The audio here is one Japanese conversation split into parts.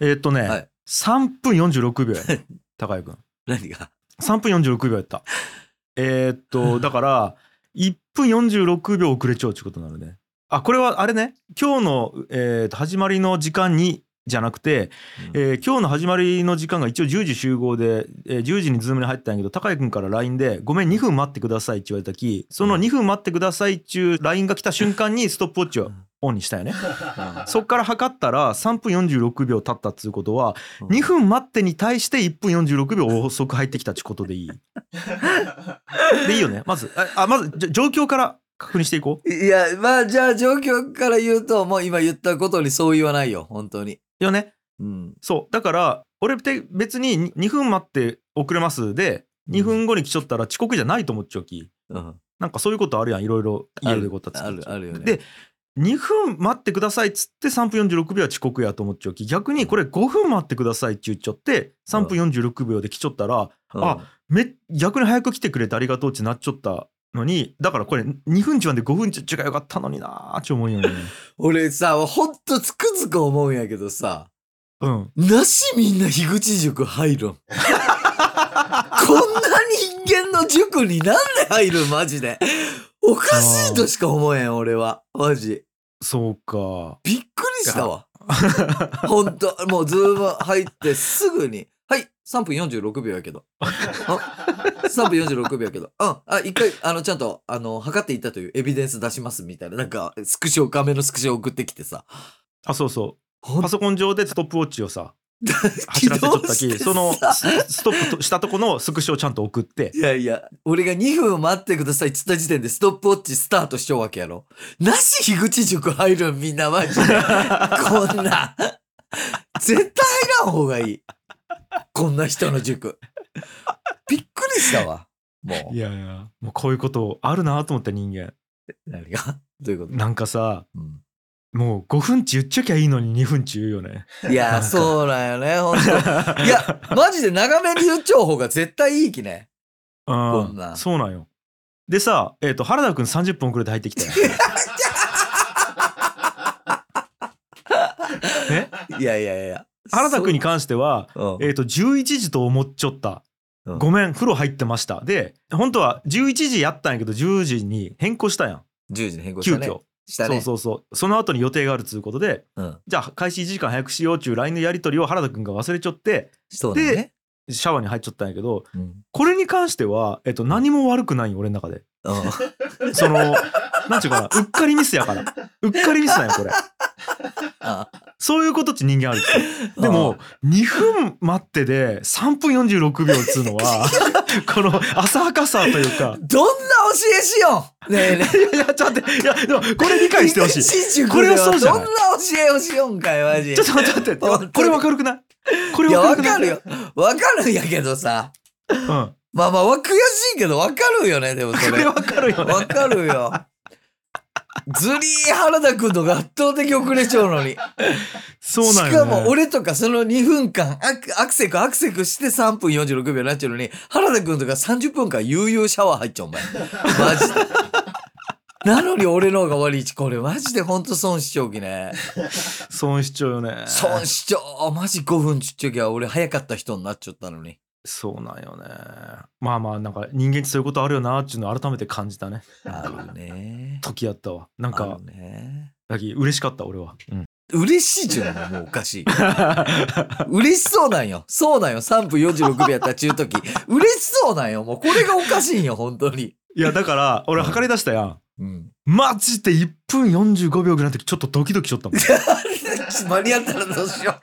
えーっとね、はい。3分46秒や。ね 高井君。何が？3分46秒やった。えーっとだから1分46秒遅れちゃうってことになるね。あこれはあれね。今日の、えーっと始まりの時間にじゃなくて、えー今日の始まりの時間が一応10時集合で、えー10時にズームに入ったんやけど高井君から LINE で「ごめん2分待ってください」って言われたきその2分待ってくださいっちゅう LINE が来た瞬間にストップウォッチをオンにしたよね。そっから測ったら3分46秒経ったっつうことはうん。2分待ってに対して1分46秒遅く入ってきたってことでいい。でいいよね。まずああまず状況から確認していこう。いや、まあじゃあ状況から言うと、もう今言ったことにそう言わないよ、本当に。よね。うん。そう。だから俺って別に2分待って遅れますで2分後に来ちゃったら遅刻じゃないと思っちゃうきうん。なんかそういうことあるやん。いろいろ家でごたつある、あるよね。で2分待ってくださいっつって3分46秒は遅刻やと思っちゃうき逆にこれ5分待ってくださいって言っちゃって3分46秒で来ちゃったらうん、あめ逆に早く来てくれてありがとうってなっちゃったのにだからこれ2分ちなんで5分ちがよかったのになーって思うよね 俺さ、ほんとつくづく思うんやけどさ、うんなしみんな樋口塾入るん。こんな人間の塾になんで入るんマジで。おかしいとしか思えん、俺は。マジ。そうかびっくりしたわ。ほんと、もうズーム入ってすぐに。はい、3分46秒やけど。あ3分46秒やけど。うん、あ、一回、あの、ちゃんと、あの、測っていったというエビデンス出しますみたいな。なんか、スクショ、画面のスクショ送ってきてさ。あそうそうパソコン上でストップウォッチをさ 走らせちゃったきそのさスストップとしたとこのスクショをちゃんと送っていやいや、俺が2分待ってくださいって言った時点でストップウォッチスタートしちゃうわけやろ。なし樋口塾入るんみんなマジで。こんな。絶対入らん方がいい。こんな人の塾。びっくりしたわ。もうい。やいやもうこういうことあるなと思った人間何が？どういうこと、なんかさうんもう5分ち言っちゃきゃいいのに2分ち言うよね。いや、そうなんよね、ほんと。いや、マジで長めに言っちゃう方が絶対いいきね。うんんなそうなんよ。でさ、えっと原田君30分遅れて入ってきたよ。えいやいやいや。原田君に関してはえっと11時と思っちゃった。うん。ごめん風呂入ってました。で本当は11時やったんやけど10時に変更したやん。10時に変更したね。急遽、したね。そうそうそうその後に予定があるっつうことでうん。じゃあ開始1時間早くしようっちゅう LINE のやり取りを原田君が忘れちゃってそうだね。シャワーに入っちゃったんやけどうん。これに関しては、えっと、何も悪くないよ俺の中でうん。そのなんちゅうかなうっかりミスやから。うっかりミスなんよこれ。あそういうことって人間あるんででも2分待ってで3分46秒っつうのは この浅はかさというか。どんな教えしよんねえねえ。いやいやちょっと待って。いやでもこれ理解してほしい。いこれはそうじゃどんな教えをしよんかい、マジ。ちょっと待って待って。これわかるくない？これいや、わわかるくない？かるよ。わかるんやけどさ。うんまあまあ、わ悔しいけど、わかるよね、でもそれ。わかるよねわかるよ。ズリー原田くんのが圧倒的遅れちゃうのに。そうなんよ、ね、しかも俺とかその2分間アクセクアクセクして3分46秒になっちゃうのに原田くんとか30分間悠々シャワー入っちゃうお前。マジで。なのに俺の方が悪いし、これマジでほんと損しちゃうきね。損しちゃうよね損しちゃう。マジ5分ちっちゃきゃ俺早かった人になっちゃったのに。そうなんよねまあまあなんか人間ってそういうことあるよなっていうのを改めて感じたねあるね。時やったわなんあかるね。だき嬉しかった俺は、うん、嬉しいっちゅうのももうおかしい。嬉しそうなんよ。そうなんよ。3分46秒やった中時。嬉しそうなんよ。もうこれがおかしいんよ、本当に。いやだから俺測り出したやんうん。マジで1分45秒ぐらいの時ちょっとドキドキしとったもん間に合ったらどうしよ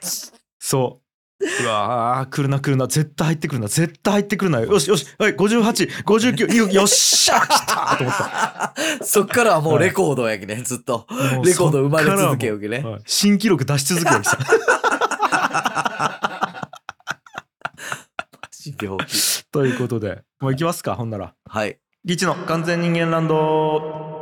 そううわー来るな来るな絶対入ってくるな絶対入ってくるなよしよしはい5859よよっしゃ来たと思ったう。そっからはもうレコードやきね、ずっと。レコード生まれ続けよきね。はい新記録出し続けるさ病気。ということでもう行きますかほんならはい。ギチの完全人間ランド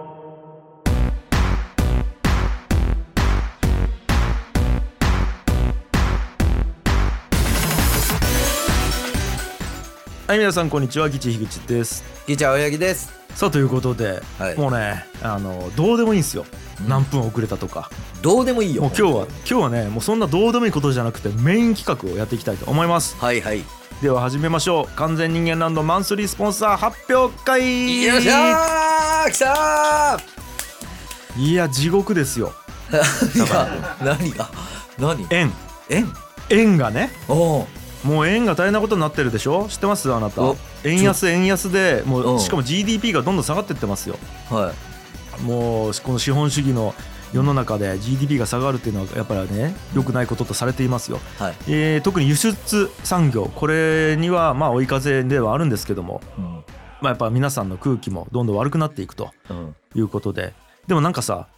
はい皆さんこんにちは。ギチ樋口です。ギチャ青柳です。さあということで、はい。もうねあのどうでもいいんですよ。何分遅れたとか、どうでもいいよ。もう今日は今日はねもうそんなどうでもいいことじゃなくてメイン企画をやっていきたいと思います。はいはい。では始めましょう。完全人間ランドマンスリースポンサー発表会。よっしゃー来たいや地獄ですよ。ー何が何が？何？円円円がね。おうもう円が大変なことになってるでしょ？知ってます？あなた。お円安円安でもううん。しかも GDP がどんどん下がってってますよ。はい。もうこの資本主義の世の中で GDP が下がるっていうのはやっぱりね良くないこととされていますよ、はい。えー特に輸出産業これにはまあ追い風ではあるんですけども、うん。まあ、やっぱ皆さんの空気もどんどん悪くなっていくとうん。いうことで。でもなんかさ、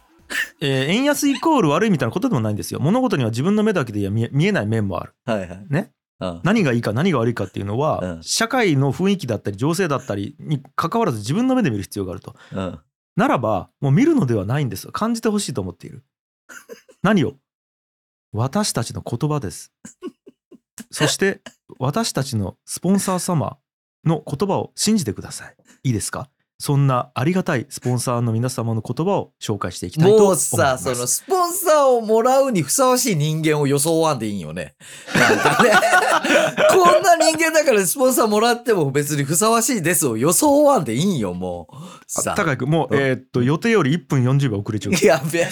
えー円安イコール悪いみたいなことでもないんですよ。物事には自分の目だけでは見え見えない面もある。はいはい。ね？うん何がいいか何が悪いかっていうのは、うん。社会の雰囲気だったり情勢だったりに関わらず自分の目で見る必要があると。うん。ならばもう見るのではないんです。感じてほしいと思っている。何を？私たちの言葉です。そして私たちのスポンサー様の言葉を信じてください。いいですか？そんなありがたいスポンサーの皆様の言葉を紹介していきたいと思いもうますさ、そのスポンサーをもらうにふさわしい人間を装わんでいいんよね。なんかね。こんな人間だからスポンサーもらっても別にふさわしいですを装わんでいいんよ、もう。さ高井君もう、うんえーっと予定より1分40秒遅れちゃうやべえ。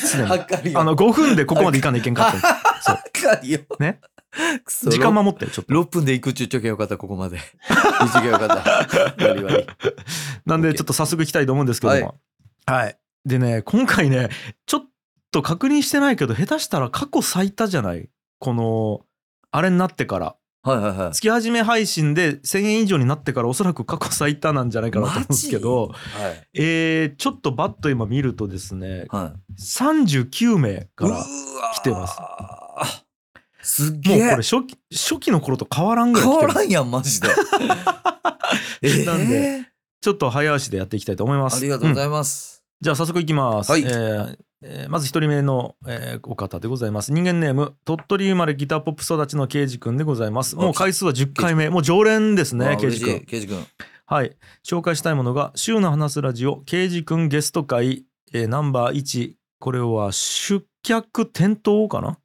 あの5分でここまでいかないけんかったそうはかるよ。ね。時間守ってちょっと6分で行くっちゅうちょきゃよかった、ここまで。行っちょきゃよかった。悪い悪い。なんでちょっと早速いきたいと思うんですけどもはい、でね今回ねちょっと確認してないけど下手したら過去最多じゃない？このあれになってからはいはいはい。月始め配信で1000円以上になってからおそらく過去最多なんじゃないかなと思うんですけどはい。えー、ちょっとバッと今見るとですねはい。39名から来てますすっげえもうこれ。初期初期の頃と変わらんぐらい変わらんやん、マジで。え ーなんでちょっと早足でやっていきたいと思いますありがとうござんいます。じゃあ早速いきます。はいえーえーまず一人目の、えーお方でございます。人間ネーム鳥取生まれギターポップ育ちのケイジ君でございます。あもう回数は10回目。もう常連ですあね、ケイジ君嬉しい。。ケイジ君。はい。紹介したいものが週の話すラジオケイジ君ゲスト会、えーナンバー1。これは出客転倒かな、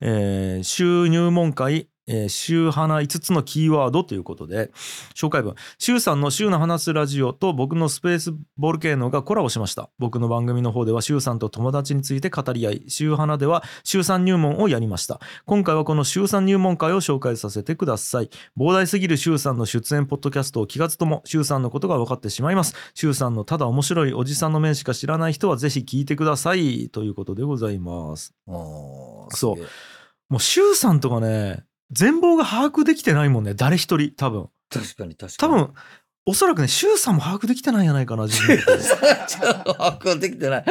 えー収入門会えー週花5つのキーワードということで紹介文。週さんの週の話すラジオと僕のスペースボルケーノがコラボしました。僕の番組の方では週さんと友達について語り合い週花では週3入門をやりました。今回はこの週3入門会を紹介させてください。膨大すぎる週さんの出演ポッドキャストを気がつとも週さんのことが分かってしまいます。週さんのただ面白いおじさんの面しか知らない人はぜひ聞いてください。ということでございます。おーそう。もう週さんとかね全貌が把握できてないもんね誰一人多分確かに確か多に。分おそらくね周さんも把握できてない んじゃないかな自分のことちょっと発酵できてない。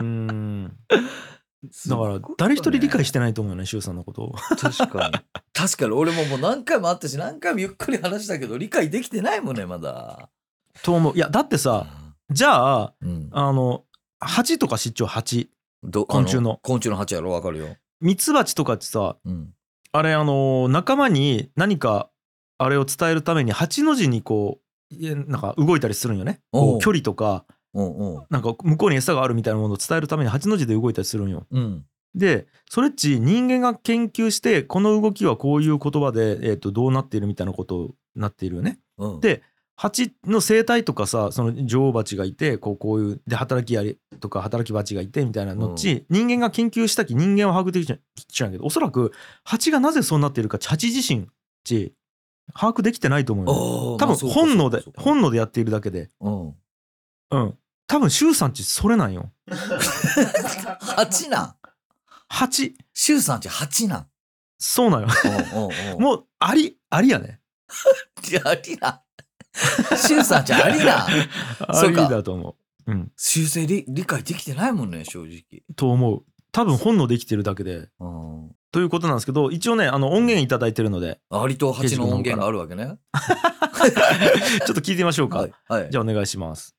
うーんだから誰一人理解してないと思うよね周さんのことを確かに。確かに俺ももう何回もあったし何回もゆっくり話したけど理解できてないもんねまだ。と思ういやだってさじゃあうん。あの蜂とか出張蜂ど昆虫のあ昆虫の蜂やろ？わかるよ。ミツバチとかってさうん。あれあの仲間に何かあれを伝えるために8の字にこうなんか動いたりするんよねこおうう距離とか。なんか向こうに餌があるみたいなものを伝えるために8の字で動いたりするんようん。でそれっち人間が研究してこの動きはこういう言葉で、えー、とどうなっているみたいなことになっているよねうん。で蜂の生態とかさその女王蜂がいてこうこういうで働きアリとか働き蜂がいてみたいなのっち、人間が研究したき人間は把握できちゃちゃうんやけどおそらく蜂がなぜそうなっているか蜂自身ち把握できてないと思うよ、ね、多分本能で本能でやっているだけでうん。うん多分周さんちそれなんよ 蜂なん？蜂周さんち蜂なん？そうなんよ。もうありありやね ありな。周さんちありな。ありだと思ううん修正理理解できてないもんね正直。と思う多分本能できてるだけでうん。ということなんですけど一応ねあの音源いただいてるのでアリとハチの音源があるわけね。ちょっと聞いてみましょうか、はい。はい。じゃあお願いします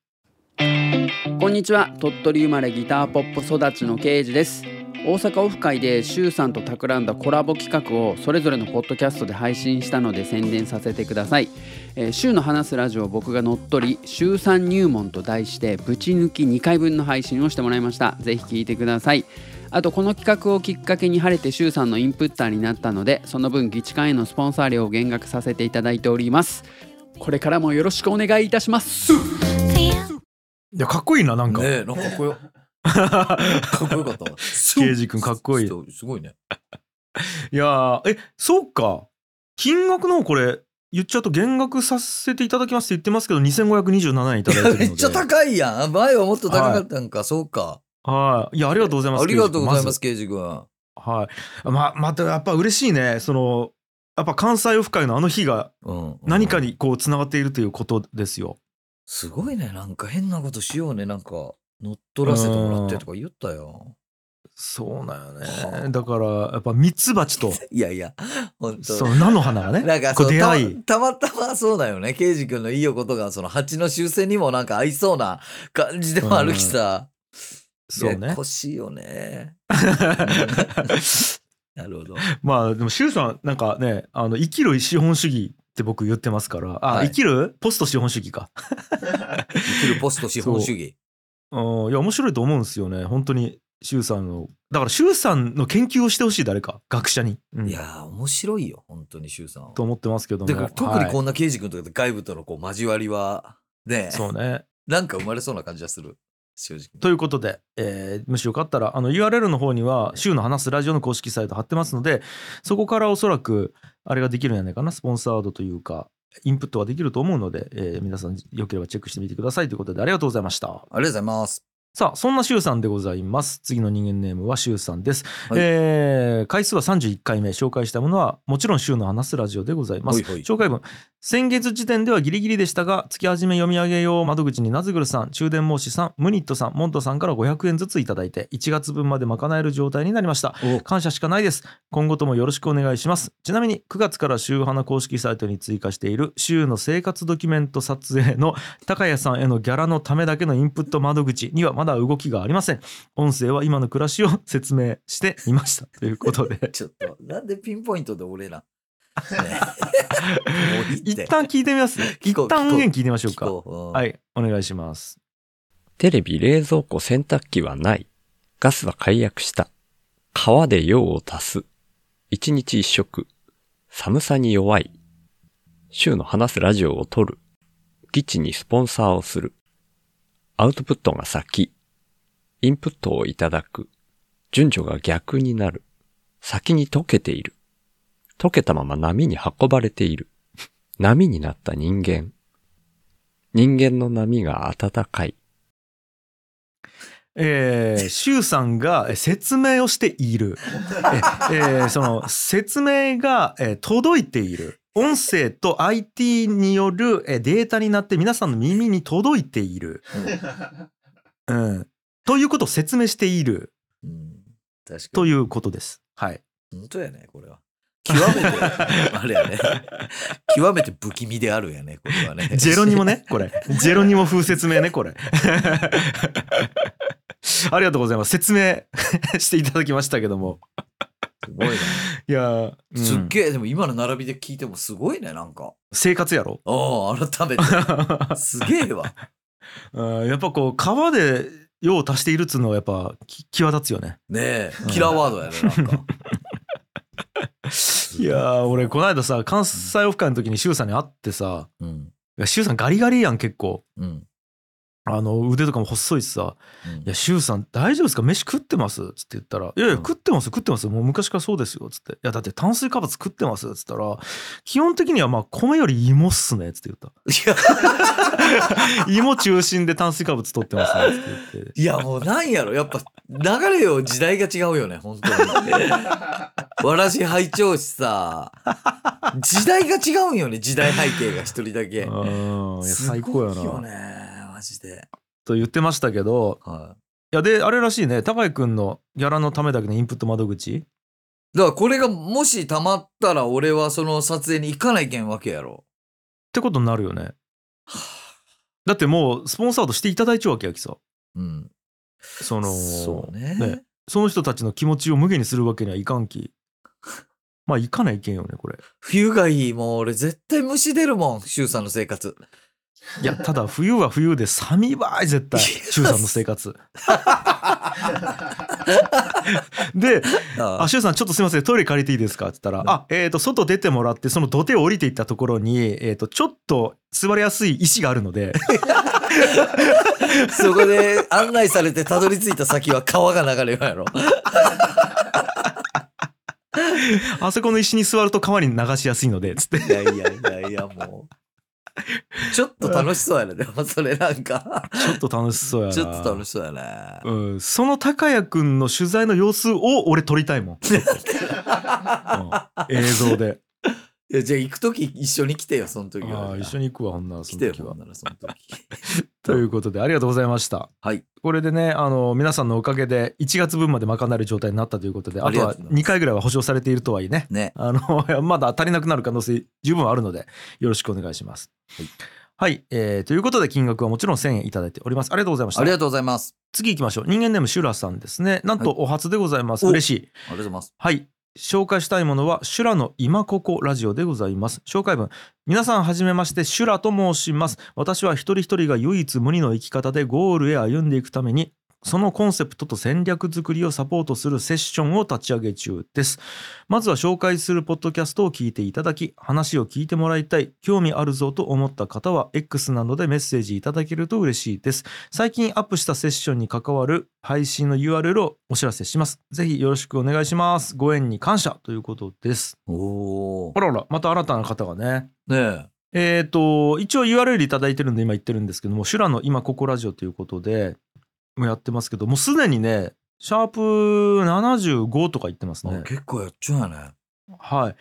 こんにちは鳥取生まれギターポップ育ちのケイジです大阪オフ会でシュウさんと企んだコラボ企画をそれぞれのポッドキャストで配信したので宣伝させてください、えー週の話すラジオを僕が乗っ取り週3入門と題してぶち抜き2回分の配信をしてもらいました。ぜひ聞いてください。あとこの企画をきっかけに晴れて週さんのインプッターになったのでその分議地館へのスポンサー料を減額させていただいております。これからもよろしくお願いいたします。いやかっこいいななんか、ねえ、なんかかっこよ。かっこよかったわ。刑事君かっこいいすごいね。いやーえそうか。金額の方これ言っちゃうと減額させていただきますって言ってますけど2527円 いただいてるのでめっちゃ高いやん。前はもっと高かったんか、そうか。はいいやありがとうございますありがとうございます、刑刑事君。はいままたやっぱ嬉しいねそのやっぱ関西オフ会のあの日がうん。何かにこうつながっているということですよすごいね。なんか変なことしようね。なんか、乗っ取らせてもらってとか言ったよ。そうだよはあ。ねだからやっぱミツバチと。いやいや、本当。その菜の花がね。なんかう出会い。たまたまそうだよね。刑事君のいいよことが、その蜂の修正にもなんか合いそうな感じでもあるきさ。そうね。ややこしいよね。なるほど。まあでも周さんなんかねあの生きる資本主義って僕言ってますから。あ、はい。生きるポスト資本主義か。生きるポスト資本主義。う。ん。いや面白いと思うんですよね。本当に周さんの。だから周さんの研究をしてほしい誰か。学者に、うん。いやー、面白いよ、本当に、周さんは。と思ってますけども。だから特にこはいんな刑事君とかで外部とのこう交わりは、ね、そうね。なんか生まれそうな感じはする？正直。ということで、えーもしよかったらあの URL の方には週の話すラジオの公式サイト貼ってますのでそこからおそらくあれができるんじゃないかな。スポンサードというかインプットはできると思うので、えー皆さんよければチェックしてみてくださいということでありがとうございました。ありがとうございます。さあそんなシュウさんでございます。次の人間ネームはシュウさんです、はい。えー回数は31回目。紹介したものはもちろんシュウの話すラジオでございます。ほいほい。紹介文先月時点ではギリギリでしたが月始め読み上げ用窓口にナズグルさん中電申しさんムニットさんモントさんから500円ずついただいて1月分まで賄える状態になりました。お。感謝しかないです。今後ともよろしくお願いします。ちなみに9月から週花公式サイトに追加している週の生活ドキュメント撮影の高谷さんへのギャラのためだけのインプット窓口にはまだ動きがありません。音声は今の暮らしを説明してみました。ということで。ちょっと、なんでピンポイントで俺ら。一旦聞いてみます一旦音源聞いてみましょうかはいお願いしますテレビ、冷蔵庫、洗濯機はない。ガスは解約した。川で用を足す。一日一食。寒さに弱い。週の話すラジオを撮る。基地にスポンサーをする。アウトプットが先。インプットをいただく。順序が逆になる。先に溶けている。溶けたまま波に運ばれている。波になった人間。人間の波が暖かい。えー、シュウさんがえー説明をしている。ええーその説明が、えー届いている。音声と IT によるえーデータになって皆さんの耳に届いている。うん。ということを説明しているうん確かとに。いうことです。はい。本当やね、これは。極めて、あれやね。極めて不気味であるんやね、これはね。ジェロニモね、これ。ジェロニモ風説明ね、これ。ありがとうございます。説明していただきましたけども。すごいな。いやー、うんすっげえ、でも今の並びで聞いてもすごいね、なんか。生活やろ？ああ、改めて。すげえわ。うんやっぱこう川で用を足しているっつうのはやっぱき際立つよね。ねえ、キラーワードやね、なんか。いやー俺この間さ関西オフ会の時に周さんに会ってさうん。さんガリガリやん結構うん。あの腕とかも細いしさ。うん「いや周さん大丈夫ですか？飯食ってます?」っつって言ったら「いやいやうん食ってます食ってますもう昔からそうですよ」っつって「いやだって炭水化物食ってます」っつったら「基本的にはまあ米より芋っすね」っつって言った。いや芋中心で炭水化物取ってますねっつって言って。いや、もうなんやろ。やっぱ、流れよ、時代が違うよね、本当に。わらし拝聴しさ、時代が違うんよね、時代背景が一人だけ。最高やな。ね、マジで。と言ってましたけどはいやであれらしいね高井君のギャラのためだけのインプット窓口？い。だからこれがもし溜まったら俺はその撮影に行かないけんわけやろ。ってことになるよねだってもうスポンサードしていただいちゃうわけやきさうん。そのそうね。ねその人たちの気持ちを無限にするわけにはいかんき まあ行かないけんよねこれ冬がいい。もう俺絶対虫出るもん。シュウさんの生活。いやただ冬は冬で寒いばい絶対。周さんの生活。で「ああ。周さんちょっとすいませんトイレ借りていいですか?」って言ったら「あえっ、と外出てもらってその土手を降りていったところに、えー、とちょっと座りやすい石があるので。そこで案内されてたどり着いた先は川が流れるやろ。あそこの石に座ると川に流しやすいので」つって。いやいやいやいや、もう。ちょっと楽しそうやね。でもそれなんか。ちょっと楽しそうやなちょっと楽しそうやね。うん、その高谷くんの取材の様子を俺撮りたいもん、うん映像でいや、じゃあ行くとき一緒に来てよ、その時は。ああ一緒に行くわほんならその時はほんならその時。ということでありがとうございましたはい。これでねあの皆さんのおかげで1月分まで賄える状態になったということであとはありがとうございます2回ぐらいは保証されているとはいえねね。あの まだ足りなくなる可能性十分あるのでよろしくお願いしますはい、はいえーということで金額はもちろん1000円いただいておりますありがとうございましたありがとうございます。次行きましょう人間ネームシュラさんですねなんとお初でございます、お嬉しいありがとうございます。はい。紹介したいものは修羅の今ここラジオでございます。紹介文。皆さんはじめまして、修羅と申します。私は一人一人が唯一無二の生き方でゴールへ歩んでいくために、そのコンセプトと戦略作りをサポートするセッションを立ち上げ中です。まずは紹介するポッドキャストを聞いていただき、話を聞いてもらいたい、興味あるぞと思った方は X などでメッセージいただけると嬉しいです。最近アップしたセッションに関わる配信の URL をお知らせします。ぜひよろしくお願いします。ご縁に感謝ということです。おあらら、また新たな方がね。ー。ねえっ、と、一応 URL いただいてるんで今言ってるんですけども、修羅の今ここラジオということで、もうやってますけど、もうすでにね、シャープ75とか言ってますえ。ねあ。結構やっちゃうやね。はい。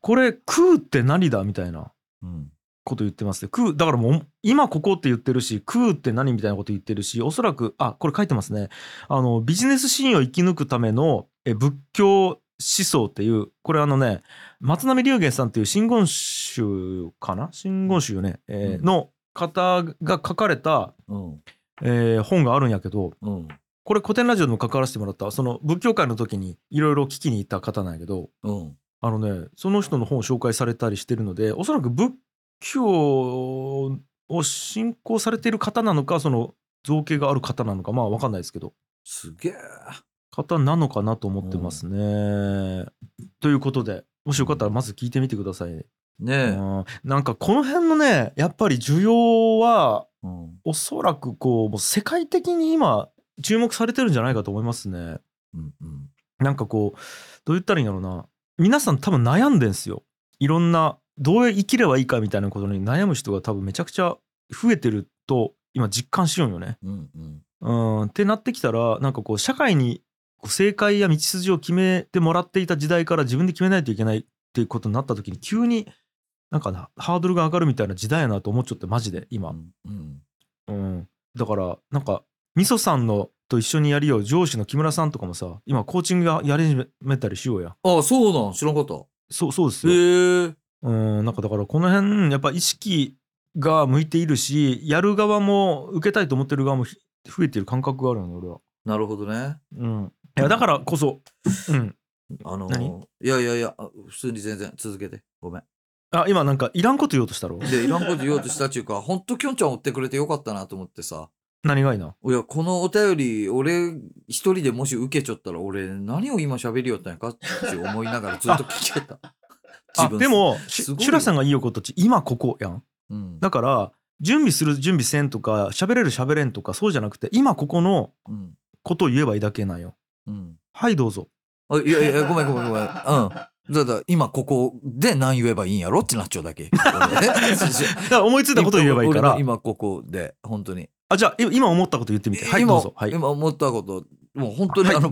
これ、空って何だみたいな。うん。こと言ってますね。空だからもう今ここって言ってるし空って何みたいなこと言ってるしおそらくあこれ書いてますねあのビジネスシーンを生き抜くためのえ仏教思想っていうこれあのね松並龍玄さんっていう真言宗かな？真言宗よね、えーうんの方が書かれた、うん。えー本があるんやけどうん。これ古典ラジオでも関わらせてもらったその仏教界の時にいろいろ聞きに行った方なんやけどうん。あのねその人の本を紹介されたりしてるのでおそらく仏教を信仰されている方なのかその造形がある方なのかまあ分かんないですけどすげえ。方なのかなと思ってますね。ということでもしよかったらまず聞いてみてくださいね。ねえ。うんなんかこの辺のねやっぱり需要はうん。おそらくこうもう世界的に今注目されてるんじゃないかと思いますね。うん。うん。なんかこうどう言ったらいいんやろうな皆さん多分悩んでんすよいろんなどう生きればいいかみたいなことに悩む人が多分めちゃくちゃ増えてると今実感しようよね。うん。うん。うんってなってきたらなんかこう社会に正解や道筋を決めてもらっていた時代から自分で決めないといけないっていうことになった時に急になんかなハードルが上がるみたいな時代やなと思っちゃってマジで今。うん。うん、だからなんかみそさんのと一緒にやりよう上司の木村さんとかもさ今コーチングややり始めたりしようやあ、そうなん知らんかった。そうそうですよ、へえ。うんなんかだからこの辺やっぱ意識が向いているしやる側も受けたいと思ってる側もひ増えてる感覚があるよね俺は、なるほどね。うん、いやだからこそ、うん、あの何？ー、いやいやいや、あ普通に全然続けて。ごめん。あ今なんかいらんこと言おうとしたろ？で、いらんこと言おうとしたっちゅうか、ほんときょんちゃん追ってくれてよかったなと思ってさ。何がいいないや、このお便り、俺一人でもし受けちゃったら、俺何を今喋りよったんやかって思いながらずっと聞けた。あで、もしすごいよシュラさんがいいよことっち今ここやんうん。だから準備する準備せんとか喋れる喋れんとかそうじゃなくて今ここのうん。ことを言えばいいだけなんようん。はいどうぞあいやいや、ごめんごめんごめん。うん。だから今ここで何言えばいいんやろってなっちゃうだけ。思いついたことを言えばいいから今ここで、本当に。あじゃあい今思ったこと言ってみてはい今どうぞはい今思ったこと、もう本当にあの、はい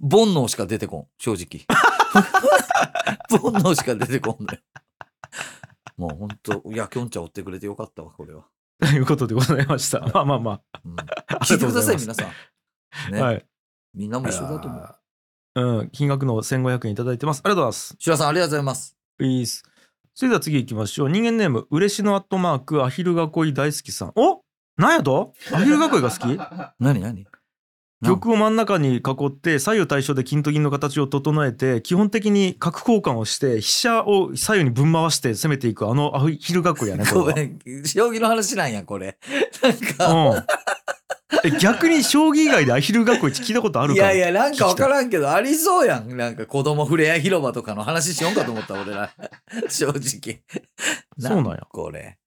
煩悩しか出てこん、正直。煩悩しか出てこんのよ。もう本当、いや、きょんちゃん追ってくれてよかったわ、これは。と いうことでございましたまあまあまうん、あ聞いてください、皆さん。がね、はいみんなも一緒だと思う。うん金額の1500円いただいてます。ありがとうございます。シュラさん、ありがとうございます。いいっすそれでは次行きましょう。人間ネーム嬉しのアットマークアヒル囲い大好きさん。おなんやと？アヒル囲いが好き？何 何？玉を真ん中に囲って左右対称で金と銀の形を整えて基本的に角交換をして飛車を左右にぶん回して攻めていくあのアヒル学校やねこごれ将棋の話なんや、これ。なんか、は。うん え逆に将棋以外でアヒル学校って聞いたことあるかいやいや、なんかわからんけど、ありそうやん。なんか子供ふれあい広場とかの話しようかと思った、俺ら。正直。そうなんやこれ。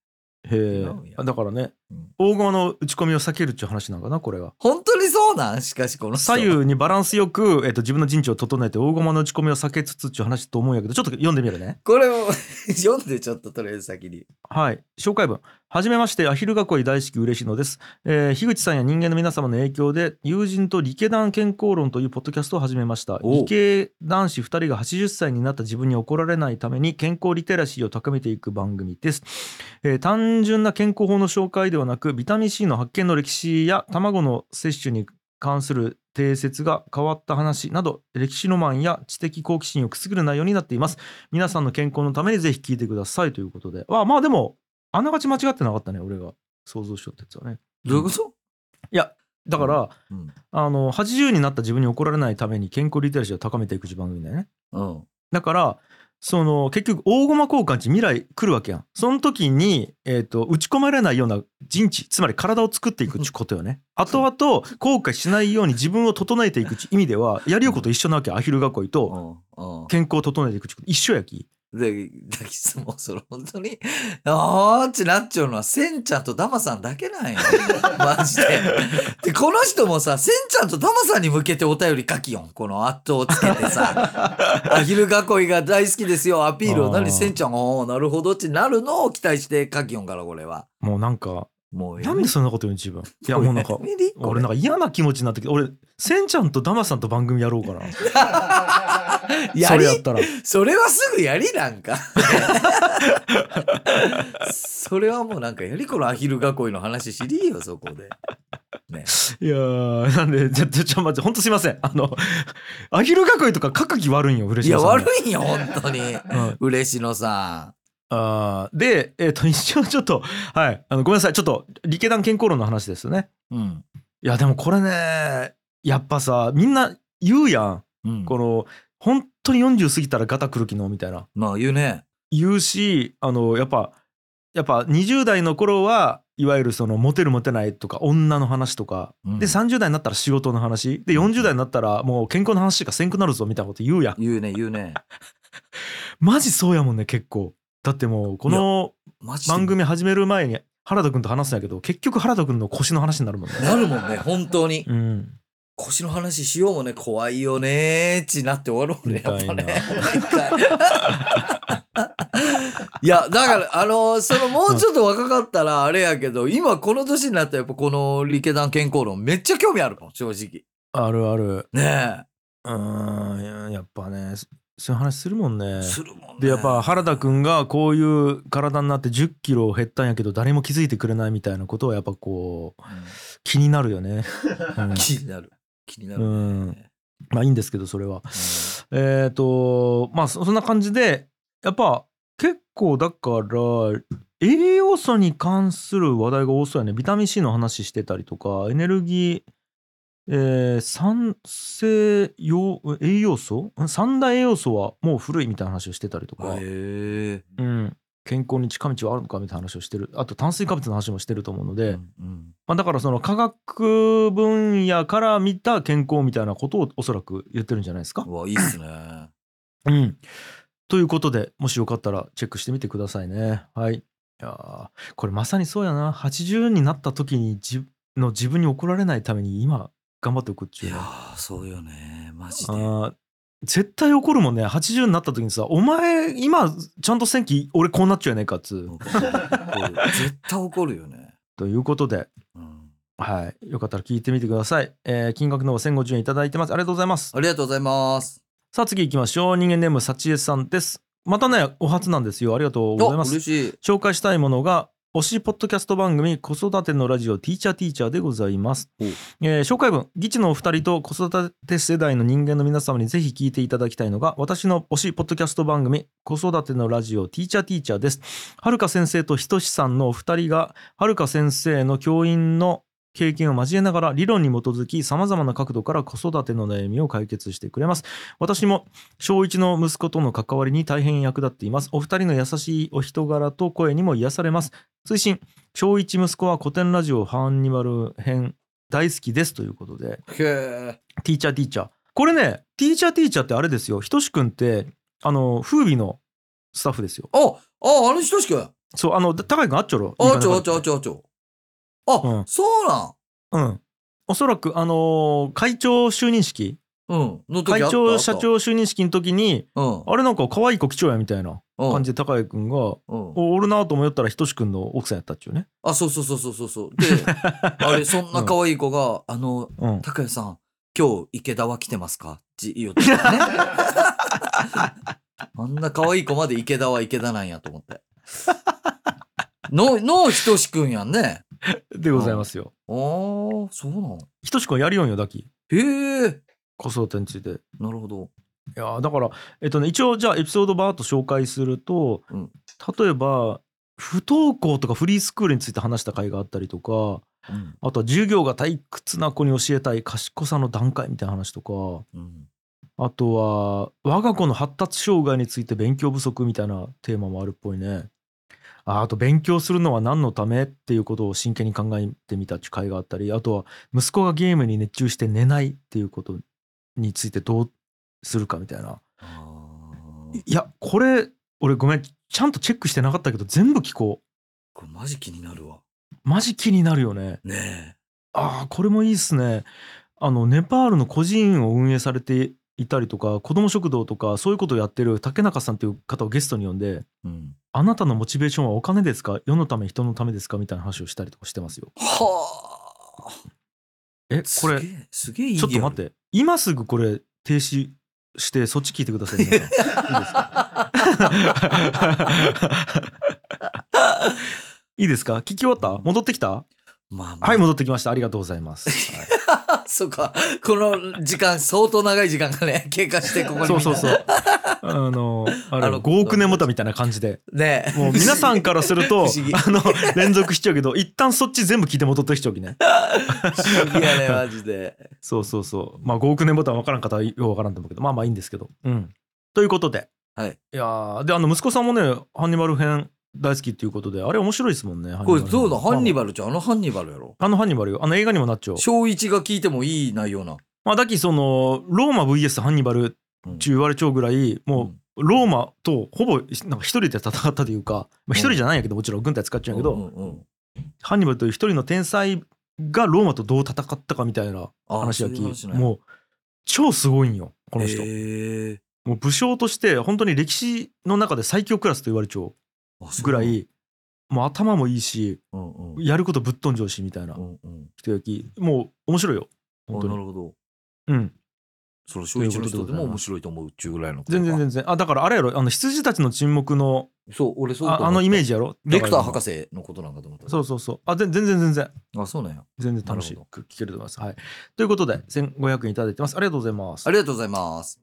へえだからねうん大駒の打ち込みを避けるっていう話なんかなこれが本当にそうなん？しかしこの人左右にバランスよく、えっと自分の陣地を整えて大駒の打ち込みを避けつつっていう話と思うんやけどちょっと読んでみるね。これを読んでちょっととりあえず先に。はい。紹介文。はじめましてアヒル囲い大好き嬉しいのです、えー樋口さんや人間の皆様の影響で友人と理系団健康論というポッドキャストを始めました。お理系男子2人が80歳になった自分に怒られないために健康リテラシーを高めていく番組です、えー単純な健康法の紹介ではなくビタミン C の発見の歴史や卵の摂取に関する定説が変わった話など歴史ロマンや知的好奇心をくすぐる内容になっています。皆さんの健康のためにぜひ聞いてください。ということで。あまあでもあながち間違ってなかったね。俺が。想像しよったやつはね。どういうこと、いやだから、うん、あの80になった自分に怒られないために健康リテラシーを高めていく番組だよね。うん。だからその結局大駒交換値未来来るわけやん。その時に、えー、と打ち込まれないような陣地つまり体を作っていくってことよね。後々後悔しないように自分を整えていく意味ではやりようこと一緒なわけアヒル囲いとうん。うん。健康を整えていくってこと。一緒やきで、だけどもうそれ本当に、あーってなっちゃうのは、せんちゃんとダマさんだけなんや。マジで。で、この人もさ、せんちゃんとダマさんに向けてお便り書きよん。この圧倒をつけてさ、アヒル囲いが大好きですよ、アピールを。何せんちゃん、おーなるほどってなるのを期待して書きよんから、これは。もうなんかもうなんでそんなこと言うの自分。いやもうなんか俺なんか嫌な気持ちになってきて俺せんちゃんとダマさんと番組やろうかな やりそれやったら。それはすぐやりなんか。それはもうなんかやりこのアヒル囲いの話知りよ、そこで。ね。いやーなんでちょちょちょ待ってほんとすいません。あのアヒル囲いとか書く気悪いんよ嬉しいや、さん悪いんよ、本当に。うん。嬉しのさあーでえっ、と 一応ちょっとはいあのごめんなさいちょっと理系団健康論の話ですよね。ん。うん。いやでもこれねやっぱさみんな言うやん。うん、この本当に40過ぎたらガタくるきのみたいな。まあ言うね。言うしあのやっぱやっぱ20代の頃はいわゆるそのモテるモテないとか女の話とか、うん。で30代になったら仕事の話。で40代になったらもう健康の話しかせんくなるぞみたいなこと言うやん。言うね、言うね。マジそうやもんね結構だってもうこの番組始める前に原田君と話すんやけど結局原田君の腰の話になるもんねなるもんね、本当に。うん腰の話しようもね、怖いよねーってなって終わろうね、やっぱね。いや、だから、あのーそのもうちょっと若かったらあれやけど、今この年になったらやっぱこの理系団健康論めっちゃ興味あるもん、正直。あるあるねうーんやっぱねそそういう話するもんえ。ねするもんね。でやっぱ原田君がこういう体になって1 0キロ減ったんやけど誰も気づいてくれないみたいなことはやっぱこううん気になるよね。うん気になる。気になる、ね。うんまあいいんですけどそれは。えっ、とまあそそんな感じでやっぱ結構だから栄養素に関する話題が多そうやねビタミン C の話してたりとかエネルギー、えー酸性養栄養素？ん？三大栄養素はもう古いみたいな話をしてたりとか、へえ。うん、健康に近道はあるのかみたいな話をしてるあと炭水化物の話もしてると思うので、うんうんまあ、だからその科学分野から見た健康みたいなことをおそらく言ってるんじゃないですか。うわ、いいっすね。うん、ということでもしよかったらチェックしてみてくださいね。はい。いやーこれまさにそうやな80になった時に自の自分に怒られないために今頑張っておくっていうねいやー、そうよね。マジで。あー絶対怒るもんね80になった時にさ「お前今ちゃんと戦記俺こうなっちゃうやねえか」っつう。怒る怒る絶対怒るよね。ということでうんはい。よかったら聞いてみてください。えー金額の方1050円いただいてます。ありがとうございます。ありがとうございます。さあ次行きましょう。人間ネームさちえさんです。またね、お初なんですよ。ありがとうございます。嬉しい。紹介したいものが、推しポッドキャスト番組子育てのラジオティーチャーティーチャーでございます。えー紹介文、ギチのお二人と子育て世代の人間の皆様にぜひ聞いていただきたいのが、私の推しポッドキャスト番組子育てのラジオティーチャーティーチャーです。はるか先生とひとしさんのお二人が、はるか先生の教員の経験を交えながら理論に基づき様々な角度から子育ての悩みを解決してくれます。私も小1の息子との関わりに大変役立っています。お二人の優しいお人柄と声にも癒されます。追伸小1息子は古典ラジオハンニバル編大好きです。ということで。へえ。ティーチャーティーチャー。これねティーチャーティーチャーってあれですよ。ひとしくんってあの風美のスタッフですよ。あ、あ、あれひとしくん。あそうあの高井君あっちょろ。あちょあちょあちょあちょ。あ、うんそうなん。うんおそらくあのー会長就任式うん。の時あった？会長社。長就任式の時にあ。あれなんか可愛い子貴重やみたいなうん感じで高井君がうん。おおるなと思ったらひとしくんの奥さんやったっちゅうねあ、そうそうそうそうそうそう。で、あれ、そんな可愛い子が、あの、うん高谷さん、今日池田は来てますか？って言ってたね。あんな可愛い子まで池田は池田なんやと思って。の、のひとしくんやんね。でございますよああ、そうなのひとしくんやりよんよだきへえ。子育てについていなるほど。やーだからえっとね一応じゃあエピソードバーっと紹介すると、うん例えば不登校とかフリースクールについて話した回があったりとかうん。あとは授業が退屈な子に教えたい賢さの段階みたいな話とかうん。あとは我が子の発達障害について勉強不足みたいなテーマもあるっぽいね。ああと勉強するのは何のためっていうことを真剣に考えてみたっていう回があったりあとは息子がゲームに熱中して寝ないっていうことについてどうするかみたいな。あいやこれ俺ごめんちゃんとチェックしてなかったけど全部聞ここれマジ気になるわ。う。マジ気になるよね。ねああこれもいいっすね。あのネパールの個人を運営されていたりとか子ども食堂とかそういうことをやってる竹中さんっていう方をゲストに呼んでえ。うん。あなたのモチベーションはお金ですか？世のため人のためですか？みたいな話をしたりとかしてますよ。はあ。えこれすげえ、いいちょっと待って。今すぐこれ停止してそっち聞いてください皆さん。いいですか？いいですか？聞き終わった？戻ってきた？まあまあ。はい戻ってきましたありがとうございます、はいそうか。この時間、相当長い時間がね、経過して、ここに。そうそうそう。あの、あれあの5億年もたみたいな感じで。ねもう皆さんからすると、あの、連続しちゃうけど、一旦そっち全部聞いて戻ってきちゃうきね。不思議やね、マジで。そうそうそう。まあ5億年ボタン分からん方はよう分からんと思うけど、まあまあいいんですけど。うん。ということで。はい。いやーで、あの、息子さんもね、ハンニバル編大好きっていうことで、あれ面白いですもんね。これどうだハンニババルちゃん？あのハンニバルやろ？ル。あのハンニバルよ。あの映画にもなっちゃう。小一が聞いてもいい内容な。まあ、だきその、ローマ VS ハンニバルうん中言われちゃうぐらい、もう、ローマとほぼなんか一人で戦ったというか、まあ、一人じゃないんやけどもちろん軍隊使っちゃうんやけど、うんうんうんハンニバルという一人の天才がローマとどう戦ったかみたいなあ話やきそういう話なんやもう超すごいんよこの人、もう武将として本当に歴史の中で最強クラスと言われちゃうぐらいもう頭もいいしうんうん。やることぶっ飛んじゃうしみたいな人やきもう面白いよ。あ本当に。なるほど。うん。その小一の人でも面白いと思うっちゅうぐらいの全然全然。あだからあれやろあの羊たちの沈黙のそう俺そうああのイメージジやろ？レクター博士士のことなんかと思った。そうそうそう。あ全全然全然。あそうなんや。全然楽しく聞けると思います。はい。ということで1500円いただいてます。ありがとうございます。ありがとうございます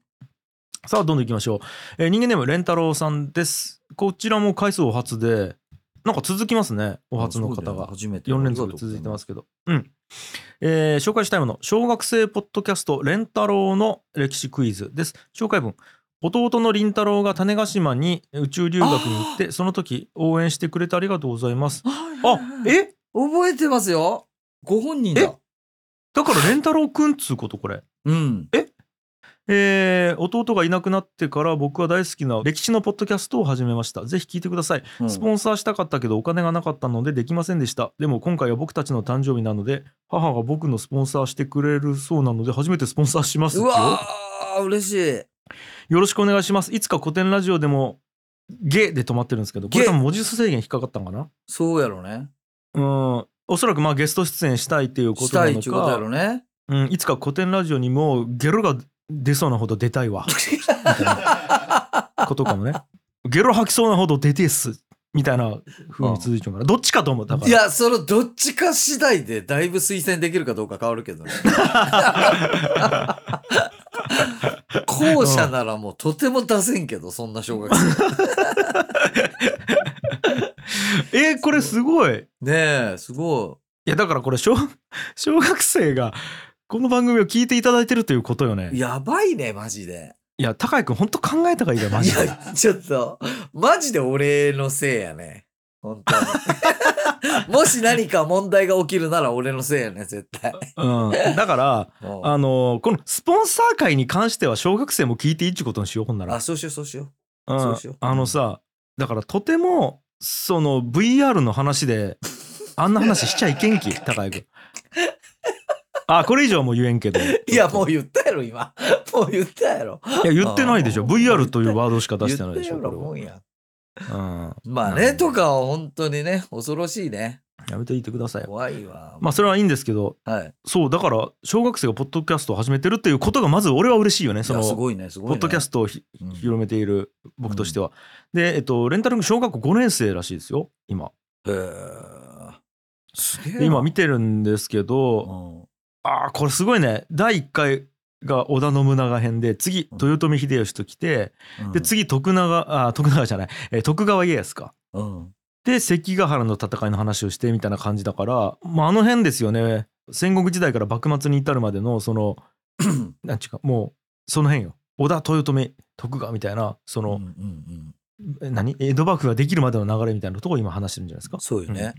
さあどんどん行きましょう、えー人間ネームレンタロウさんです。こちらも回数お初でなんか続きますねお初の方が。よ初めて。4連続続いてますけど。うん。えー紹介したいもの小学生ポッドキャストレンタロウの歴史クイズです。紹介文。弟の凛太郎が種子島に宇宙留学に行ってその時応援してくれてありがとうございます。あえ？覚えてますよ。ご本人だ。だからレンタロウくんっつうことこれ。うん。え？ー弟がいなくなってから僕は大好きな歴史のポッドキャストを始めました。ぜひ聞いてください。うん。スポンサーしたかったけどお金がなかったのでできませんでした。でも今回は僕たちの誕生日なので母が僕のスポンサーしてくれるそうなので初めてスポンサーしますよ。うわー嬉しい。よろしくお願いします。いつか古典ラジオでもゲで止まってるんですけどこれゲ多分文字数制限引っかかったんかな？そうやろね。うん。おそらくまあゲスト出演したいっていうこしたとないのっちゅうことやかろね。うん、いつか古典ラジオにもゲロが出そうなほど出たいわ。みたいなことかもね。ゲロ吐きそうなほど出てっす。みたいな風に続いちゃうから。どっちかと思うだから。いやそのどっちか次第でだいぶ推薦できるかどうか変わるけどね。後者ならもうとても出せんけどそんな小学生。えーこれすごい。ねえすごやだからこれ小小学生がこの番組を聞いていただいてるということよね。いやばいね、マジで。や高井君本当考えた方がいいよマジで。いや、ちょっと、マジで俺のせいやね。本当に。もし何か問題が起きるなら俺のせいやね、絶対。うん、だからうんあのこのスポンサー会に関しては小学生も聞いていいってことにしようほんならあ、。そうしよう、そうしようんそうしようあのさだからとてもその VR の話であんな話しちゃいけんき高井君。あこれ以上はもう言えんけど。う。いや、もう言ったやろ、今。もう言ったやろ。いや言ってないでしょあ VR というワードしか出してないでしょ言もんや。うん、まあね、とかは本当にね、恐ろしいね。やめていてくださいよ怖いわ。まあそれはいいんですけどはい。そうだから小学生がポッドキャストを始めてるっていうことがまず俺は嬉しいよねそのすごいね、すごいね。ポッドキャストをひうん広めている僕としては。で、えっと、レンタル君小学校5年生らしいですよ今。へーすげえ今見てるんですけど、ああこれすごいね第1回が織田信長編で次うん豊臣秀吉と来て、うんで、次徳永あ徳永じゃない、えー徳川家康か。うん。で関ヶ原の戦いの話をしてみたいな感じだから、まあ、あの辺ですよね戦国時代から幕末に至るまでのその なんちゅうかもうその辺よ織田豊臣徳川みたいなその、うんうんうん。え何？江戸幕府ができるまでの流れみたいなところを今話してるんじゃないですか。そうよね。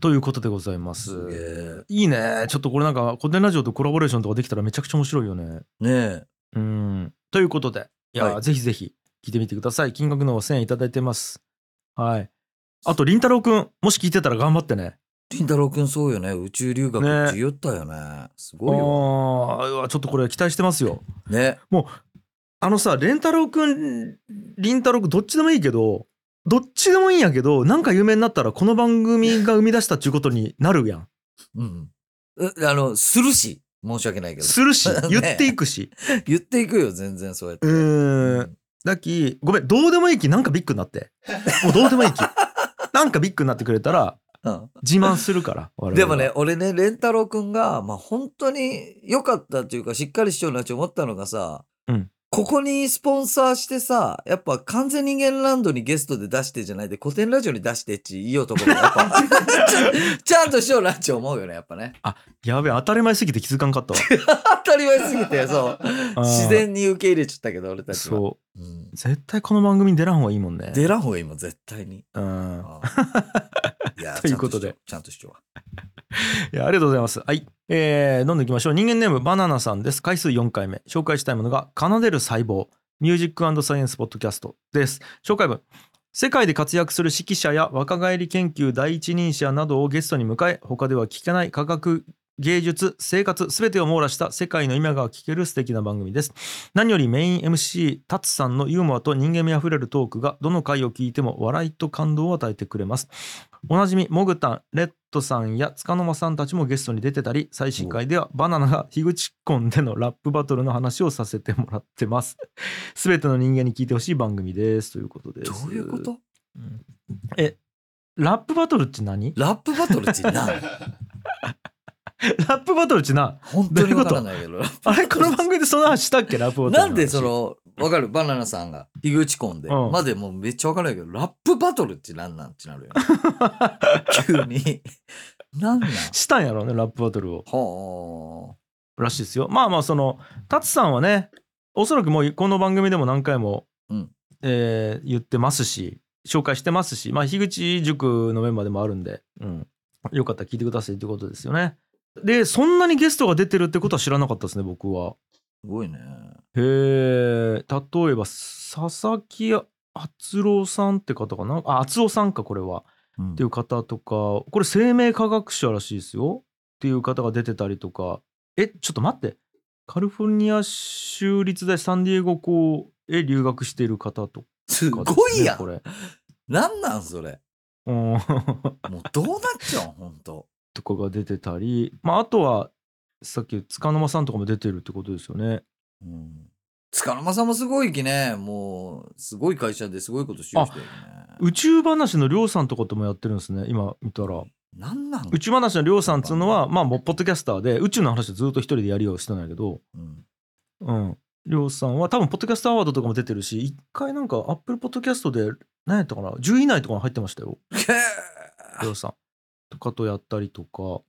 ということでございます。いいねちょっとこれなんか古典ラジオとコラボレーションとかできたらめちゃくちゃ面白いよね。ねえ。うんということでいや、はいぜひぜひ聞いてみてください金額の方1000円いただいてます。はい。あとりんたろうくんもし聞いてたら頑張ってね。りんたろうくんそうよね。宇宙留学って言ったよね。すごいよ。あーうわちょっとこれ期待してますよ。ね。あのされんたろうくんりんたろうくんどっちでもいいけどどっちでもいいんやけどなんか有名になったらこの番組が生み出したっちゅうことになるやん。うん。うあの、するし。申し訳ないけど。するし ね言っていくし。言っていくよ、全然そうやって。うーん。だきごめんどうでもいいきなんかビッグになってもうどうでもいいき なんかビッグになってくれたらうん自慢するから我々はでもね、俺ね、レンタロウくんが、まあ本当に良かったっていうか、しっかりしようなって思ったのがさ、うんここにスポンサーしてさ、やっぱ完全人間ランドにゲストで出してじゃないで、古典ラジオに出してっち言おうところがやっぱ ちゃんとしようなって思うよね、やっぱね。やべえ当たり前すぎて気づかんかったわ 当たり前すぎて、そう。ー自然に受け入れちゃったけど、俺たちは。そううん。絶対この番組に出らん方がいいもんね。出らんほうがいいもん、絶対に。うん。ということで。ちゃんとしよ いやありがとうございます。はい。えー、どんどんいきましょう。人間ネームバナナさんです。回数4回目。紹介したいものが奏でる細胞。ミュージックサイエンスポッドキャストです。紹介文。世界で活躍する指揮者や若返り研究第一人者などをゲストに迎え他では聞けない科学芸術生活すべてを網羅した世界の今が聞ける素敵な番組です。何よりメイン MC タツさんのユーモアと人間味あふれるトークがどの回を聞いても笑いと感動を与えてくれます。おなじみモグタンレッドさんや束の間さんたちもゲストに出てたり最新回ではバナナが樋口コンでのラップバトルの話をさせてもらってます。すべての人間に聞いてほしい番組です。ということでう。す。どういうこと？えラップバトルって何？ラップバトルってな ラップバトルってな。本当にわからないけど。あれ？この番組でその話したっけ？ラップバトルなんでその、わかる？バナナさんが、樋口コンで。うん。までもうめっちゃわからないけど、ラップバトルってなんなんってなるよね。急に。なんなん？したんやろうねラップバトルを。はらしいですよ。まあまあそのタツさんはねおそらくもうこの番組でも何回も、うん。えー言ってますし紹介してますしまあ樋口塾のメンバーでもあるんで、うん、よかったら聞いてくださいってことですよねでそんなにゲストが出てるってことは知らなかったですね僕は。あ、すごいね。へえ。例えば佐々木敦郎さんって方かな？あ敦夫さんかこれは。うん。っていう方とか。これ生命科学者らしいですよ。っていう方が出てたりとか。えちょっと待って。カリフォルニア州立大サンディエゴ校へ留学している方とかすですねごいやん。これ。なんなんそれ。うん。もうどうなっちゃうんほんと。とかが出てたりまああとはさっき束の間さんとかも出てるってことですよねうん。塚の間さんもすごいきね。もう、すごい会社ですごいことしようしてるね。宇宙話のりょうさんとかともやってるんですね今見たらなんなん？宇宙話のりょうさんっつうのはまあもうポッドキャスターで宇宙の話をずっと一人でやりようしてんだけどうんうん。りょうさんは多分、ポッドキャストアワードとかも出てるし、一回なんか、アップルポッドキャストで、何やったかな ?10 位以内とかに入ってましたよ、りょうさん。とかとやったりとか。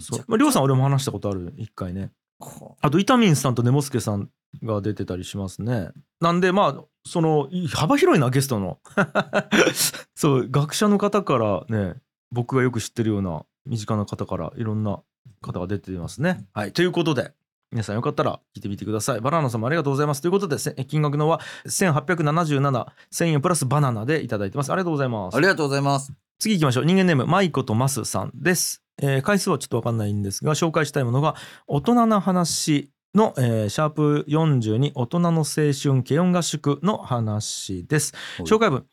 そう。まありょうさん俺も話したことある。一回ね。はあ。とイタミンさんとネモスケさんが出てたりしますね。なんでまあそのい幅広いなゲストの。そう学者の方からね僕がよく知ってるような身近な方からいろんな方が出てますね。はい。ということで。皆さんよかったら聞いてみてください。バナナさんもありがとうございます。ということでせ金額のは1877 1000円プラスバナナでいただいてます。ありがとうございます。ありがとうございます。次行きましょう。人間ネームマイコとマスさんです、えー回数はちょっとわかんないんですが紹介したいものが大人な話の、えーシャープ42大人の青春軽音合宿の話です。はい。紹介文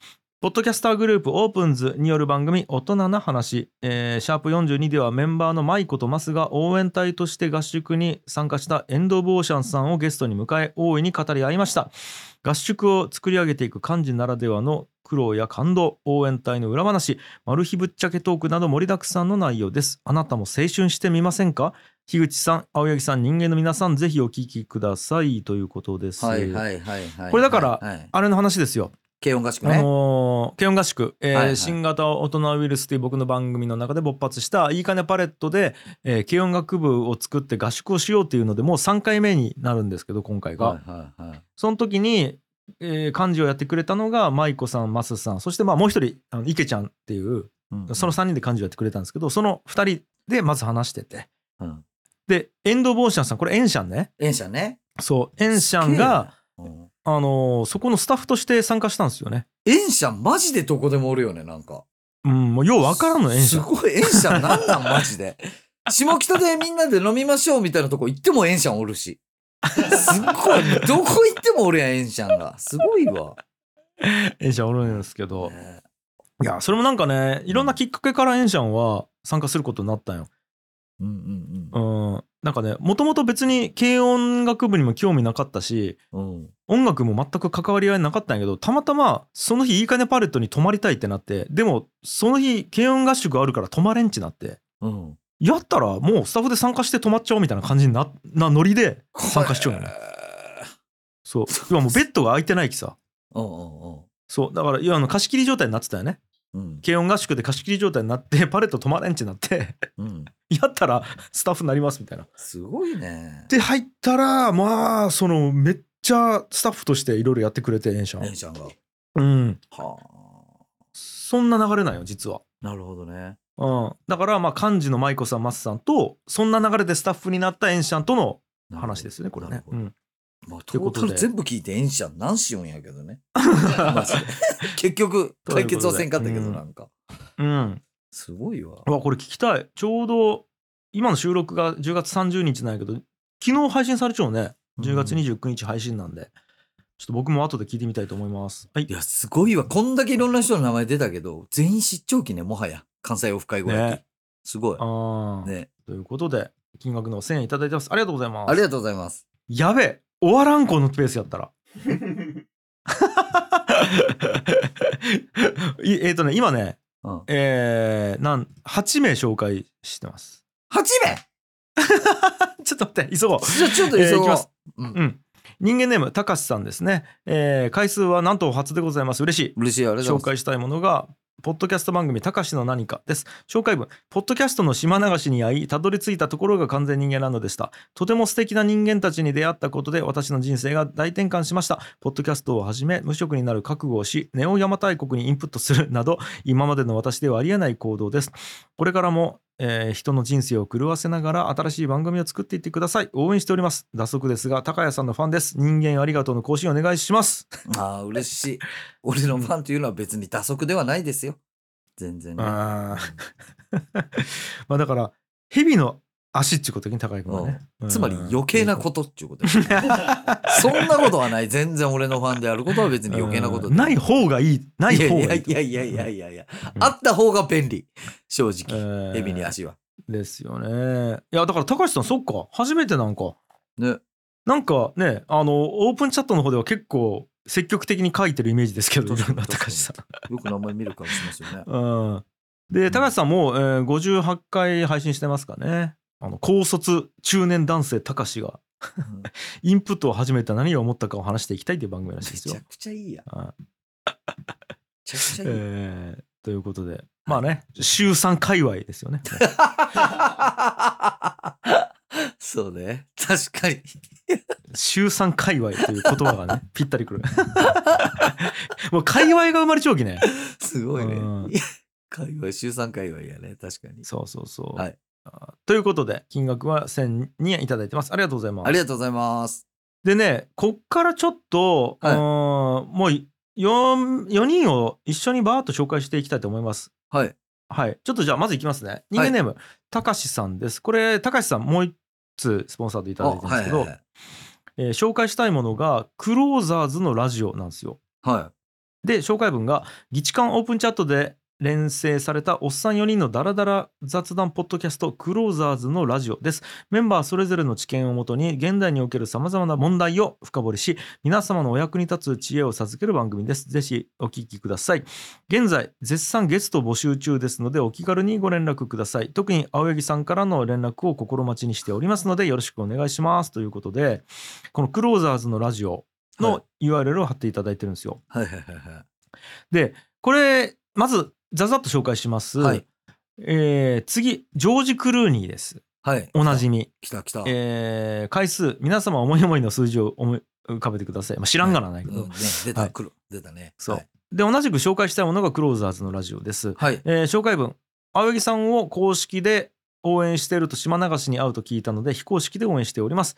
ポッドキャスターグループオープンズによる番組大人な話、えーシャープ42ではメンバーのマイコとマスが応援隊として合宿に参加したエンド・オブ・オーシャンさんをゲストに迎え大いに語り合いました。合宿を作り上げていく幹事ならではの苦労や感動応援隊の裏話。マル秘ぶっちゃけトークなど盛りだくさんの内容です。あなたも青春してみませんか？樋口さん青柳さん人間の皆さんぜひお聞きください。ということです、はいはいはいはい。これだからはいはい、あれの話ですよ軽音合宿あね。のー軽音合宿、えーはいはい。新型大人ウイルスという僕の番組の中で勃発したいいかねパレットで、えー軽音楽部を作って合宿をしようっていうのでもう3回目になるんですけど今回が、はいはいはい。その時に、えー幹事をやってくれたのが舞子さんマスさんそしてまあもう一人あの池ちゃんっていううんその3人で幹事をやってくれたんですけどその2人でまず話してて。うん。でエンド・ボーシャンさんこれエンシャンね。エンシャンね。そうエンシャンが、あのーそこのスタッフとして参加したんですよねエンシャンマジでどこでもおるよね、なんか。うんもうようわからんのエンシャンすごい、エンシャンなんなんマジで。下北でみんなで飲みましょうみたいなとこ行ってもエンシャンおるし。すっごい、どこ行ってもおるやん、エンシャンが。すごいわ。エンシャンおるんですけどねいやそれもなんかねいろんなきっかけからエンシャンは参加することになったんようんうんうんなんかねもともと別に軽音楽部にも興味なかったしうん。うん。音楽も全く関わり合いなかったんやけどたまたまその日いいかねパレットに泊まりたいってなってでもその日軽音合宿あるから泊まれんちなってうん。やったらもうスタッフで参加して泊まっちゃおうみたいな感じにななノリで参加しちゃうのねそう今もうベッドが空いてないきさうんうんそうだからいやあの貸し切り状態になってたよねうん。軽音合宿で貸し切り状態になって パレット泊まれんちなってうん。やったらスタッフになりますみたいなすごいね。で入ったらまあそのめっちゃスタッフとしていろいろやってくれてエンシャン。エンシャンが。うん。はそんな流れなんよ実は。あ。なるほどね。うん、だからまあ幹事の舞子さんマスさんとそんな流れでスタッフになったエンシャンとの話ですよねこれね。うん。まあ、ということで。全部聞いてエンシャン何しようんやけどね。結局、解決はせんかったけど、なんか。うん、すごいわ。うわこれ聞きたい。ちょうど今の収録が10月30日なんやけど昨日配信されちゃうね10月29日配信なんで、ちょっと僕も後で聞いてみたいと思います。はいいや、すごいわ。こんだけいろんな人の名前出たけど、全員出張期ね、もはや。関西オフ会後焼き。ねすごい。あーね。ということで金額の1000円いただいてますありがとうございますありがとうございます。やべえ終わらんこのペースやったら いえっ、とね今ねうん。えー、なん8名紹介してます8名？ちょっと待って急ごう。じゃあちょっと急ごう。えーいきます。うん。うん。人間ネームたかしさんですね、えー回数はなんと初でございます。嬉しい。嬉しい紹介したいものがポッドキャスト番組「たかしの何か」です。紹介文。ポッドキャストの島流しに遭いたどり着いたところが完全人間ランドでした。とても素敵な人間たちに出会ったことで私の人生が大転換しました。ポッドキャストをはじめ無職になる覚悟をしネオ邪馬台国にインプットするなど今までの私ではありえない行動です。これからも、えー人の人生を狂わせながら新しい番組を作っていってください応援しております脱足ですが高谷さんのファンです人間ありがとうの更新お願いしますます。ああ、嬉しい。俺のファンというのは別に打足ではないですよ。全然ね。あ まあだから蛇の足っていうことに高井君はね、うん。つまり余計なことっていうことです。そんなことはない。全然俺のファンであることは別に余計なことう。ん。ない方がいい。ない方がいいやいやいやいやいやいや、うん。あった方が便利。正え直。ー。エビに足は。ですよね。いやだから高橋さんそっか。初めてなんか。ね。なんかねあのオープンチャットの方では結構積極的に書いてるイメージですけど高橋さん。よく名前見る顔しますよね。うん。で高橋さんも、えー58回配信してますかねあの高卒中年男性高橋がうんインプットを始めた何を思ったかを話していきたいという番組らしいですよめちゃ。くちゃいいやん。めはいちゃくちゃいい。えーということでまあね週3界隈ですよねそうね。確かに。週3界隈という言葉がね ぴったりくるもう界隈が生まれちゃうきねすごいねうん。界隈、週3界隈やね。確かに。そうそうそう、はいあということで金額は1002円いただいてます。ありがとうございます。ありがとうございます。でねこっからちょっと、はい。もう 4, 4人を一緒にバーッと紹介していきたいと思います。はい。はい。ちょっとじゃあまずいきますね。人間ネーム、たかしさんです。これたかしさんもう一つスポンサーでいただいてるんですけど、はいはいえー紹介したいものがクローザーズのラジオなんですよ。はで紹介文が「議事館オープンチャットで連成されたおっさん4人のダラダラ雑談ポッドキャストクローザーズのラジオです。メンバーそれぞれの知見をもとに現代におけるさまざまな問題を深掘りし皆様のお役に立つ知恵を授ける番組です。ぜひお聞きください。現在絶賛ゲスト募集中ですのでお気軽にご連絡ください特に青柳さんからの連絡を心待ちにしておりますのでよろしくお願いします。ということでこのクローザーズのラジオの URL を貼っていただいてるんですよ。い。はいはいはいはい。でこれまずざざっと紹介します、はいえー次ジョージ・クルーニーですはい。おなじみ、来た来た。えー回数皆様思い思いの数字を思い浮かべてください、まあ、知らんがなないけど、うんね、出た、はい。出たね。そうはい。で同じく紹介したいものがクローザーズのラジオです、はい。えー紹介文青柳さんを公式で応援していると島流しに会うと聞いたので非公式で応援しております。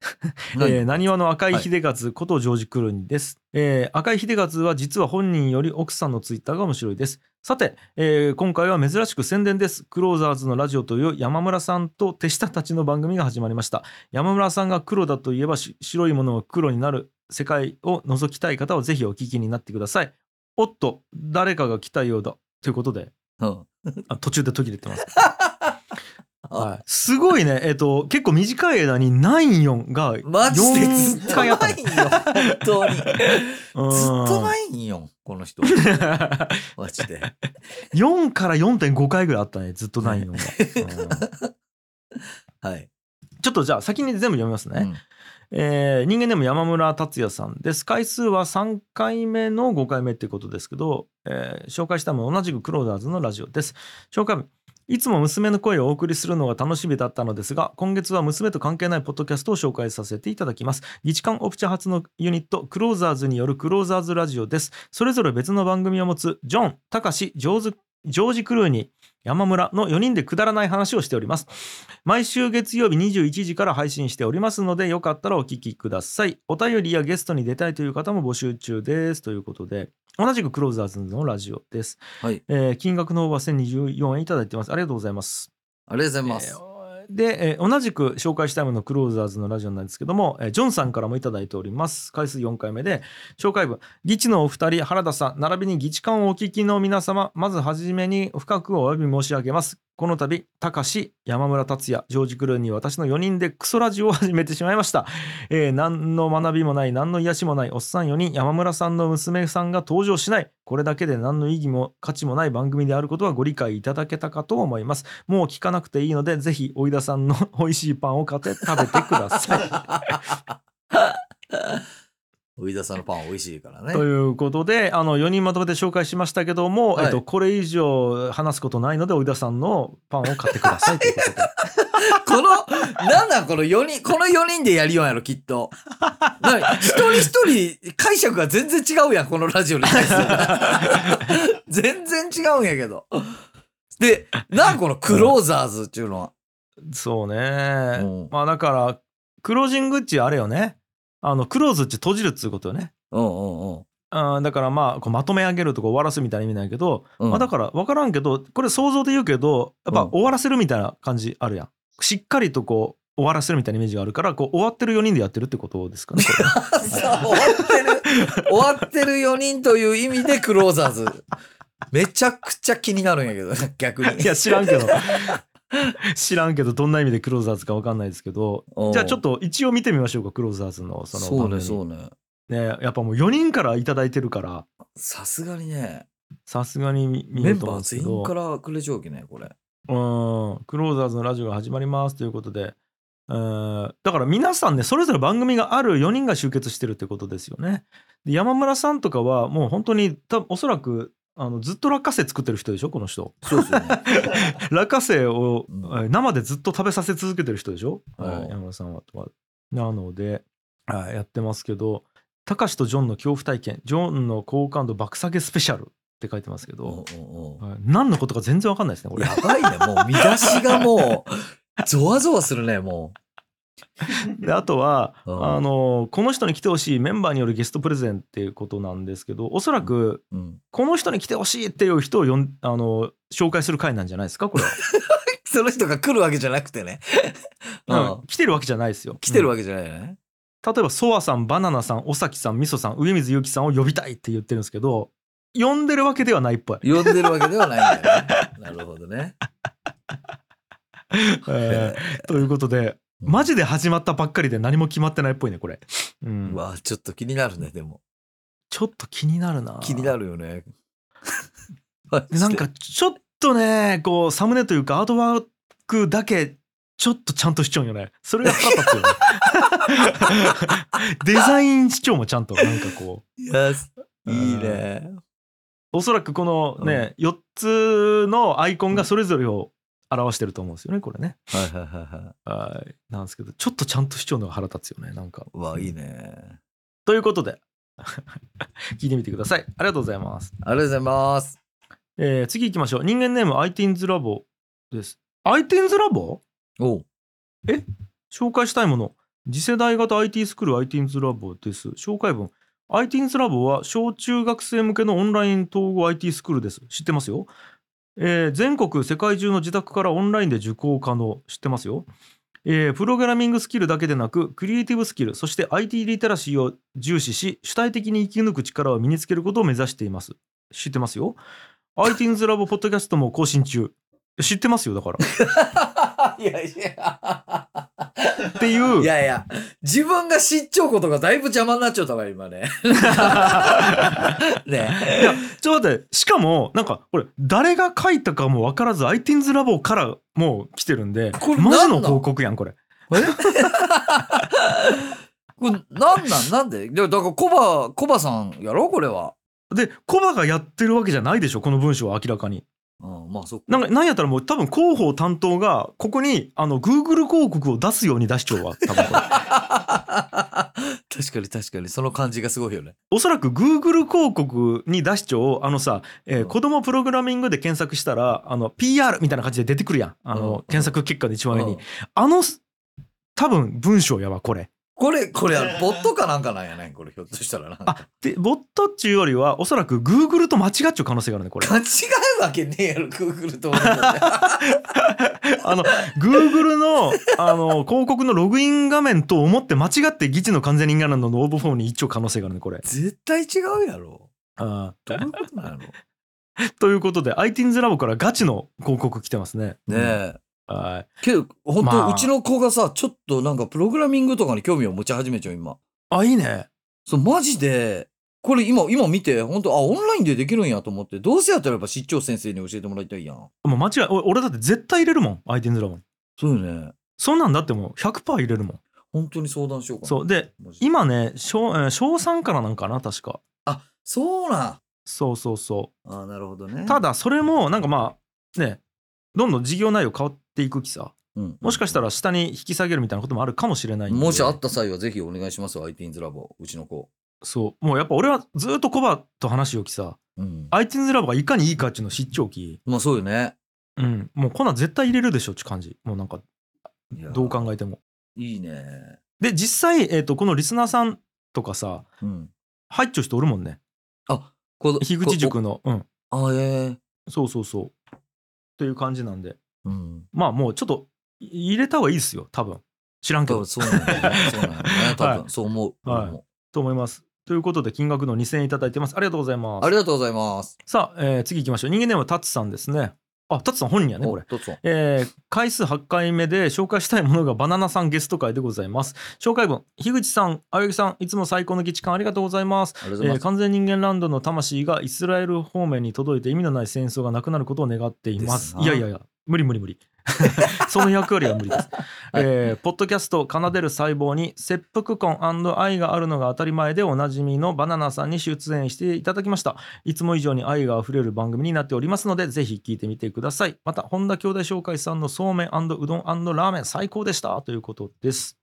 えー、なにわの赤い。秀勝ことジョージ・クルーニーです、えー赤い秀勝は実は本人より奥さんのツイッターが面白いです。さて、えー今回は珍しく宣伝です。クローザーズのラジオという山村さんと手下たちの番組が始まりました。山村さんが黒だといえばし白いものが黒になる世界を覗きたい方はぜひお聞きになってください。おっと誰かが来たようだ。ということで。うん。あ途中で途切れてます はい、すごいね、えっと、結構短い間に94がマジでずっ4と回あったないんよ。本当に。ずっうんとないんよ。この人。マジで。4から4.5回ぐらいあったねずっと94が、うんはい。ちょっとじゃあ先に全部読みますね、うんえー人間ネーム山村達也さんです回数は3回目の5回目っていうことですけど、えー紹介したもの同じくクローザーズのラジオです紹介文いつも娘の声をお送りするのが楽しみだったのですが今月は娘と関係ないポッドキャストを紹介させていただきます。日韓オプチャ発のユニットクローザーズによるクローザーズラジオです。それぞれ別の番組を持つジョン、タカシ、ジョーズジョージ・クルーニー、山村の4人でくだらない話をしております。毎週月曜日21時から配信しておりますのでよかったらお聞きください。お便りやゲストに出たいという方も募集中です。ということで同じくクローザーズのラジオです、はい。えー金額の方は1024円いただいてます。ありがとうございます。ありがとうございます。えーで、えー同じく紹介したいものクローザーズのラジオなんですけども、えージョンさんからもいただいております。回数4回目で紹介文議事のお二人原田さん並びに議事官をお聞きの皆様まずはじめに深くお詫び申し上げます。この度高志山村達也ジョージ・クルーに私の4人でクソラジオを始めてしまいました、えー何の学びもない何の癒しもないおっさん4人山村さんの娘さんが登場しない。これだけで何の意義も価値もない番組であることはご理解いただけたかと思います。もう聞かなくていいのでぜひおいださんの美味しいパンを買って食べてください。上田さんのパン美味しいからね。ということであの4人まとめて紹介しましたけども、はいえっと、これ以上話すことないのでおいださんのパンを買ってくださいということで この、なんなんこの4人、この4人でやりようやろ、きっと。な一人一人解釈が全然違うやん、このラジオに対する。全然違うんやけど。で、なんこのクローザーズっていうのは？そうねうんまあだからクロージングっちあれよねあのクローズっち閉じるっつうことよねうんうんうん。だからまあこうまとめ上げるとか終わらすみたいな意味なんやけど、うんまあ、だから分からんけどこれ想像で言うけどやっぱうん終わらせるみたいな感じあるやんしっかりとこう終わらせるみたいなイメージがあるからこう終わってる4人でやってるってことですかねこれ さあ終わってる、終わってる4人という意味でクローザーズ。めちゃくちゃ気になるんやけど、逆に。いや知らんけど 知らんけどどんな意味でクローザーズか分かんないですけどう。んじゃあちょっと一応見てみましょうかクローザーズのそのそうね、そうね。ねやっぱもう4人から頂いただいてるから。さすがにね、さすがに見見メンようと思うバー全んですけど。員からくれちゃうきね、これ。うん、クローザーズのラジオが始まりますということで、うん。だから皆さんね、それぞれ番組がある4人が集結してるってことですよね。で山村さんとかはもう本当におそらくあのずっと落花生作ってる人でしょ？この人。そうですよね。落花生をうん。えー生でずっと食べさせ続けてる人でしょ、うんはい。山田さんは。とかなので、はいやってますけど「たかしとジョンの恐怖体験。ジョンの好感度爆下げスペシャル」って書いてますけど、うんはい何のことか全然わかんないですねこれ。やばいね。もう見出しがもう、ゾワゾワするね、も であとはうんあのこの人に来てほしいメンバーによるゲストプレゼンっていうことなんですけどおそらくう。うん。この人に来てほしいっていう人をよんあの紹介する回なんじゃないですかこれは、その人が来るわけじゃなくてね。ううんん。来てるわけじゃないですよ来てるうんわけじゃないよね。例えばソワさんバナナさん尾崎さんみそさん上水ゆきさんを呼びたいって言ってるんですけど呼んでるわけではないっぽい、呼んでるわけではないんだよね。なるほどね。えーということでマジで始まったばっかりで何も決まってないっぽいねこれ、うん。うわ、ちょっと気になるね、でも。ちょっと気になるな。気になるよね。で。なんかちょっとねこうサムネというかアートワークだけちょっとちゃんとしちゃうんよね。それが腹立つよね。デザイン主張もちゃんとなんかこう。いや、いいね。おそらくこのね、4つのアイコンがそれぞれを表してると思うんですよねこれね。はいはいはいははい。なんですけどちょっとちゃんとしちゃうのが腹立つよねなんか。い。うわ、いいね。ということで 聞いてみてください。ありがとうございます、ありがとうございます。えー次行きましょう。人間ネーム iTeens ラボです。iTeens ラボ？おう。紹介したいもの。次世代型 IT スクール iTeens ラボです。紹介文。iTeens ラボは小中学生向けのオンライン統合 IT スクールです。知ってますよ、えー全国世界中の自宅からオンラインで受講可能。知ってますよ、えープログラミングスキルだけでなくクリエイティブスキルそして IT リテラシーを重視し主体的に生き抜く力を身につけることを目指しています。知ってますよ？ITINS ラボポッドキャストも更新中。知ってますよ？だから。いやいや。っていう。いやいや、自分が知っちゃうことがだいぶ邪魔になっちゃったわ、今ね。ね。いやちょっと待ってしかもなんかこれ誰が書いたかも分からず iTeens ラボからもう来てるんでこれマジの広告やんこれ。これ、なん なん？なんで？でだから、コバ、コバさんやろ？これは。でコバがやってるわけじゃないでしょこの文章は明らかにうん、まあ、そっか。なんかなんやったらもう多分広報担当がここにあの Google 広告を出すように出しちゃうわ多分これ。確かに確かに、その感じがすごいよね。おそらく Google 広告に出しちゃう。あのさ、えーうん。子供プログラミングで検索したらあの PR みたいな感じで出てくるやん。あの、うん。検索結果で一番上に、うん。あの多分文章やわこれこれ、これ、ボットかなんかなんやねん、これ、ひょっとしたらな。あでボットっちゅうよりはおそらく Google と間違っちゃう可能性があるねこれ間違うわけねえやろ、Google と思って。あの Google のあの広告のログイン画面と思って間違って議事の完全人間欄の応募フォームに一応可能性があるねこれ絶対違うやろ。あどういうことなの？ね ーということで iTeens ラボからガチの広告来てますねえ。はいけど、本当、まあうちの子がさ、ちょっとなんかプログラミングとかに興味を持ち始めちゃう、今。あいいねそう、マジで、これ今、今見て、本当あ、オンラインでできるんやと思って、どうせやったらやっぱ出張先生に教えてもらいたいやん。もう間違いお俺だって絶対入れるもん iTeens ラボにそうよね。そんなんだってもう100%入れるもん本当に相談しようかな。そうで今ね小,、えー小3からなんかな確かあ、そうなん。そうそうそうあなるほどね。ただそれもなんかまあねどんどん事業内容変わっていくきさ。うん、もしかしたら下に引き下げるみたいなこともあるかもしれないもしあった際はぜひお願いしますわ、ITINS ラボ、うちの子。そう。もうやっぱ俺はずっとコバと話をきさ。うん。iTunes ラボがいかにいいかっていうのを知っちゃうきまあそうよね。うん。もうこんなん絶対入れるでしょって感じ。もうなんかどう考えても。いいね。で実際、えー、とこのリスナーさんとかさうん。入っちゃう人おるもんね。あ、この樋口塾の。うん。こあ、ええそうそうそう。という感じなんでうん。まあもうちょっとい入れた方がいいですよ多分。知らんけど。多分そうなんだよね。そうなんだよね。多分、はいそう思う。はい。と思います。ということで金額の2000円いただいてます。ありがとうございます。ありがとうございます。さあ、えー次行きましょう。人間ネームはタツさんですね。あタツさん本人やねこれ。えー回数8回目で紹介したいものがバナナさんゲスト会でございます。紹介文。樋口さん青柳さんいつも最高の議事間ありがとうございます。ありがとうございます。えー完全人間ランドの魂がイスラエル方面に届いて意味のない戦争がなくなることを願っています。いやいやいや無理無理無理 その役割は無理です。えーポッドキャスト奏でる細胞に切腹婚愛があるのが当たり前でおなじみのバナナさんに出演していただきました。いつも以上に愛があふれる番組になっておりますので、ぜひ聞いてみてください。また、本田兄弟紹介さんのそうめんうどんラーメン最高でしたということです。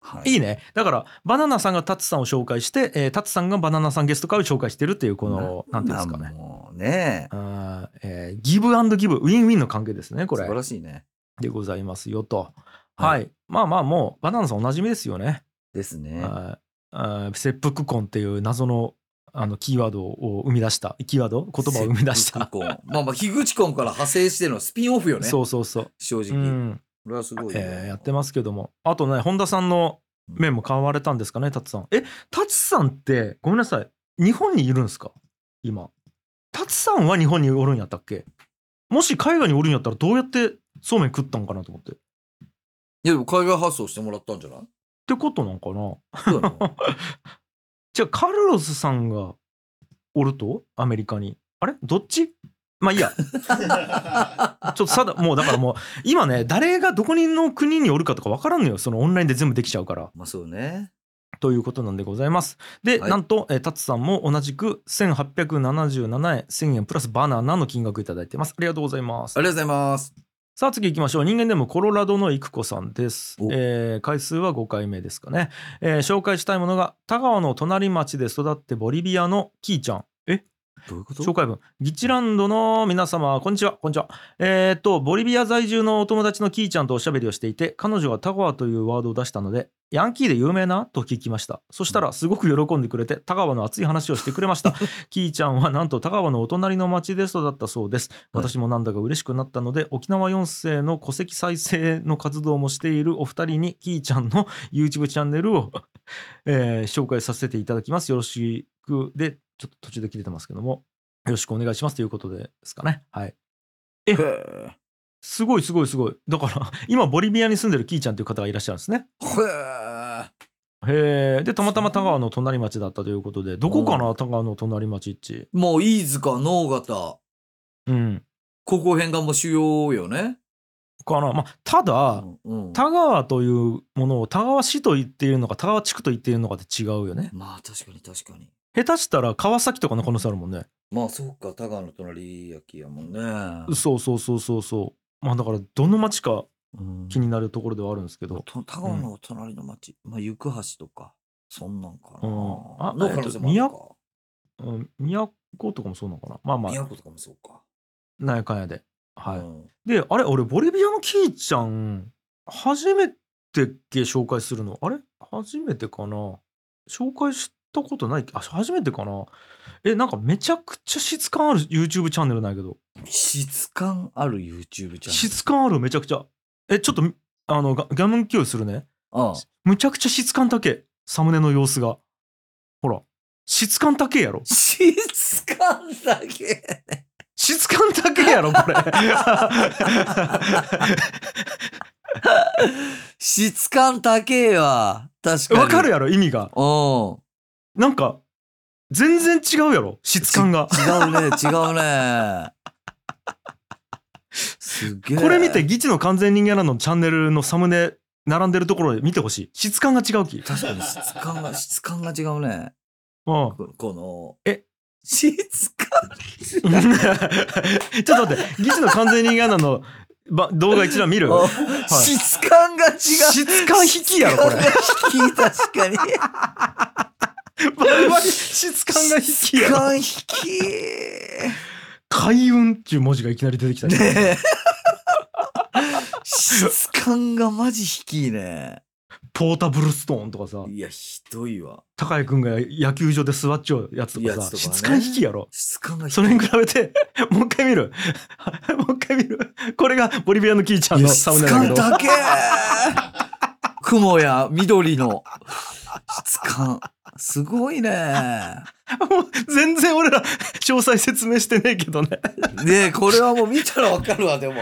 はいいいね。だから、バナナさんがタツさんを紹介して、えータツさんがバナナさんゲスト会を紹介してるっていう、この、なんていうんですかね。もうねあーえーギブアンドギブ、ウィンウィンの関係ですね、これ素晴。らしいね。でございますよと。ははいい。まあまあ、もう、バナナさんおなじみですよね。ですね。はいあー切腹婚っていう謎のあのキーワードを生み出した、キーワード？言葉を生み出した。まあまあ、樋口婚から派生してのスピンオフよね。そうそうそう。正直。うんこれはすごいよ。えーやってますけども。あとね、本田さんの面も買われたんですかね、タツさん。え、タツさんって、ごめんなさい。日本にいるんですか？今。タツさんは日本におるんやったっけ？もし海外におるんやったらどうやってそうめん食ったんかなと思って。っいや、でも海外発送してもらったんじゃない？てことなんかな？そうなの じゃあカルロスさんがおると？アメリカに。あれ？どっち？まあいいや。ちょっとさだ、もうだからもう、今ね、誰がどこにの国におるかとか分からんのよ。そのオンラインで全部できちゃうから。まあそうね。ということなんでございます。で、はいなんと、えー、タツさんも同じく1877円、1000円プラスバナナの金額いただいてます。ありがとうございますあ。りがとうございます。さあ次行きましょう。人間でもコロラドの育子さんですお。えー回数は5回目ですかね、えー紹介したいものが田川の隣町で育ってボリビアのキーちゃん。えどういうこと？紹介文。ギチランドの皆様、こんにちは。こんにちは。えーっと、ボリビア在住のお友達のキーちゃんとおしゃべりをしていて、彼女が田川というワードを出したので、ヤンキーで有名な？と聞きました。そしたら、すごく喜んでくれて、田川の熱い話をしてくれました。キーちゃんはなんと田川のお隣の町で育ったそうです。私もなんだか嬉しくなったので、沖縄4世の戸籍再生の活動もしているお二人に、キーちゃんの YouTube チャンネルを、えー紹介させていただきます。よろしく。で、ちょっと途中で切れてますけども、よろしくお願いしますということですかね。はい。へーすごいすごいすごい。だから、今、ボリビアに住んでるキーちゃんという方がいらっしゃるんですね。へーへえ。で、たまたま田川の隣町だったということで、どこかな、田川の隣町っち。もう飯塚、能形、うん。ここ辺がもう主要よね。かな。まあ、ただ、うんうん田川というものを田川市と言っているのか、田川地区と言っているのかって違うよね。まあ確かに確かに。下手したら川崎とかの可能性あるもんね。まあそうか、田川の隣焼きやもんね。そうそうそうそうそう。まあだからどの町かうん気になるところではあるんですけど。と田川の隣の町、まあ行橋とか、そんなんかな。うんあの可能性もあるか。うん、都とかもそうなのかな。まあまあ、宮古とかもそうか。なんやかんやで。はい。うんで、あれ、俺、ボリビアのキーちゃん、初めてっけ紹介するのあれ？初めてかな？紹介したことないあ、初めてかなえ、なんかめちゃくちゃ質感ある YouTube チャンネルなんやけど。質感ある YouTube チャンネル？質感あるめちゃくちゃ。え、ちょっと、あの、ガギャムン共有するね。ああむちゃくちゃ質感高え。サムネの様子が。ほら。質感高えやろ。質感だけ。質感高えやろ、これ。質感高えわ。確かに。わかるやろ、意味が。うん。なんか、全然違うやろ、質感が。違うね、違うね。すげえ。これ見て、ギチの完全人間ランドのチャンネルのサムネ並んでるところで見てほしい。質感が違うき。確かに質感が、質感が違うね。うん。ここの、え？質感 ちょっと待って、ギチの完全人間ランドのば動画一覧見る？あ質感が違う。質感引きやろ、これ。引き、確かに。バリバリ質感が引きや感引き。開運っていう文字がいきなり出てきた。ねえ。質感がマジ引きね。ポータブルストーンとかさ、いや、ひどいわ。高井くんが野球場で座っちゃうやつとかさ、やつとかね質感引きやろ。質感が引き。それに比べて、もう一回見る。もう一回見る。これがボリビアのキーちゃんのサムネだけど。感だけ 雲や緑の質感。すごいね。もう全然俺ら 詳細説明してねえけどね。ねえ、これはもう見たらわかるわ、でも。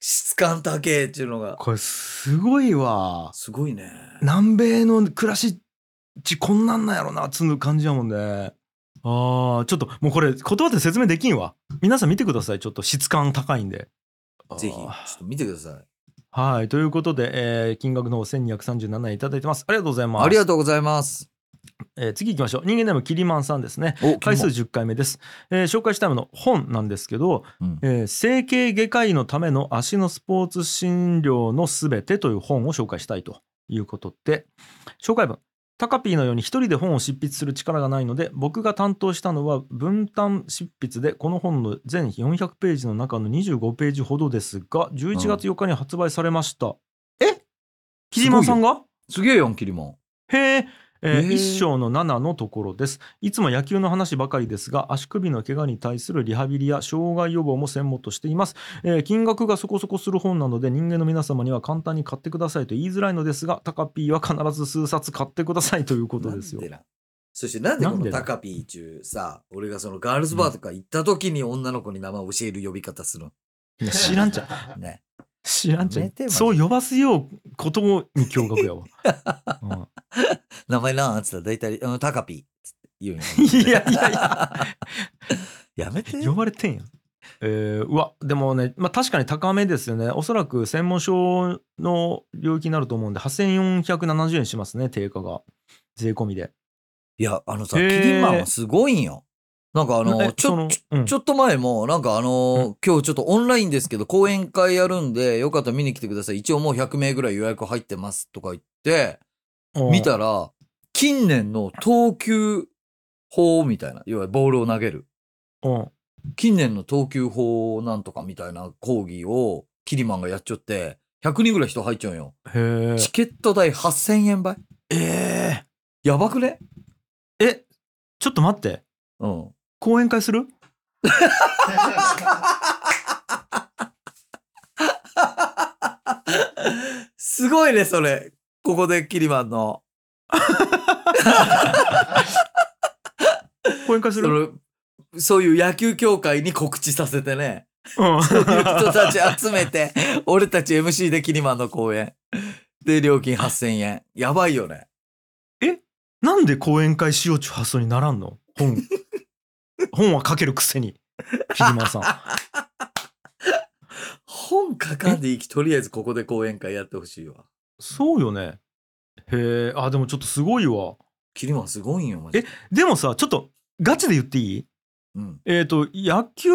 質感高えっていうのが。これすごいわ。すごいね。南米の暮らしっちこんなんなんやろなつう感じやもんね。ああ、ちょっともうこれ言葉で説明できんわ。皆さん見てください。ちょっと質感高いんで。ぜひちょっと見てくださいはいということで、えー金額の方1237円いただいてますありがとうございますありがとうございますえー次行きましょう。人間ネームキリマンさんですね。お回数キ10回目です、えー紹介したいもの本なんですけど、うん。えー整形外科医のための足のスポーツ診療のすべてという本を紹介したいということで紹介文。タカピーのように一人で本を執筆する力がないので僕が担当したのは分担執筆でこの本の全400ページの中の25ページほどですが11月4日に発売されました、え？キリマンさんが？すげえ。よんキリマン。へええーへー。一章の7のところです。いつも野球の話ばかりですが足首の怪我に対するリハビリや障害予防も専門としています、えー金額がそこそこする本なので人間の皆様には簡単に買ってくださいと言いづらいのですがタカピーは必ず数冊買ってくださいということですよ。なんでな。そしてなんでこのタカピー中さ俺がそのガールズバーとか行った時に女の子に名前教える呼び方するいや知らんちゃの ね知らんちゃやめてマジで。そう呼ばすようことに驚愕やわ、うん。名前なんつったら大体、うん、タカピー。っつって言うんよいやいやいや。やめて。呼ばれてんやん。えーうわでもね、まあ、確かに高めですよね。おそらく専門書の領域になると思うんで8470円しますね定価が。税込みで。いやあのさキリンマンはすごいんよなんかあのちょちうん。ょちょっと前もなんかあの今日ちょっとオンラインですけど講演会やるんでよかったら見に来てください。一応もう100名ぐらい予約入ってますとか言ってう。ん見たら近年の投球法みたいな要はボールを投げる。う。ん近年の投球法なんとかみたいな講義をキリマンがやっちゃって100人ぐらい人入っちゃうんよ。チケット代8000円倍？えやばくね？ー、えちょっと待って。うん講演会する？すごいねそれ。ここでキリマンの。講演会する？そういう野球協会に告知させてね。うん。そういう人たち集めて 俺たち MC でキリマンの公演。で料金8000円。やばいよね。なんで講演会しようっちゅう発想にならんの？本本は書けるくせにキリマンさん。本書かんでいいきとりあえずここで講演会やってほしいわ。そうよね。へえ。あでもちょっとすごいわ。キリマンすごいんよマジで。でもさちょっとガチで言っていい？うん。えっ、と野球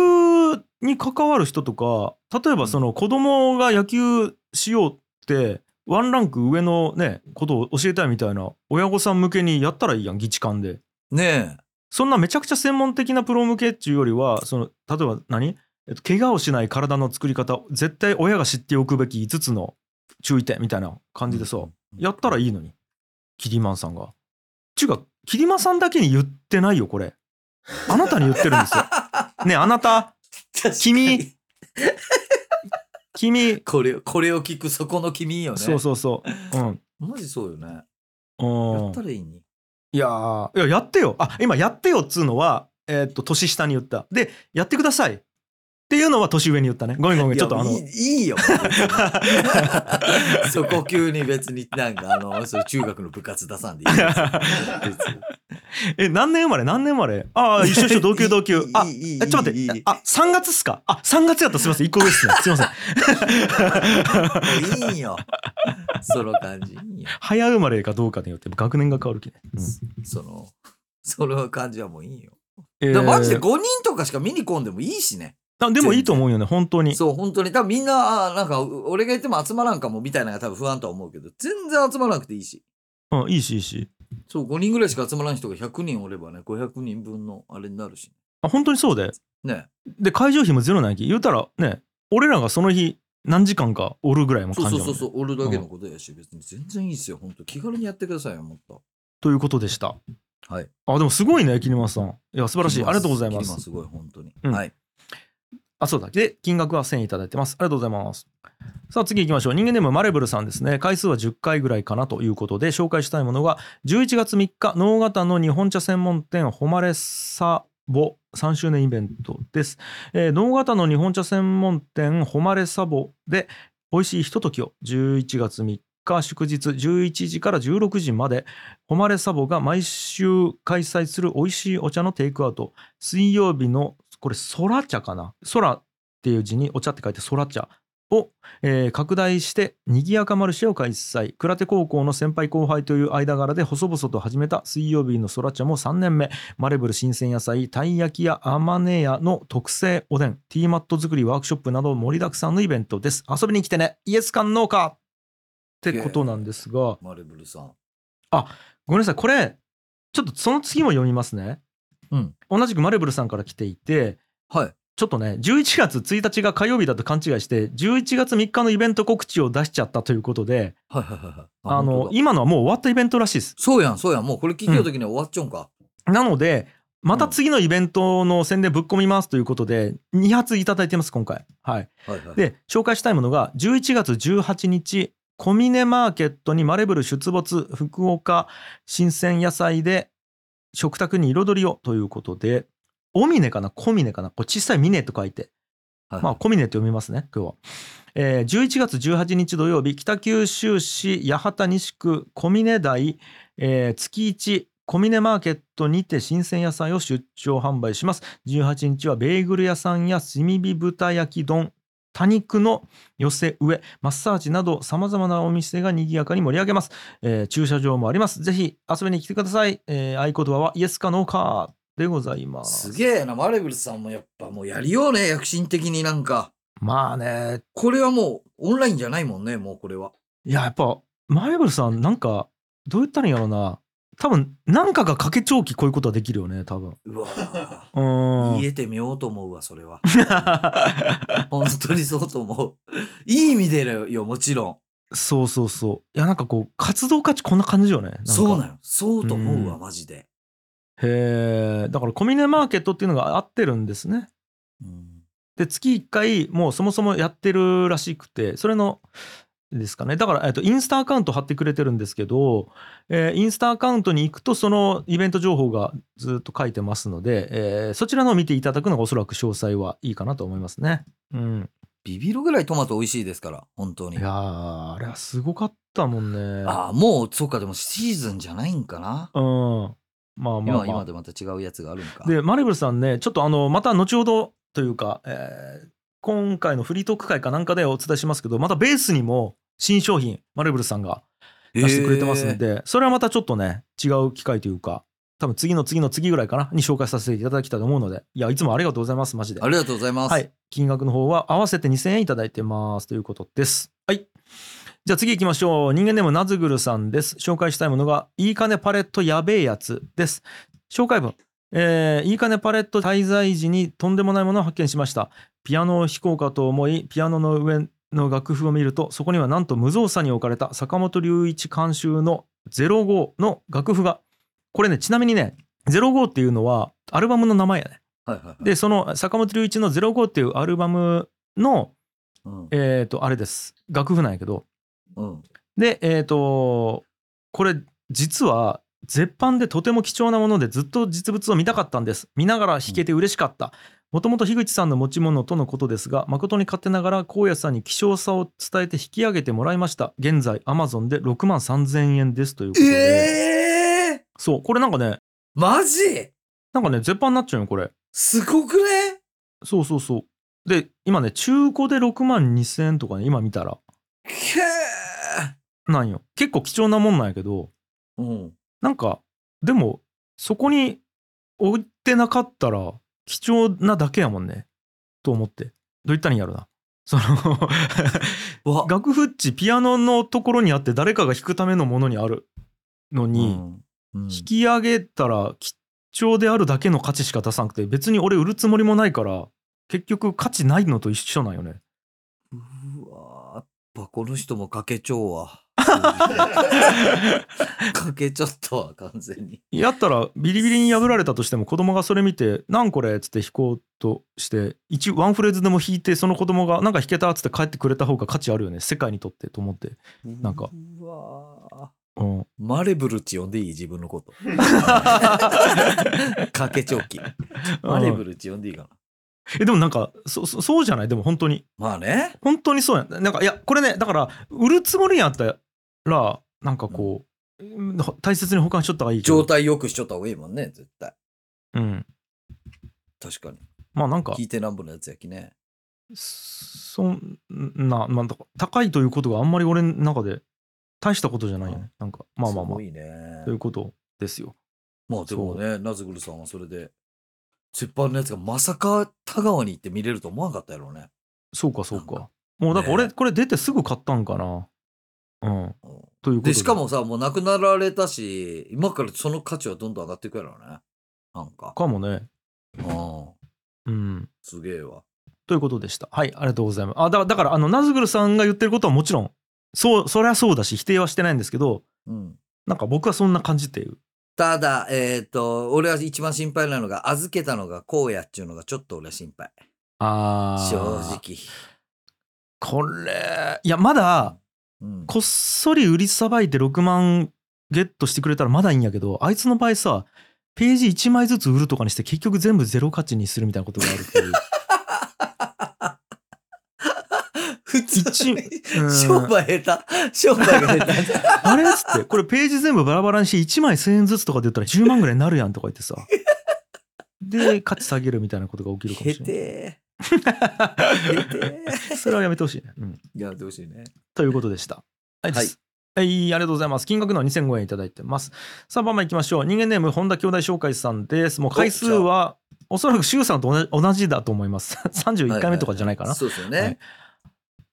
に関わる人とか例えばその子供が野球しようってワンランク上のねことを教えたいみたいな親御さん向けにやったらいいやん議事館で。ねそんなめちゃくちゃ専門的なプロ向けっていうよりはその例えば何、えっと、怪我をしない体の作り方絶対親が知っておくべき5つの注意点みたいな感じでさ、やったらいいのに。キリマンさんが。ちゅうかキリマンさんだけに言ってないよこれ。あなたに言ってるんですよ。ねえあなた？君？君？これこれを聞くそこの君よね。そうそうそう。うん。マジそうよね。うん。やったらいいにいやー。いややってよ。あ今やってよっつうのはえーっと年下に言った。でやってください。っていうのは年上に言ったね。ごめんごめんちょっとあのいやいよ。そこ急に別になんかあのそういう中学の部活出さんでいい別に え何年生まれ？何年生まれ？ああ一緒一緒同級同級。あちょっと待いいいい。ってあ3月っすか？あ3月やったらすいません。1個上っすね。すいません。いいんよ。その感じ。いいんよ。早生まれかどうかによって学年が変わるきね、そのその感じはもういいよ。えー。だからマジで5人とかしか見に来んでもいいしね。あでもいいと思うよね本当に。そう本当に。多分みんなあなんかう俺が言っても集まらんかもみたいなのが多分不安とは思うけど全然集まらなくていいし。うん、いいしいいしそう5人ぐらいしか集まらん人が100人おればね500人分のあれになるしあ本当にそうで？ね。で会場費もゼロなき？言うたらね俺らがその日何時間かおるぐらいもそう感じね。そうそうそうおるだけのことやし、別に全然いいっすよ本当気軽にやってくださいよもっと。ということでした。はい。あでもすごいね桐間さん。いや素晴らしい。ありがとうございます。すごい本当に、うん。はいあそうだ。で金額は1000円いただいてます。ありがとうございます。さあ次行きましょう。人間ネームマレブルさんですね。回数は10回ぐらいかなということで紹介したいものが11月3日能形の日本茶専門店誉れサボ。3周年イベントです、えー、能形の日本茶専門店誉れサボで美味しいひとときを11月3日祝日11時から16時まで誉れサボが毎週開催する美味しいお茶のテイクアウト。水曜日のこれ空茶かな？空っていう字にお茶って書いて空茶を、えー拡大して賑やかマルシェを開催。倉手高校の先輩後輩という間柄で細々と始めた水曜日の空茶も3年目。マレブル新鮮野菜たい焼きやあまねやの特製おでんティーマット作りワークショップなど盛りだくさんのイベントです。遊びに来てね。イエス館農家ってことなんですが。マレブルさん。ごめんなさい。これちょっとその次も読みますね、うん、同じくマレブルさんから来ていてはい。ちょっとね11月1日が火曜日だと勘違いして11月3日のイベント告知を出しちゃったということではいはいはいはい。あの今のはもう終わったイベントらしいですそうやん、そうやん。もうこれ聞いてる時には終わっちゃうんか。なのでまた次のイベントの宣伝ぶっ込みますということで2発いただいてます今回はいはいはい。で紹介したいものが11月18日コミネマーケットにマレブル出没福岡新鮮野菜で食卓に彩りをということでオミネかな？コミネかな？これ小さいミネと書いて。はいまあコミネって読みますね今日は、えー11月18日土曜日北九州市八幡西区小峰台、えー月1小峰マーケットにて新鮮野菜を出張販売します。18日はベーグル屋さんや炭火豚焼き丼多肉の寄せ植えマッサージなどさまざまなお店が賑やかに盛り上げます、えー駐車場もあります。ぜひ遊びに来てください、えー合言葉はイエスかノーか。でございます。すげえな、マレブルさんもやっぱもうやりようね、躍進的になんか。まあね。これはもうオンラインじゃないもんね、もうこれは。いややっぱマイブルさんなんかどう言ったらいいんやろうな多分なんかが掛け長期こういうことはできるよね多分うわ言えてみようと思うわ、それは。本当にそうと思う。いい意味でよ、もちろん。そうそうそういやなんかこう活動価値こんな感じよねそうなの。そうと思うわ、うんマジで。へえだからコミネマーケットっていうのが合ってるんですねうんで月1回もうそもそもやってるらしくてそれのですかねだから、えっと、インスタアカウント貼ってくれてるんですけど、えーインスタアカウントに行くとそのイベント情報がずっと書いてますので、えーそちらのを見ていただくのがおそらく詳細はいいかなと思いますね。うん、ビビるぐらいトマト美味しいですから、本当に。いやーあれはすごかったもんね。ああ、もう、そうか、でもシーズンじゃないんかな。うんまあまあ、まあ、今、今でまた違うやつがあるんか。でマレブルさんねちょっとあのまた後ほどというか、えー今回のフリートーク会かなんかでお伝えしますけどまたベースにも新商品マレブルさんが出してくれてますんで、それはまたちょっとね違う機会というか多分次の次の次ぐらいかなに紹介させていただきたいと思うのでいやいつもありがとうございますマジで。ありがとうございます。はい。金額の方は合わせて2000円いただいてますということです。はい。じゃあ次行きましょう。人間ネームナズグルさんです。紹介したいものがいいかねパレットやべえやつです。紹介文えーいいかねパレット滞在時にとんでもないものを発見しました。ピアノを弾こうかと思いピアノの上の楽譜を見るとそこにはなんと無造作に置かれた坂本龍一監修の05の楽譜がこれねちなみにね05っていうのはアルバムの名前やね。はいはいはい。でその坂本龍一の「05」っていうアルバムのうん。えっ、とあれです。楽譜なんやけど。うん。でえっ、とこれ実は絶版でとても貴重なものでずっと実物を見たかったんです。見ながら弾けて嬉しかった。もともと樋口さんの持ち物とのことですが誠に勝手ながら荒野さんに希少さを伝えて引き上げてもらいました。現在 Amazon で6万3000円ですということで、ええー、そうこれなんかねマジ？なんかね絶版になっちゃうよこれ。すごくね？そうそうそう。で今ね中古で6万2000円とかね今見たら。けなんよ。結構貴重なもんなんやけど。ーうん。なんかでもそこに置いてなかったら貴重なだけやもんね。と思って。どう言ったらいいんやろな。そのわ。楽譜っちピアノのところにあって誰かが弾くためのものにあるのに、うん。うん。引き上げたら貴重であるだけの価値しか出さなくて別に俺売るつもりもないから結局価値ないのと一緒なんよねぱこの人もかけちょうわ。かけちょっとわ、完全に。やったらビリビリに破られたとしても子供がそれ見て「なんこれ?」っつって弾こうとして一ワンフレーズでも弾いてその子供が「なんか弾けた」っつって帰ってくれた方が価値あるよね世界にとってと思って、なんかうわうん、マレブルチ呼んでいい？自分のこと。かけちょき。マレブルチ呼んでいいかな。えでもなんかそそそうじゃない？でも本当にまあね。本当にそうやんなんかいやこれねだから売るつもりやったらなんかこう、うん大切に保管しとった方がいいけど状態良くしちょった方がいいもんね、絶対。うん確かに。まあなんか聞いてなんぼのやつやきね。そんな、まあ、だから高いということがあんまり俺の中で大したことじゃないよね。なんか、まあまあまあすご、いねということですよ。まあでもね、ナズグルさんはそれで、鉄板のやつがまさか田川に行って見れると思わなかったやろうね。そうか、そうかか。もうだから俺、ねこれ出てすぐ買ったんかな。うん。うんということで。で、しかもさ、もう亡くなられたし、今からその価値はどんどん上がっていくやろうね。なんか。かもね。うん。うん。すげえわ。ということでした。はい、ありがとうございます。あ、だだから、あの、ナズグルさんが言ってることはもちろん、そう、そりゃそうだし、否定はしてないんですけど、うん。なんか僕はそんな感じっていう。ただ、えっ、と、俺は一番心配なのが、預けたのがこうやっていうのがちょっと俺は心配。あ正直。これ、いや、まだ、うん。こっそり売りさばいて6万ゲットしてくれたらまだいいんやけど、あいつの場合さ、ページ1枚ずつ売るとかにして結局全部ゼロ価値にするみたいなことがあるっていう。普通にうん商売下手商売が下手。あれっつって、これページ全部バラバラにして1枚1000円ずつとかで言ったら10万ぐらいになるやんとか言ってさ。で、価値下げるみたいなことが起きるかも下しれない。それはやめてほしいね。うん。やってほしいね。ということでした。はい、はいありがとうございます。金額のは2005円いただいてます。さあ、番前行きましょう。人間ネーム、本田兄弟紹介さんです。もう回数は、おそらく周さんと同じだと思います。31回目とかじゃないかな。そうですよはいね。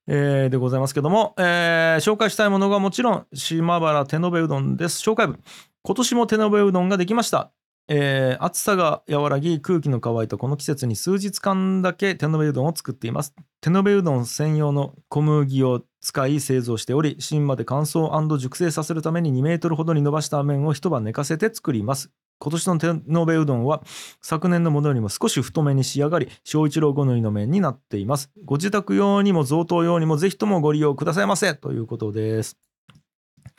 えーでございますけども、えー紹介したいものがもちろん島原手延べうどんです。紹介文。今年も手延べうどんができました、えー暑さが和らぎ空気の乾いたこの季節に数日間だけ手延べうどんを作っています。手延べうどん専用の小麦を使い製造しており芯まで乾燥熟成させるために2メートルほどに伸ばした麺を一晩寝かせて作ります。今年の手延べうどんは昨年のものよりも少し太めに仕上がり小一郎好みの麺になっています。ご自宅用にも贈答用にもぜひともご利用くださいませ。ということです。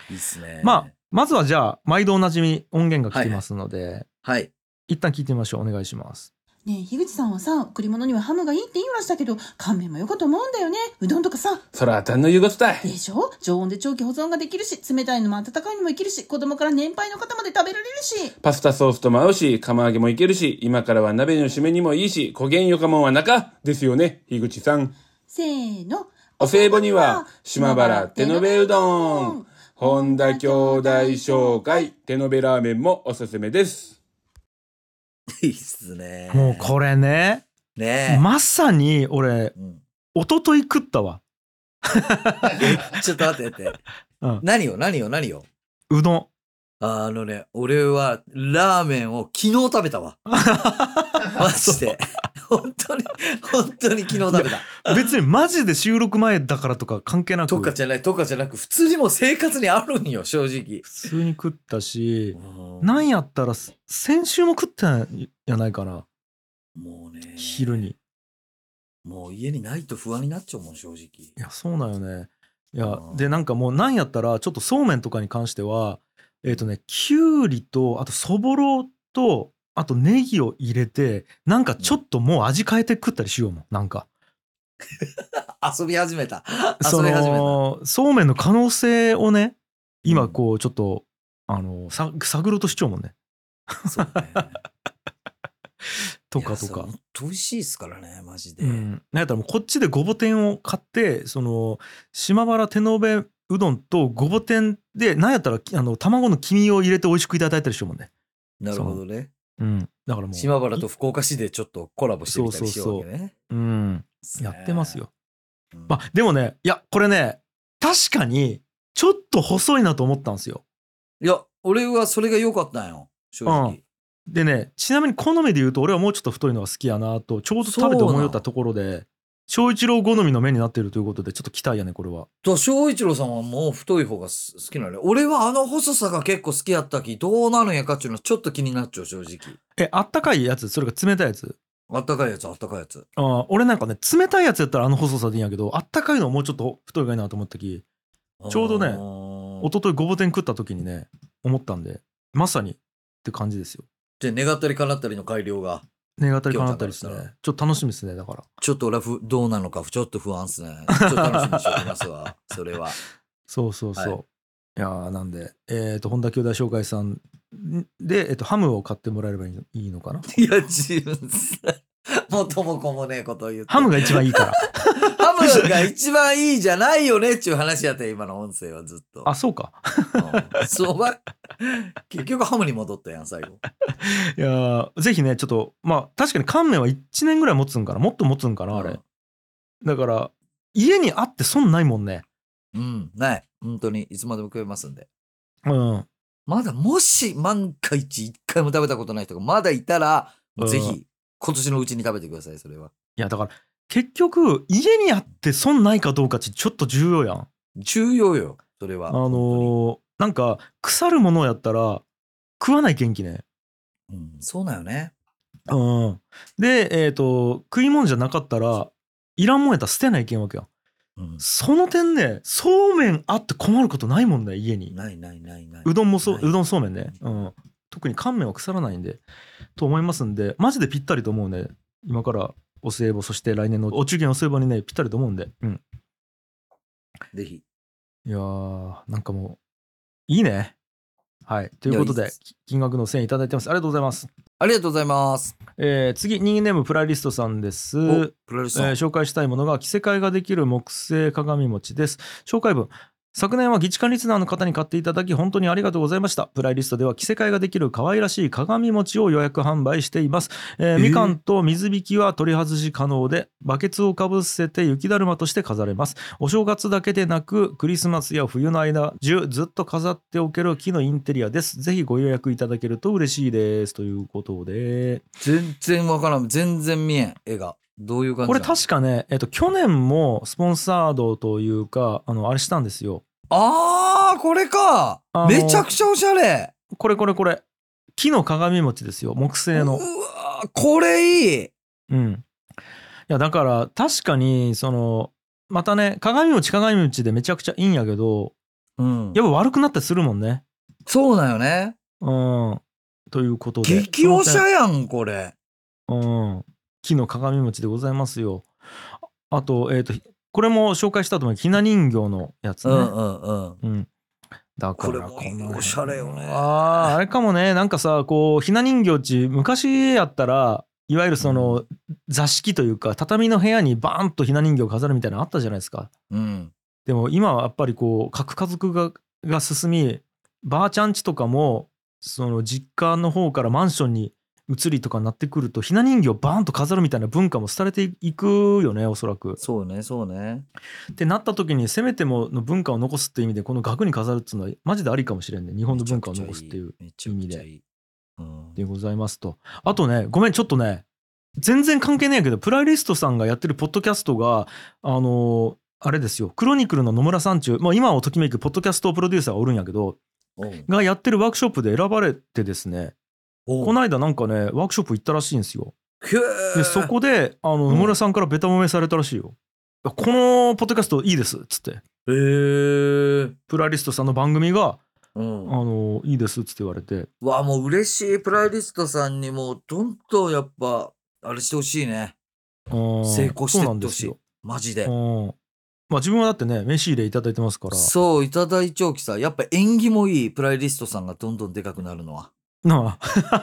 いいっすね。まあまずはじゃあ毎度おなじみ音源が来てますので、はい。一旦聞いてみましょう。お願いしますねえ、樋口さんはさ、贈り物にはハムがいいって言いましたけど、乾麺もよかと思うんだよね。うどんとかさ。そら、たんの言うことだい。でしょ？常温で長期保存ができるし、冷たいのも温かいのもいけるし、子供から年配の方まで食べられるし。パスタソースとも合うし、釜揚げもいけるし、今からは鍋の締めにもいいし、焦げんよかもんは中ですよね、樋口さん。せーの。お歳暮には、島原手延べうどん。本田兄弟紹介、手延べラーメンもおすすめです。いいっすね。もうこれねねまさに俺え。うん一昨日食ったわ、えちょっと待って待って。うん、何よ何よ何ようどんあのね、俺はラーメンを昨日食べたわ。マジで。本当に、本当に昨日食べた。別にマジで収録前だからとか関係なくとかじゃない、とかじゃなく、普通にもう生活にあるんよ、正直。普通に食ったしうんなんやったら先週も食ったんやないかなもうね。昼に。もう家にないと不安になっちゃうもん、正直。いやそうなんよねいやうんでなんかもうなんやったらちょっとそうめんとかに関してはえっ、とねきゅうりとあとそぼろとあとネギを入れてなんかちょっともう味変えて食ったりしようもんなんか 遊び始めた。そ遊び始めた。のそうめんの可能性をね今こうちょっとあのさ探ろうとしちゃうもんねそうね とかとか美味しいですからね、マジで。うん、なんやったらもうこっちでごぼ天を買ってその島原手延べうどんとごぼ天でなんやったらあの卵の黄身を入れて美味しくいただいたりしようもんね、なるほどね。うん、だからもう島原と福岡市でちょっとコラボしてみたりしようわけね。うん、やってますよ、うん。まあでもねいやこれね確かにちょっと細いなと思ったんですよ。いや、俺はそれが良かったんよ、正直。でねちなみに好みで言うと俺はもうちょっと太いのが好きやなとちょうど食べて思いよったところで翔一郎好みの麺になっているということでちょっと期待やねこれはと、翔一郎さんはもう太い方がす好きなのよ。俺はあの細さが結構好きやったき、どうなるんやかっていうのはちょっと気になっちゃう、正直。えあったかいやつ？それが冷たいやつ？あったかいやつ、あったかいやつ。あー俺なんかね冷たいやつやったらあの細さでいいんやけどあったかいのもうちょっと太いがいいなと思ったきちょうどねね一昨日ごぼ天食った時にね思ったんでまさにって感じですよで、願ったり叶ったりの改良が。願ったり叶ったりですね今日からしたちょっと楽しみですねだから。ちょっと俺はふどうなのか、ちょっと不安っすね。ちょっと楽しみにしておきますわ、それは。そうそうそう、はい。い、やーなんで。えっ、と本田兄弟紹介さんで、えっとハムを買ってもらえればいいのいいのかな？いや、自分さ、元も子もねえことを言って。ハムが一番いいから。ハムが一番いいじゃないよねっていう話やったよ今の音声はずっと。あ、そうか。うんそうば、結局ハムに戻ったやん、最後。いやーぜひね、ちょっと、まあ、確かに乾麺は1年ぐらい持つんかな。もっと持つんかな、あれ。だから、家にあって損ないもんね。うん、ない。本当に、いつまでも食えますんで。うん。まだ、もし万が一一回も食べたことない人がまだいたら、もうぜうひ、今年のうちに食べてください、それは。いや、だから、結局、家にあって損ないかどうかってちょっと重要やん。重要よ、それは。あのーなんか、腐るものやったら、食わない元気ね。うん、そうだよね。うん。で、えっ、と、食い物じゃなかったら、いらんもんやったら捨てないけんわけやん。うん、その点ね、そうめんあって困ることないもんね、家に。ないないないない。うどんもそう、うどんそうめんね。うん。特に乾麺は腐らないんで、と思いますんで、マジでぴったりと思うね。今からお歳暮、そして来年のお中元お歳暮にね、ぴったりと思うんで。うん。ぜひ。いやー、なんかもう、いいね。はい。ということで金額の1000円いただいてます。ありがとうございます。ありがとうございます。えー次、人間ネームプライリストさんです。おプロレスさん。えー紹介したいものが着せ替えができる木製鏡餅です。紹介文。昨年は議事館リスナーの方に買っていただき本当にありがとうございました。プライリストでは着せ替えができる可愛らしい鏡餅を予約販売しています。えーえーみかんと水引きは取り外し可能で、バケツをかぶせて雪だるまとして飾れます。お正月だけでなく、クリスマスや冬の間中ずっと飾っておける木のインテリアです。ぜひご予約いただけると嬉しいです。ということで、全然わからん。全然見えん、絵が。どういう感じこれ確かね、えっと、去年もスポンサードというか、あの、あれしたんですよ。あー、これかめちゃくちゃおしゃれこれこれこれ。木の鏡餅ですよ。木製のう。わーこれいいうん。いや、だから、確かに、その、またね、鏡餅鏡餅でめちゃくちゃいいんやけど、うん。やっぱ悪くなったりするもんね。そうだよね。うん。ということで。激おしゃそやん、これ。うん。木の鏡餅でございますよ。あと、えっ、と、これも紹介したと思う。ひな人形のやつね。うんうんうん。うん。だからこのおしゃれよねああ、あれかもね。なんかさ、こう、ひな人形っち、昔やったら、いわゆるその、座敷というか、畳の部屋にバーンとひな人形を飾るみたいなのあったじゃないですか。うん。でも今はやっぱりこう、核家族がが進み、ばあちゃん家とかも、その実家の方からマンションに移りとかになってくると、ひな人形をバーンと飾るみたいな文化も廃れていくよね、おそらく。そうね、そうね。ってなった時にせめてもの文化を残すっていう意味でこの額に飾るっていうのはマジでありかもしれんね日本の文化を残すっていうめちゃくちゃいい。うんでございますとあとねごめんちょっとね全然関係ないけどプライリストさんがやってるポッドキャストがあのーあれですよクロニクルの野村さんちゅう、まあ、今をときめくポッドキャストプロデューサーがおるんやけどがやってるワークショップで選ばれてですねこの間なんかねワークショップ行ったらしいんですよ。でそこであのうん。野村さんからベタ褒めされたらしいよ、このポッドキャストいいですっつって。へープライリストさんの番組がうん。あのいいですっつって言われて。わあもう嬉しいプライリストさんにもうどんどんやっぱあれしてほしいね。成成功してってほしい。よ。マジで。うん。まあ自分はだってね飯入れいただいてますから。そういただいちょうきさ。やっぱ縁起もいいプライリストさんがどんどんでかくなるのはな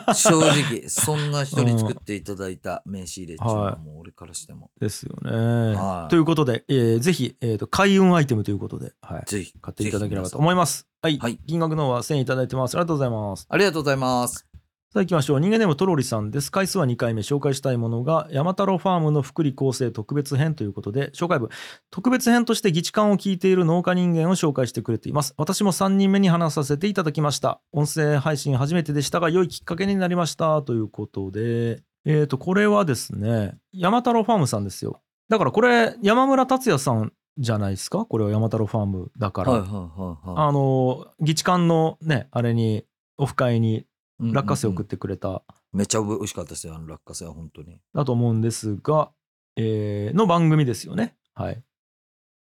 あ正直そんな人に作っていただいた 名刺入れっていうのははいもう俺からしても。ですよね。はい。ということで、えーぜひ、えー、と開運アイテムということで、はい、ぜひ買っていただければと思います。はい、はい。金額の方は1000円いただいてます。ありがとうございます。ありがとうございますさあ行きましょう。人間ネームトロリさんです。回数は2回目。紹介したいものが、山太郎ファームの福利厚生特別編ということで、紹介文。特別編として議事館を聞いている農家人間を紹介してくれています。私も3人目に話させていただきました。音声配信初めてでしたが、良いきっかけになりました。ということで、えっ、と、これはですね、山太郎ファームさんですよ。だからこれ、山村達也さんじゃないですか？これは山太郎ファームだから。はいはいはいはあの、議事館のね、あれに、オフ会にい落花生を送ってくれた、めっちゃ美味しかったですよあの落花生は本当にだと思うんですが、えーの番組ですよね。はい。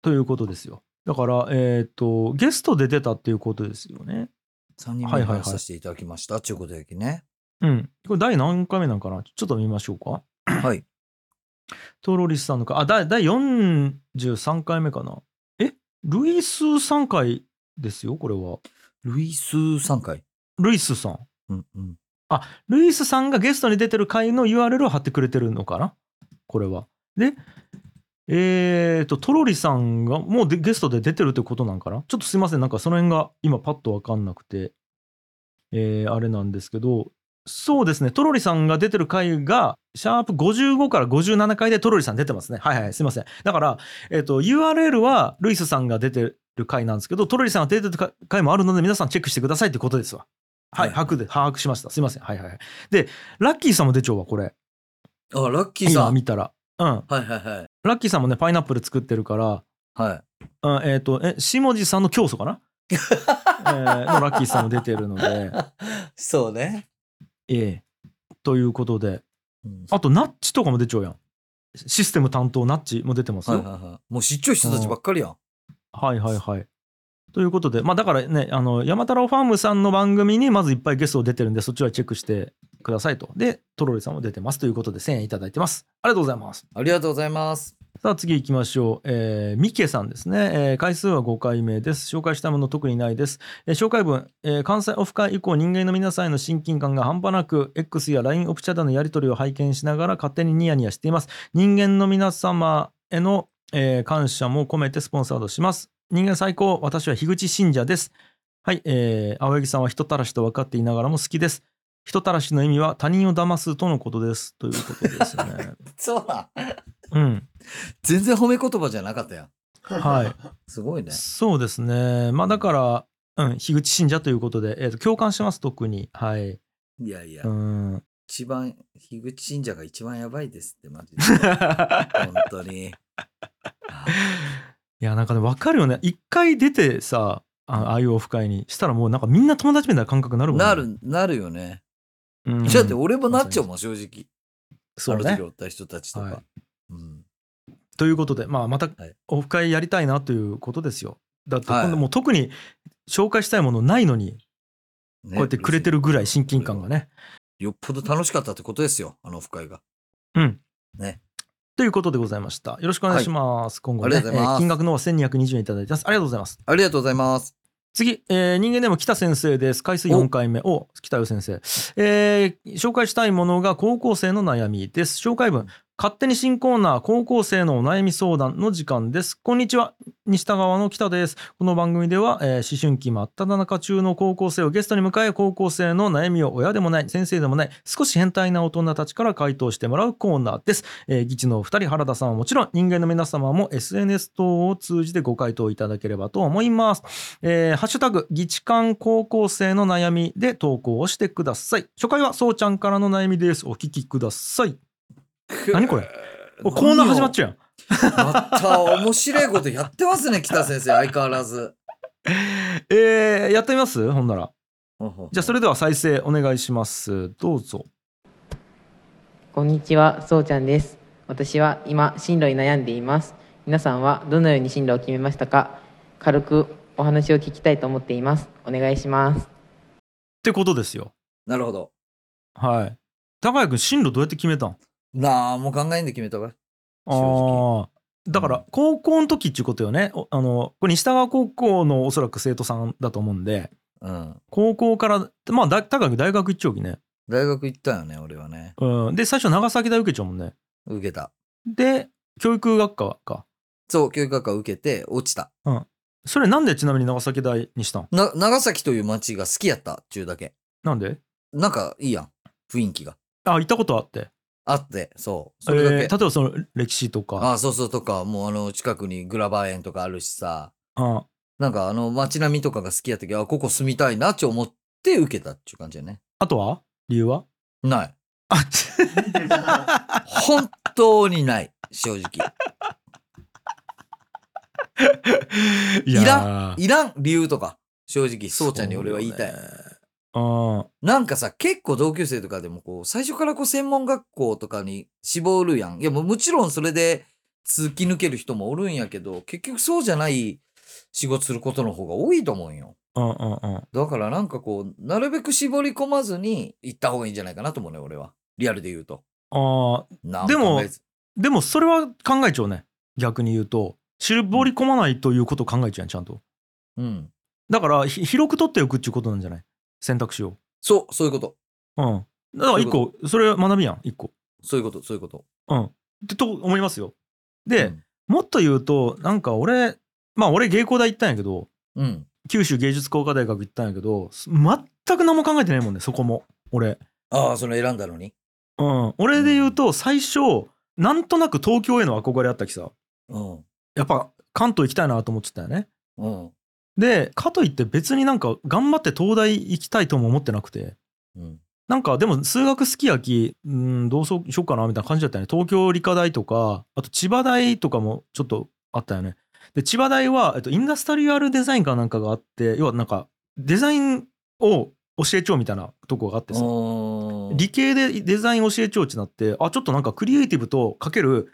ということですよ。だから、えっ、と、ゲストで出たっていうことですよね。3人目いさせていただきましたちゅうことやきねうん。これ第何回目なんかな？ちょっと見ましょうか？はい トロリスさんのか、あ、第第43回目かな。え？ルイス3回ですよ、これは。ルイス3回ルイスさん。うんうん。ルイスさんがゲストに出てる回の URL を貼ってくれてるのかな？これは。でえーとトロリさんがもうゲストで出てるってことなんかな？ちょっとすいません。なんかその辺が今パッと分かんなくて、えーあれなんですけどそうですね。トロリさんが出てる回がシャープ55から57回でトロリさん出てますね。はいはいすいません。だから、えー、と URL はルイスさんが出てる回なんですけどトロリさんが出てる回もあるので皆さんチェックしてくださいってことですわ。はい、はい把握で把握しました。すいません。はいはいはい。でラッキーさんも出ちゃうわこれ。あ、ラッキーさん。今見たら。うん。はいはいはい。ラッキーさんもねパイナップル作ってるからはい。あえっ、とえ下地さんの教祖かな、えーのラッキーさんも出てるので。そうね。ええ。ということで。うん。あとナッチとかも出ちゃうやん。システム担当ナッチも出てますよ、はいはいはい。もう知っちゃう人たちばっかりやん。はいはいはい。ということで、まあだからね、あの、山太郎ファームさんの番組にまずいっぱいゲスト出てるんで、そっちはチェックしてくださいと。で、トロリさんも出てますということで、1000円いただいてます。ありがとうございます。ありがとうございます。さあ次行きましょう。えーミケさんですね、えー回数は5回目です。紹介したもの特にないです。えー紹介文、えー関西オフ会以降人間の皆さんへの親近感が半端なく X や LINE オプチャでのやり取りを拝見しながら勝手にニヤニヤしています。人間の皆様への、えー感謝も込めてスポンサードします。人間最高、私は樋口信者です。はい、えー、青柳さんは人たらしと分かっていながらも好きです。人たらしの意味は他人を騙すとのことです。ということですね。そうだ。うん。全然褒め言葉じゃなかったやん。はい。すごいね。そうですね。まあだから、うん、樋口信者ということで、えーと共感します、特に。はい。いやいや、うん。一番、樋口信者が一番やばいですって、マジで。本当に。いや、なんかね、わかるよね。一回出てさ、あああいうオフ会にしたらもうなんかみんな友達みたいな感覚になるもんね。なる、なるよね。うん。だって俺もなっちゃうもん、正直。そうねあった人たちとか。はいうん、ということで、まあまたはいオフ会やりたいなということですよ。だってはい今度もう特に紹介したいものないのに、ねこうやってくれてるぐらい親近感が。ね。よっぽど楽しかったってことですよ、あのオフ会が。うん。ね。ということでございました。よろしくお願いします。今後ね、えー金額の方は1220円いただいてます。ありがとうございます。ありがとうございます。次、えー人間でも北先生です。回数4回目。お北よ先生、えー紹介したいものが高校生の悩みです。紹介文。勝手に新コーナー、高校生のお悩み相談の時間です。こんにちは。西田川の北です。この番組では、えー思春期真っ只中中の高校生をゲストに迎え、高校生の悩みを親でもない、先生でもない、少し変態な大人たちから回答してもらうコーナーです。えー、議事のお二人、原田さんはもちろん、人間の皆様も SNS 等を通じてご回答いただければと思います。えーハッシュタグ、議事官高校生の悩みで投稿をしてください。初回はそうちゃんからの悩みです。お聞きください。何これ？おコーナー始まっちゃうやん。また面白いことやってますね、北先生、相変わらず。えー、やってみます？ほんなら。じゃあ、それ。れでは再生お願いします。どうぞ。こんにちは、そうちゃんです。私は今、進路に悩んでいます。皆さんはどのように進路を決めましたか？軽くお話を聞きたいと思っています。お願いします。ってことですよ。なるほど。はい。高谷君、進路どうやって決めたん？なあ、もう考えんで決めたか。ああ。だから、高校の時っていうことよね。おあの、これ西田川高校のおそらく生徒さんだと思うんで、うん。高校から、まあ、だ高谷君大学行っちゃうきね。大学行ったよね、俺はね。うん。で、最初長崎大受けちゃうもんね。受けた。で、教育学科か。そう、教育学科受けて落ちた。それなんでちなみに長崎大にしたん？な、長崎という町が好きやったっちゅうだけ。なんで？なんかいいやん。雰囲気が。あ、行ったことあって。あって、そう。それだけ。えー例えばその歴史とか。あそうそうとか、もうあの、近くにグラバー園とかあるしさ。あなんかあの、街並みとかが好きやったけど、あ、ここ住みたいなって思って受けたっていう感じやね。あとは？理由は？ない。あ 本当にない。正直。いいやーいらん理由とか。正直、そうちゃんに俺は言いたい。あなんかさ、結構同級生とかでもこう、最初からこう専門学校とかに絞るやん。いやもうもちろんそれで突き抜ける人もおるんやけど、結局そうじゃない仕事することの方が多いと思うんよ。ーうんうんうんだからなんかこう、なるべく絞り込まずに行った方がいいんじゃないかなと思うね、俺は。リアルで言うと。あなんでもでもそれは考えちゃうね逆に言うと絞り込まないということを考えちゃうやんちゃんとうん。だからひ広く取っておくっていうことなんじゃない？選択肢をそう、そういうこと。うんだから一個それ学びやん一個そういうこと、そういうこと。うんってと思いますよ。で、うんもっと言うとなんか俺まあ俺芸工大行ったんやけどうん。九州芸術工科大学行ったんやけど全く何も考えてないもんねそこも俺。ああ、その選んだのに。うん、俺で言うと最初なんとなく東京への憧れあったきさうん。やっぱ関東行きたいなと思ってたよね。うん。でかといって別になんか頑張って東大行きたいとも思ってなくてうん。なんかでも数学好きやきうんどうしようかなみたいな感じだったよね東京理科大とかあと千葉大とかもちょっとあったよねで千葉大は、えっと、インダストリアルデザインかなんかがあって要はなんかデザインを教えちゃうみたいなとこがあってさうん理系でデザイン教えちゃうってなってあちょっとなんかクリエイティブとかける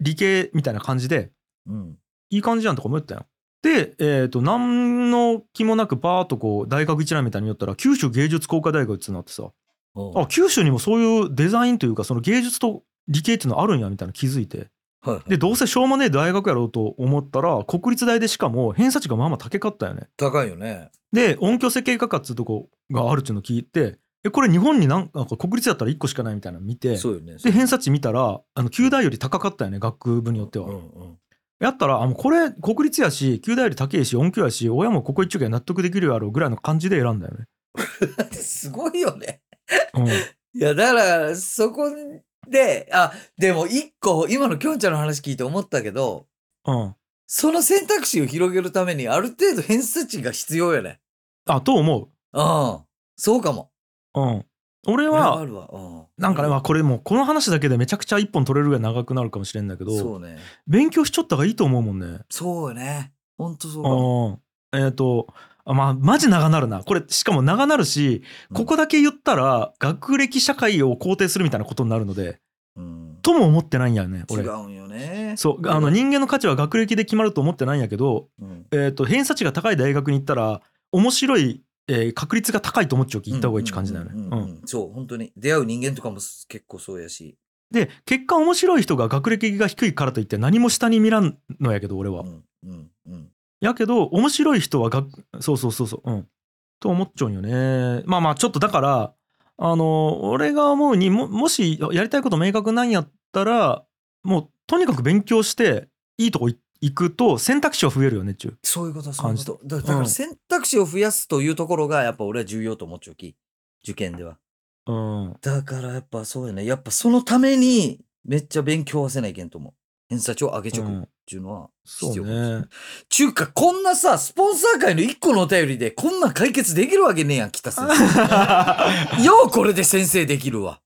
理系みたいな感じでうん。いい感じじゃんとか思ったよ。で、えっと何の気もなくパーッとこう大学一覧みたいに言ったら九州芸術工科大学ってなってさうんあ九州にもそういうデザインというかその芸術と理系っていうのあるんやみたいな気づいてはいはいでどうせしょうもねえ大学やろうと思ったら国立大でしかも偏差値がまあまあ高かったよね。高いよね。で音響設計科科っつうとこがあるっていうのを聞いてえこれ日本になんか国立だったら1個しかないみたいなの見てそうよね。で偏差値見たらあの旧大より高かったよね学部によっては。うんうん。やったらあもうこれ国立やし旧大より高いし音響やし親もここ一丁が納得できるやろうぐらいの感じで選んだよね。すごいよね。うんいや、だから、そこで、あ、でも一個、今のきょんちゃんの話聞いて思ったけど、うん、その選択肢を広げるために、ある程度偏差値が必要よね。あと思うん。そうかも。う。うん、俺は。なんかね、まあ、これもうこの話だけでめちゃくちゃ一本取れるぐらい長くなるかもしれんだけどそうね。勉強しちょった方がいいと思うもんね。そうよね。ほんとそうえっ、とあまあマジ長なるなこれしかも長なるしここだけ言ったら学歴社会を肯定するみたいなことになるのでうん。とも思ってないんやね俺。違うんよね。そうあの人間の価値は学歴で決まると思ってないんやけどうん。えー、と偏差値が高い大学に行ったら面白い、えー確率が高いと思っちゃうき行った方がいいって感じだよね。そう、本当に。出会う人間とかも結構そうやし。で結果面白い人が学歴が低いからといって何も下に見らんのやけど俺は。うん。うん。うん。やけど面白い人はがそうそうそうそううんと思っちゃうんよね。まあまあちょっとだからあの俺が思うにももしやりたいこと明確なんやったらもうとにかく勉強していいとこい行くと選択肢は増えるよねっちゅう。そういうこと、そういうこと。だだかうんら選択肢を増やすというところが、やっぱ俺は重要と思っちゃうき。受験では。うんだからやっぱそうやね。やっぱそのために、めっちゃ勉強はせないけんと思う。偏差値を上げちょくっていうのは必要かもしれない。ね。ちゅうか、こんなさ、スポンサー界の一個のお便りで、こんなん解決できるわけねえやん、北先生。ようこれで先生できるわ。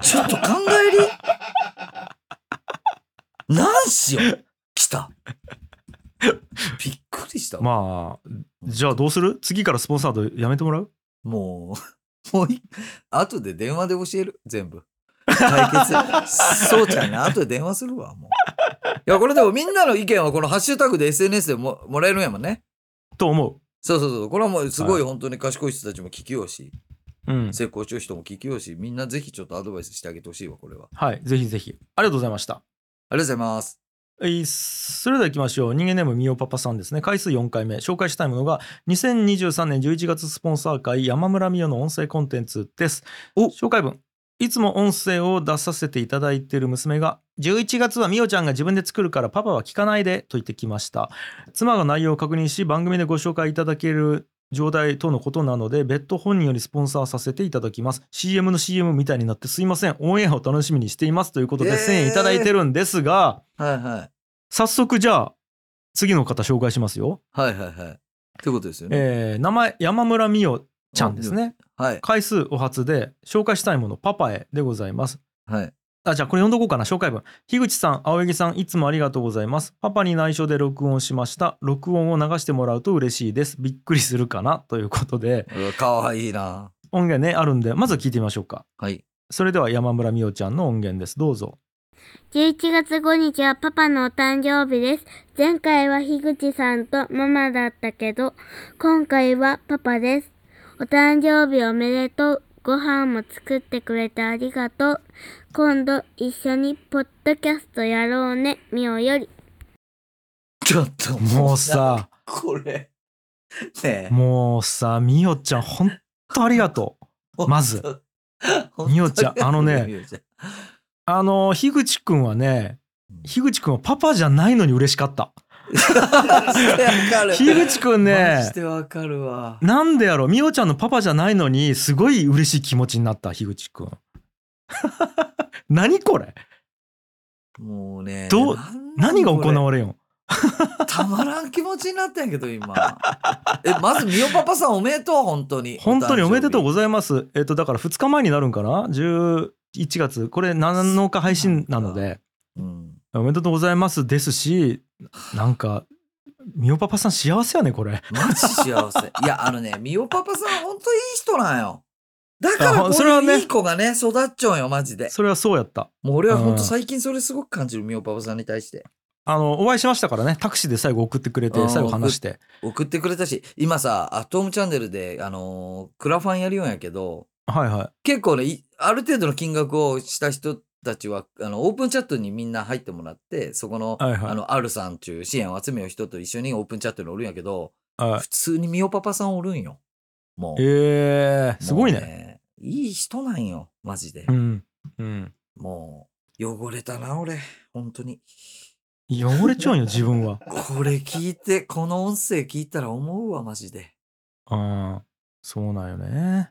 ちょっと考えり なんしよ、北。びっくりしたわ。まあじゃあどうする？次からスポンサードやめてもらう？もう、もうい、後で電話で教える、全部。解決。そうちゃんに後で電話するわ、もう。いや、これでもみんなの意見はこのハッシュタグで SNS でももらえるんやもんね。と思そうそうそう。これはもうすごいは本当に賢い人たちも聞きようし、う。うん。成功してる人も聞きようし、みんなぜひちょっとアドバイスしてあげてほしいわ、これは。はい。ぜひぜひ。ありがとうございました。ありがとうございます。はい、それでは行きましょう。人間ネームみおパパさんですね。回数4回目。紹介したいものが、2023年11月スポンサー会山村美代の音声コンテンツです。紹介文。いつも音声を出させていただいている娘が、11月はみおちゃんが自分で作るからパパは聞かないでと言ってきました。妻が内容を確認し、番組でご紹介いただける状態とのことなので、別途本人よりスポンサーさせていただきます。CM の CM みたいになってすいません。オンエアを楽しみにしていますということで、えー1000円いただいてるんですが、はいはい。早速じゃあ次の方紹介しますよ。はいはいはい。ってことですよね。えー名前山村美代ちゃんですね。はい。回数お初で紹介したいものパパへでございます。はい。あじゃあこれ読んどこうかな紹介文。樋口さん青柳さんいつもありがとうございます。パパに内緒で録音しました。録音を流してもらうと嬉しいです。びっくりするかな？ということでかわいいな。音源ねあるんでまずは聞いてみましょうか。はい。それでは山村美代ちゃんの音源です。どうぞ。11月5日はパパのお誕生日です。前回は樋口さんとママだったけど、今回はパパです。お誕生日おめでとう。ご飯も作ってくれてありがとう。今度一緒にポッドキャストやろうね。みおより。ちょっともうさ、これ。ねえ。もうさ美代ちゃんほんとありがとう。まず。みおちゃんあのねあの樋口くんはね樋口くんはパパじゃないのに嬉しかった。樋口くんマねジでわかるわ。なんでやろみおちゃんのパパじゃないのにすごい嬉しい気持ちになった樋口くん 何これ？もうね。ど何が行れわれよんたまらん気持ちになったんやけど、今。え、まず、みおパパさんおめでとう、本当に。本当におめでとうう。ございますえっとだから2日前になるんかな？11月これ7日配信なのでうん。おめでとうございますですしなんかみおパパさん幸せやねこれマジ幸せ。いや、あのね、みおパパさん本当いい人なんよ。だからあこそれいういい子がね、育っちゃうんよ、マジで。それはそうやったもう俺は本うん当最近それすごく感じる、みおパパさんに対して。あのお会いしましたからねタクシーで最後送ってくれてうん最後話して送ってくれたし、今さ、アトームチャンネルで、あのークラファンやるようんやけど、はいはい結構ね、いある程度の金額をした人たちは、あの、オープンチャットにみんな入ってもらって、そこの、はいはいあの、アルさんっていう支援を集める人と一緒にオープンチャットにおるんやけど、はい普通にみおパパさんおるんよ。もう。えー、すごいもうね。いい人なんよ、マジで。うん。うん。もう、汚れたな、俺。本当に。汚れちゃうんよ、自分は。これ聞いて、この音声聞いたら思うわ、マジで。ああ、そうなんよね。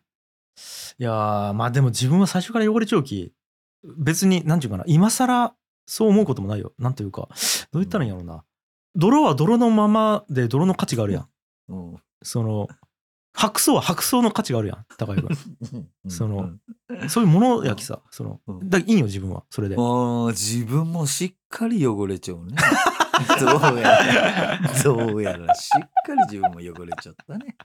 いやー、まあでも自分は最初から汚れちゃうき、別に、なんていうかな、今更そう思うこともないよ。なんていうか、どう言ったらいいんやろうな。泥は泥のままで泥の価値があるやん。うん。その、白層は白層の価値があるやん、高井君。そのうんそういうものやきさ、そのう、んだいいんよ、自分は、それで。もう自分もしっかり汚れちゃうね。どうやら、どうやらしっかり自分も汚れちゃったね。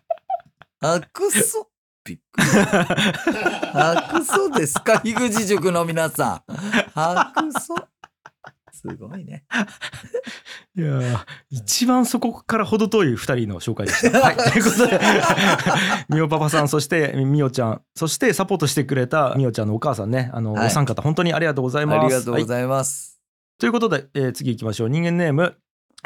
あくそ。びっくりした。あくそですか、樋口塾の皆さん。あくそ。すごいね。いやー一番そこから程遠い二人の紹介でした。はい、ということで、みおパパさん、そしてみおちゃん、そしてサポートしてくれたみおちゃんのお母さんね、あの、はいお三方、本当にありがとうございます。ありがとうごはいざいます。ということで、えー次行きましょう。人間ネーム、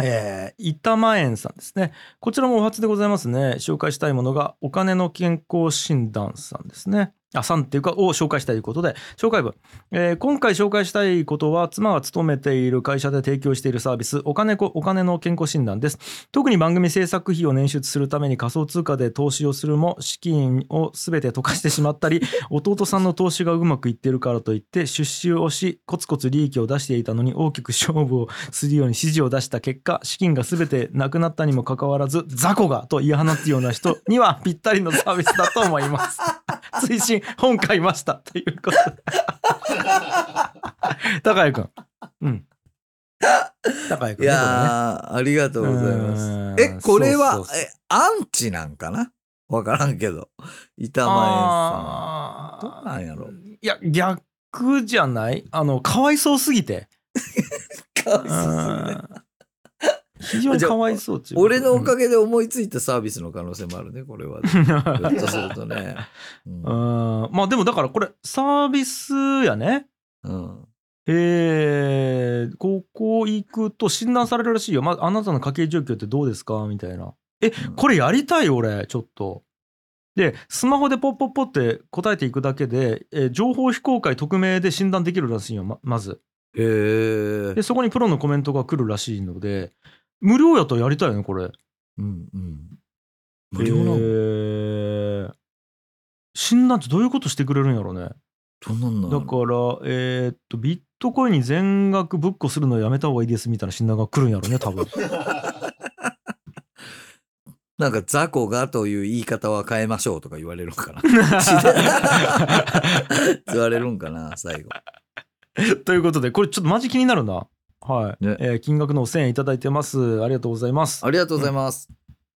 えー、板間園さんですね。こちらもお初でございますね。紹介したいものが、お金の健康診断さんですね。あ、さんっていうか、を紹介したいということで、紹介文。えー今回紹介したいことは、妻が勤めている会社で提供しているサービス、お金こお金の健康診断です。特に番組制作費を捻出するために仮想通貨で投資をするも、資金を全て溶かしてしまったり、弟さんの投資がうまくいってるからといって出資をしコツコツ利益を出していたのに大きく勝負をするように指示を出した結果資金が全てなくなったにもかかわらず雑魚がと言い放つような人にはぴったりのサービスだと思います 推進本買いましたということ。で 高谷君。うん。高谷い君ねやー、ありがとうございまうす。ん。え、これは、え、アンチなんかな？わからんけど。板前あさん。どうなんやろ？いや逆じゃない？あのかわいそうすぎて。かわいそうすぎるね非常にかわいそう俺のおかげげで思いついたサービスの可能性もあるね、これは。ひょっとするとね。うん。うんまあでもだからこれサービスやね。うん。えー、ここ行くと診断されるらしいよ、まあ、あなたの家計状況ってどうですか？みたいな。えうん。これやりたい？俺ちょっと。でスマホでポッポッポって答えていくだけで、えー情報非公開匿名で診断できるらしいよままず。へえで。そこにプロのコメントが来るらしいので無料やったらやりたいよねこれうんうん。無料なの、えー診断ってどういうことしてくれるんやろうねどんなんだから、えーっと、ビットコインに全額ぶっこするのやめた方がいいですみたいな診断が来るんやろうね、多分。なんか雑魚がという言い方は変えましょうとか言われるんかな。言われるんかな、最後。ということで、これちょっとマジ気になるな。はい。ねえー金額の1000円いただいてます。ありがとうございます。ありがとうございます。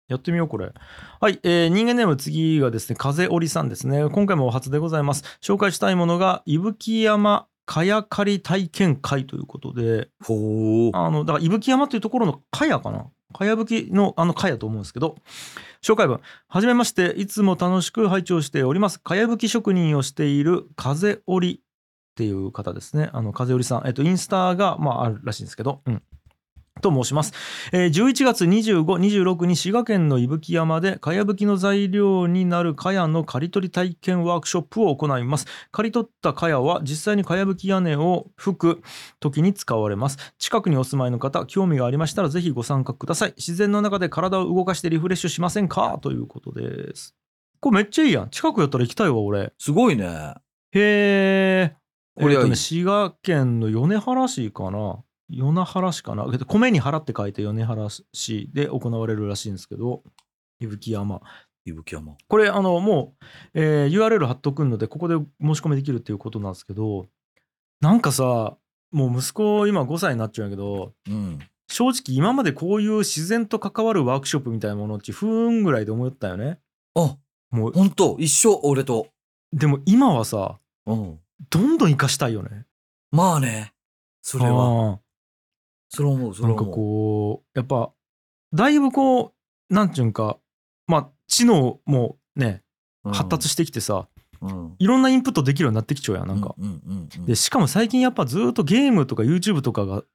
やってみよう、これ。はい。えー人間ネーム次がですね、風織さんですね。今回もお初でございます。紹介したいものが、伊吹山かや刈り体験会ということで、ほう。あの、だから伊吹山というところのかやかな？かやぶきのあのかやと思うんですけど、紹介文。はじめまして、いつも楽しく拝聴しております。かやぶき職人をしている風織っていう方ですね。あの、風織さん。えっと、インスタが、まあ、あるらしいんですけど、うん。と申します、えー11月25、26に滋賀県の伊吹山でかやぶきの材料になるかやの刈り取り体験ワークショップを行います刈り取ったかやは実際にかやぶき屋根を吹く時に使われます近くにお住まいの方興味がありましたらぜひご参加ください自然の中で体を動かしてリフレッシュしませんか？ということですこれめっちゃいいやん近くやったら行きたいわ俺すごいね。へえ。これね、滋賀県の米原市かな？米原市かな？えっと米に原って書いて米原市で行われるらしいんですけど、伊吹山。伊吹山。これ、あの、もう、えー URL 貼っとくので、ここで申し込みできるっていうことなんですけど、なんかさ、もう息子今5歳になっちゃうんやけど、うん。正直今までこういう自然と関わるワークショップみたいなものっち不運ぐらいで思ったよね。あ、もう、ほんと、一緒、俺と。でも今はさ、うん。どんどん活かしたいよね。まあね。それは。それ思う、それなんか。こうやっぱだいぶこうなんちゅうんかまあ知能もねうん発達してきてさ、うん。いろんなインプットできるようになってきちゃうやんなんか、うんうんうん。でしかも最近やっぱずっとゲームとか YouTube とかが好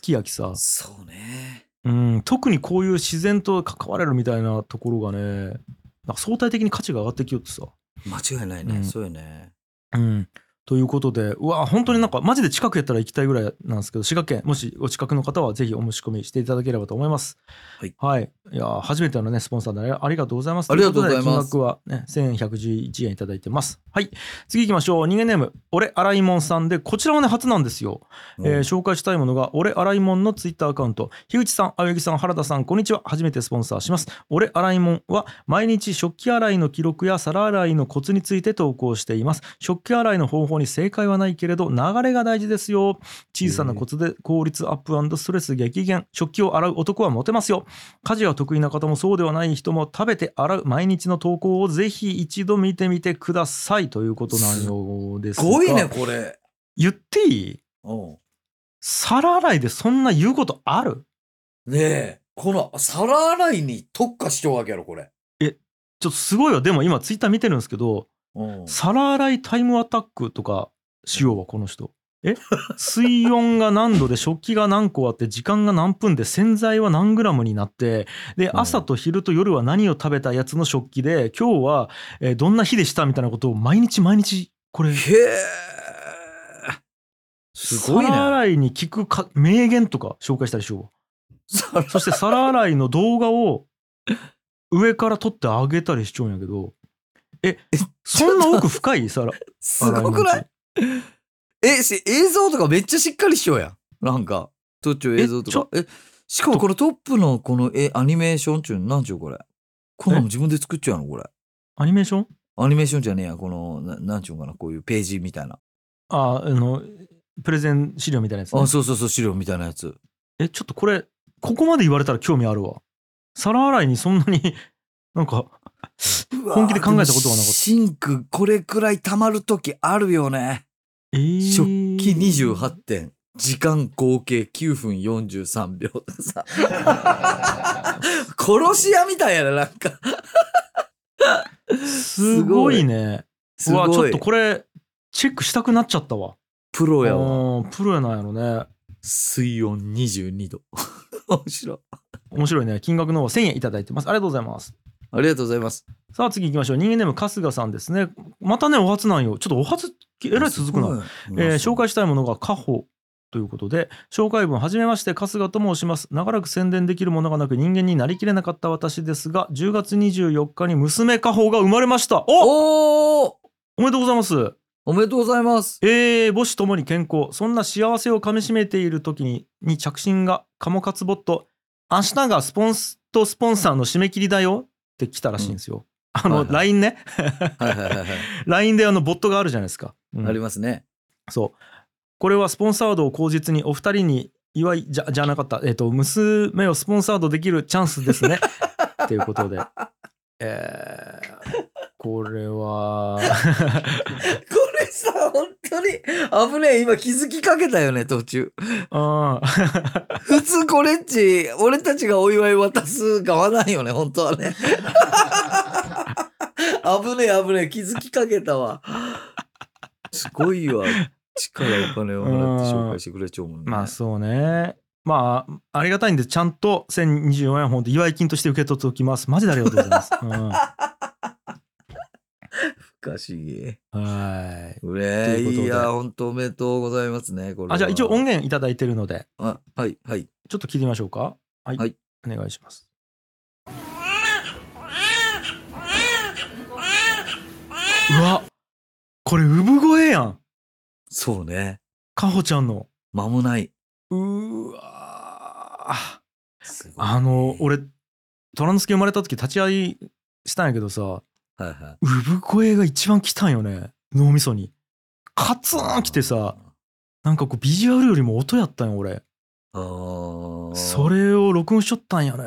きやきさ、そうね。うん、特にこういう自然と関われるみたいなところがねなんか相対的に価値が上がってきよってさ、間違いないね。うんそうよね。うん、ということでうわ本当になんかマジで近くやったら行きたいぐらいなんですけど滋賀県もしお近くの方はぜひお申し込みしていただければと思います。はい、い、やー初めてのねスポンサーでありがとうございます。ありがとうございます。金額はね1111円いただいてます。はい。次行きましょう。人間ネーム俺洗いもんさんでこちらはね初なんですよ。えー紹介したいものが俺洗いもんのツイッターアカウント。樋口さん青柳さん原田さんこんにちは。初めてスポンサーします。俺洗いもんは毎日食器洗いの記録や皿洗いのコツについて投稿しています。食器洗いの方法に正解はないけれど流れが大事ですよ。小さなコツで効率アップストレス激減。食器を洗う男はモテますよ。家事が得意な方もそうではない人も食べて洗う毎日の投稿をぜひ一度見てみてください。ということなんようですが。すごいね、これ。言っていい？うん。皿洗いでそんな言うことある？ねえ、この皿洗いに特化しちゃうわけやろ、これ。ちょっとすごいよでも今ツイッター見てるんですけどうん。皿洗いタイムアタックとかしようわこの人。え？水温が何度で食器が何個あって時間が何分で洗剤は何グラムになってでうん。朝と昼と夜は何を食べたやつの食器で今日は、えーどんな日でしたみたいなことを毎日毎日これ。へえ。すごい皿ね。洗いに聞くか名言とか紹介したりしようそして皿洗いの動画を上から撮ってあげたりしちゃうんやけどえそんな奥深い？皿すごくない？え、し映像とかめっちゃしっかりしようやん。なんか、途中映像とか。え、しかもこのトップのこのえアニメーションちゅうのなんちゅうこれ？こんなの自分で作っちゃうの？これ。アニメーション？アニメーションじゃねえや、この、ななんちゅうのかな、こういうページみたいな。ああのプレゼン資料みたいなやつ、ねあ、そうそうそう、資料みたいなやつ。えちょっとこれここまで言われたら興味あるわ皿洗いにそんなになんか本気で考えたことはなかったシンク、これくらい溜まるときあるよね。えー、食器28点。時間合計9分43秒でさ。殺し屋みたいやな、なんか。すごいねうわちょっとこれチェックしたくなっちゃったわプロやわ。うんプロやなんやろね水温22度。面白い。面白いね金額の方は1000円いただいてますありがとうございますありがとうございます。さあ次行きましょう。人間ネーム春日さんですね。またねお初なんよ。ちょっとお初えらい続くな。えー紹介したいものがカホということで紹介文はじめまして春日と申します。長らく宣伝できるものがなく人間になりきれなかった私ですが10月24日に娘カホが生まれました。おおー！おめでとうございます。おめでとうございます。えー、母子ともに健康。そんな幸せをかみしめている時にに着信がカモカツボット。明日がスポンスとスポンサーの締め切りだよって来たらしいんですよ、あの、はいはい LINE ねはいはいはいはい。LINE であのボットがあるじゃないですか、うんありますね。そう。これはスポンサードを口実にお二人に祝いじゃじゃなかった、えっ、と、娘をスポンサードできるチャンスですね。っていうことで。えー、これは、これさ、本当に危ねえ。今気づきかけたよね、途中。あー普通これっち、俺たちがお祝い渡す側なんよね、本当はね。危ねえ危ねえ、気づきかけたわ。すごいわ。力お金を払って紹介してくれちゃうもんね。まあそうね。まあありがたいんでちゃんと1024円本当祝い金として受け取っておきますマジでありがとうございます、うん、は不可思議。いうれということで。いや、本当おめでとうございますね。これは。あじゃあ一応音源いただいてるので。あ、はい、はい。ちょっと聞いてみましょうか。はい、はい。お願いします。うわこれ産声やん。そうね。かほちゃんの。間もない。うーわー。すごいあの俺虎之助生まれた時立ち会いしたんやけどさはいはい。産声が一番来たんよね。脳みそに。カツーン来てさなんかこうビジュアルよりも音やったんよ俺。それを録音しちょったんやね。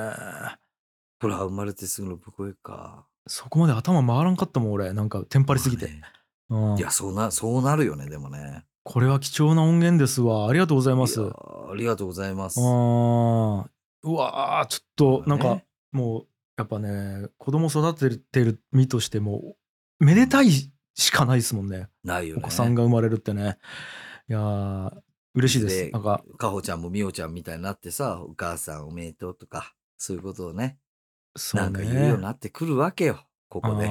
ほら、生まれてすぐのぶ声か。そこまで頭回らんかったもん俺。なんかテンパりすぎて、うん。いや、そうな、そうなるよね、でもね。これは貴重な音源ですわ。ありがとうございます。ありがとうございます。うわーちょっとなんかねもうやっぱね子供育ててる身としてもめでたいしかないですもんね。ないよね。お子さんが生まれるってね。いやー嬉しいです。でなんか。かほちゃんもみおちゃんみたいになってさ、お母さんおめでとうとか、そういうことをね、そうなんか言うようにねなってくるわけよ、ここで。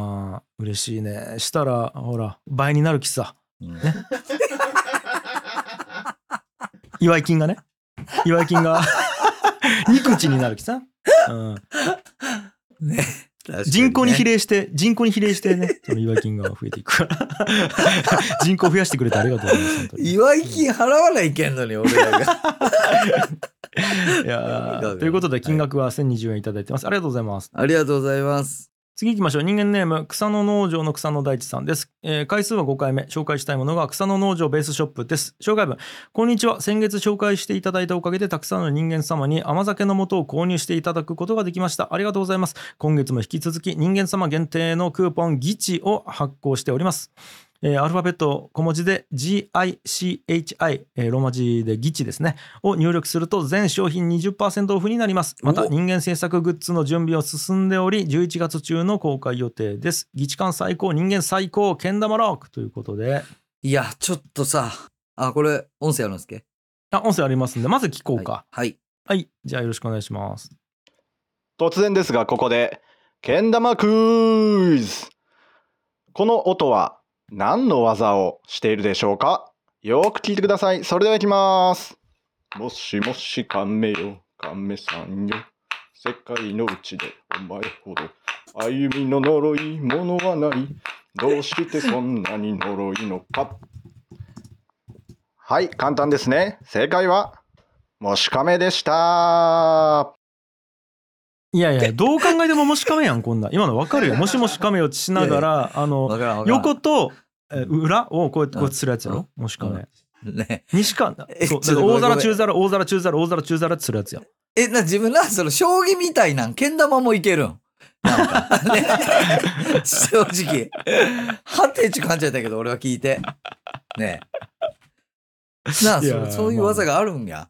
嬉しいね。したらほら倍になるきさ。うん。祝い金がね。祝い金が。二口になるきさ、うん、ね。ね。人口に比例して人口に比例してね。その祝い金が増えていくから。人口増やしてくれてありがとうございます祝い金払わないけんのに、俺らが。いやーということで金額は1020円いただいてます。ありがとうございます。ありがとうございます。次行きましょう。人間ネーム草野農場の草野大地さんです、えー回数は5回目。紹介したいものが草野農場ベースショップです。紹介文。こんにちは。先月紹介していただいたおかげでたくさんの人間様に甘酒の素を購入していただくことができました。ありがとうございます。今月も引き続き人間様限定のクーポンギチを発行しております。えーアルファベット小文字で GICHI、えーローマ字でギチですね。を入力すると全商品20%オフになります。またお人間制作グッズの準備を進んでおり11月中の公開予定です。ギチ感最高人間最高けん玉ロック！ということで。いや、ちょっとさ、あ、これ、音声あるんですっけ？あ音声ありますんでまず聞こうか。はい。はい、じゃあよろしくお願いします。突然ですがここでけん玉クイズ！この音は何の技をしているでしょうか？よく聞いてください。それではいきます。もしもし亀よ。亀さんよ。世界のうちでお前ほど。歩みの呪いものはない。どうしてそんなに呪いのか。はい簡単ですね。正解はもし亀でした。いやいやどう考えてももし亀やんこんなん今の分かるよ もしもし亀をしながらあの。横とえー裏をこうやってこうやってするやつやろ？もし亀ね。西か えそう大皿中皿大皿中皿大皿中皿ってするやつやえ、な、自分な、その、将棋みたいなん、けん玉もいけるん。なんか、ね。正直。はてちゅ感じやったけど、俺は聞いて。ねなあ、そそういう技があるんや。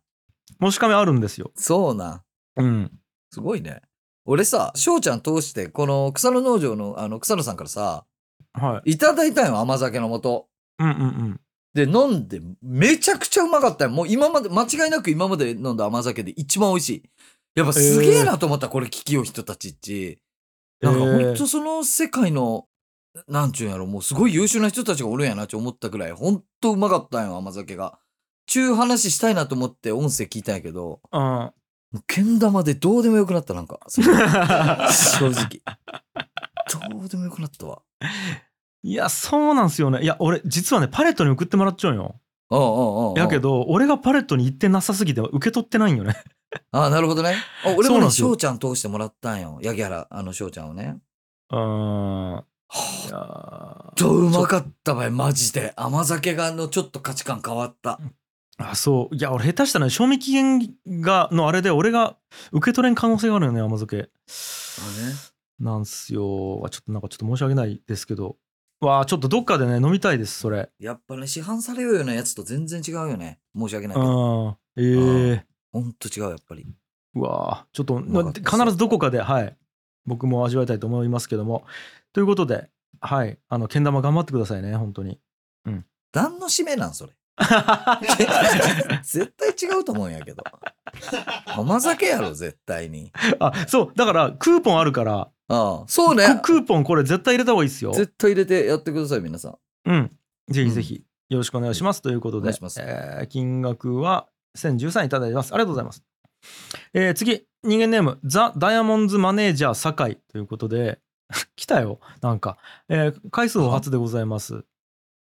もし亀あるんですよそうなん。うんすごいね。俺さ、翔ちゃん通して、この草野農場の、あの、草野さんからさ、はいいただいたんよ、甘酒の素。うんうんうんで、飲んで、めちゃくちゃうまかったよ。もう今まで、間違いなく今まで飲んだ甘酒で一番美味しい。やっぱすげえなと思った、これ聞きよう人たちっち。なんかえーほんとその世界の、なんちゅうんやろ、もうすごい優秀な人たちがおるんやなって思ったくらい、ほんとうまかったんよ、甘酒が。ちゅう話したいなと思って音声聞いたんやけど、あもうけん玉でどうでもよくなった、なんか。その 正直。どうでもよくなったわ。いやそうなんすよねいや俺実はねパレットに送ってもらっちゃうんよおうおうおうおうやけど俺がパレットに行ってなさすぎて受け取ってないんよねああ、なるほどね。あ俺もね、翔ちゃん通してもらったんよ。ヤギ原、あの翔ちゃんをね。うーんいはやあとうまかったわよ、マジで。甘酒がのちょっと価値観変わった。あそう。いや俺下手したらね賞味期限がのあれで俺が受け取れん可能性があるよね甘酒。なんすよ。ちょっとなんかちょっと申し訳ないですけど。わあちょっとどっかでね飲みたいですそれ。やっぱね、市販されるようなやつと全然違うよね。申し訳ないけうど。んええ。ほんと違う、やっぱり。うわあちょっと必ずどこかではい。僕も味わいたいと思いますけども。ということではい。あのけん玉頑張ってくださいね本当に。何の締めなん、それ。絶対違うと思うんやけど。甘酒やろ、絶対に。あそうだからクーポンあるから。ああ、そうね。ククーポンこれ絶対入れた方がいいですよ。絶対入れてやってください、皆さん。うん。ぜひぜひよろしくお願いします、ということでえー金額は1013いただいてます。ありがとうございます。えー次。人間ネームザ・ダイヤモンズマネージャー酒井ということで。来たよなんか、えー回数を初でございます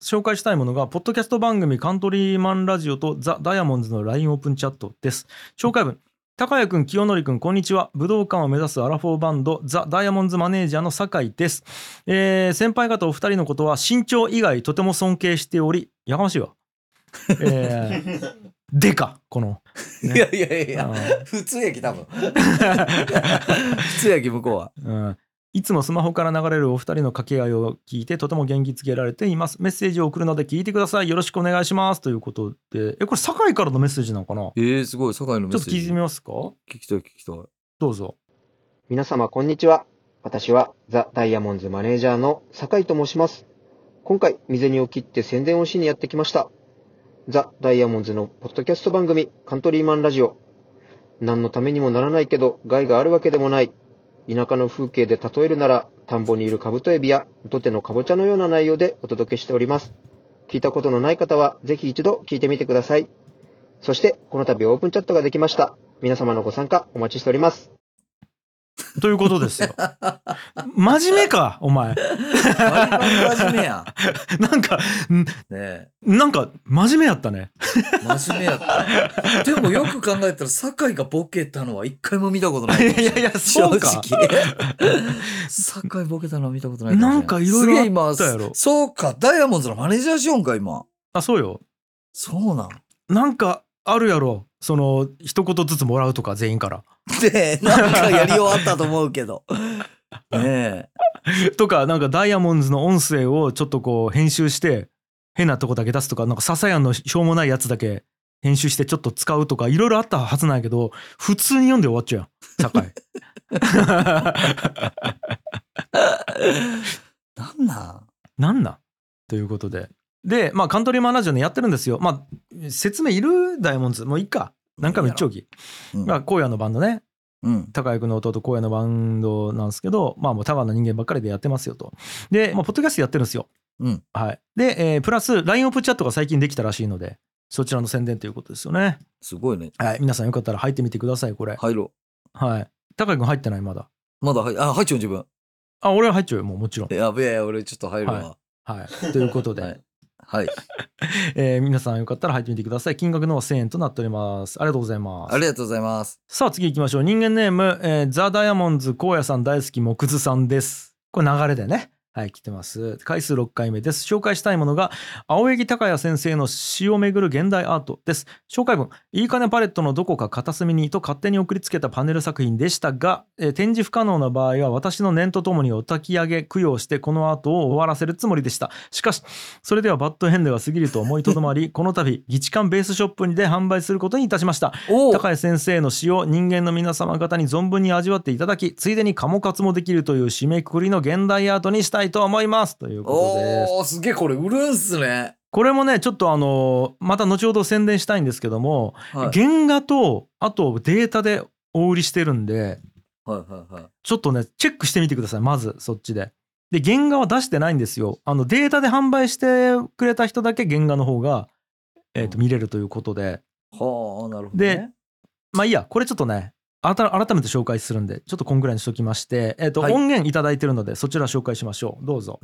紹介したいものがポッドキャスト番組カントリーマンラジオとザ・ダイヤモンズの LINE オープンチャットです。紹介文。高谷くん清則くんこんにちは。武道館を目指すアラフォーバンドザ・ダイヤモンズマネージャーの酒井です、えー先輩方お二人のことは身長以外とても尊敬しておりやかましいわ。えー、でかこの、ね。いやいやいや普通やき、多分。普通やき、向こうは。うんいつもスマホから流れるお二人の掛け合いを聞いてとても元気づけられています。メッセージを送るので聞いてください。よろしくお願いします。ということで、え、これ酒井からのメッセージなのかな？ちょえー、すごい、酒井のメッセージ。っと聞いてみますか？聞きたい、聞きたい。どうぞ。皆様こんにちは。私はザ・ダイヤモンズマネージャーの酒井と申します。今回、未銭を切って宣伝をしにやってきました。ザ・ダイヤモンズのポッドキャスト番組、カントリーマンラジオ。何のためにもならないけど、害があるわけでもない。田舎の風景で例えるなら、田んぼにいるカブトエビや土手のカボチャのような内容でお届けしております。聞いたことのない方は、ぜひ一度聞いてみてください。そして、この度オープンチャットができました。皆様のご参加お待ちしております。ということですよ。真面目か、お前。真面目や。なんか、んねなんか、真面目やったね。え。真面目やった。でもよく考えたら、酒井がボケたのは一回も見たことないい。いやいやそうか正直。酒井ボケたのは見たことないなんかいろいろあったやろそうか、ダイヤモンドのマネージャーしよんか、今。あ、そうよ。そうなん。なんか、あるやろ。その、一言ずつもらうとか、全員から。で、なんかやり終わったと思うけど。ねとか、なんかダイヤモンズの音声をちょっとこう編集して、変なとこだけ出すとか、なんか笹谷のしょうもないやつだけ編集してちょっと使うとか、いろいろあったはずなんやけど、普通に読んで終わっちゃうやん。酒え。なんなん？なんなん？ということで。で、まあ、カントリーマンラジオね、やってるんですよ。まあ、説明いる？ダイヤモンズ。もういいか。何回も言っちゃおうき。うんまあ、荒野のバンドね。うん。高谷君の弟荒野のバンドなんですけど、まあもう田川の人間ばっかりでやってますよと。で、まあ、ポッドキャストやってるんですよ。うん。はい。で、えープラス LINE オープンチャットが最近できたらしいので、そちらの宣伝ということですよね。すごいね。はい。皆さんよかったら入ってみてください、これ。入ろはい。高谷君入ってない、まだ。う。まだ入、あ、入っちゃう自分。あ、俺は入っちゃうよ、もうもちろん。やべえ、俺ちょっと入るわ。はい。ということで、はいはい。えー皆さんよかったら入ってみてください。金額のは1000円となっております。ありがとうございます。ありがとうございます。さあ次行きましょう。人間ネーム、えーザ・ダイヤモンズ荒野さん大好き木津さんです。これ流れでね。はい、来てます。回数6回目です。紹介したいものが、青柳高也先生の詩をめぐる現代アートです。紹介文、いいかねパレットのどこか片隅にと勝手に送りつけたパネル作品でしたが、えー展示不可能な場合は私の念とともにお焚き上げ、供養してこのアートを終わらせるつもりでした。しかし、それではバッドヘンデが過ぎると思いとどまり、この度、議事館ベースショップにで販売することにいたしました。お高谷先生の詩を人間の皆様方に存分に味わっていただきついでにカモ活もできるという締めくくりの現代アートにしたいと思いますということですおー、すげえ、これ売るんすね。これもねちょっとあのまた後ほど宣伝したいんですけども、はい原画とあとデータでお売りしてるんではいはいはい。ちょっとねチェックしてみてくださいまずそっちでで原画は出してないんですよあのデータで販売してくれた人だけ原画の方が、えー、と見れるということではあ、なるほど、でね。まあいいや、これちょっとね、改めて紹介するんで、ちょっとこんぐらいにしときまして、えっ、と、はい音源いただいてるので、そちら紹介しましょう。どうぞ。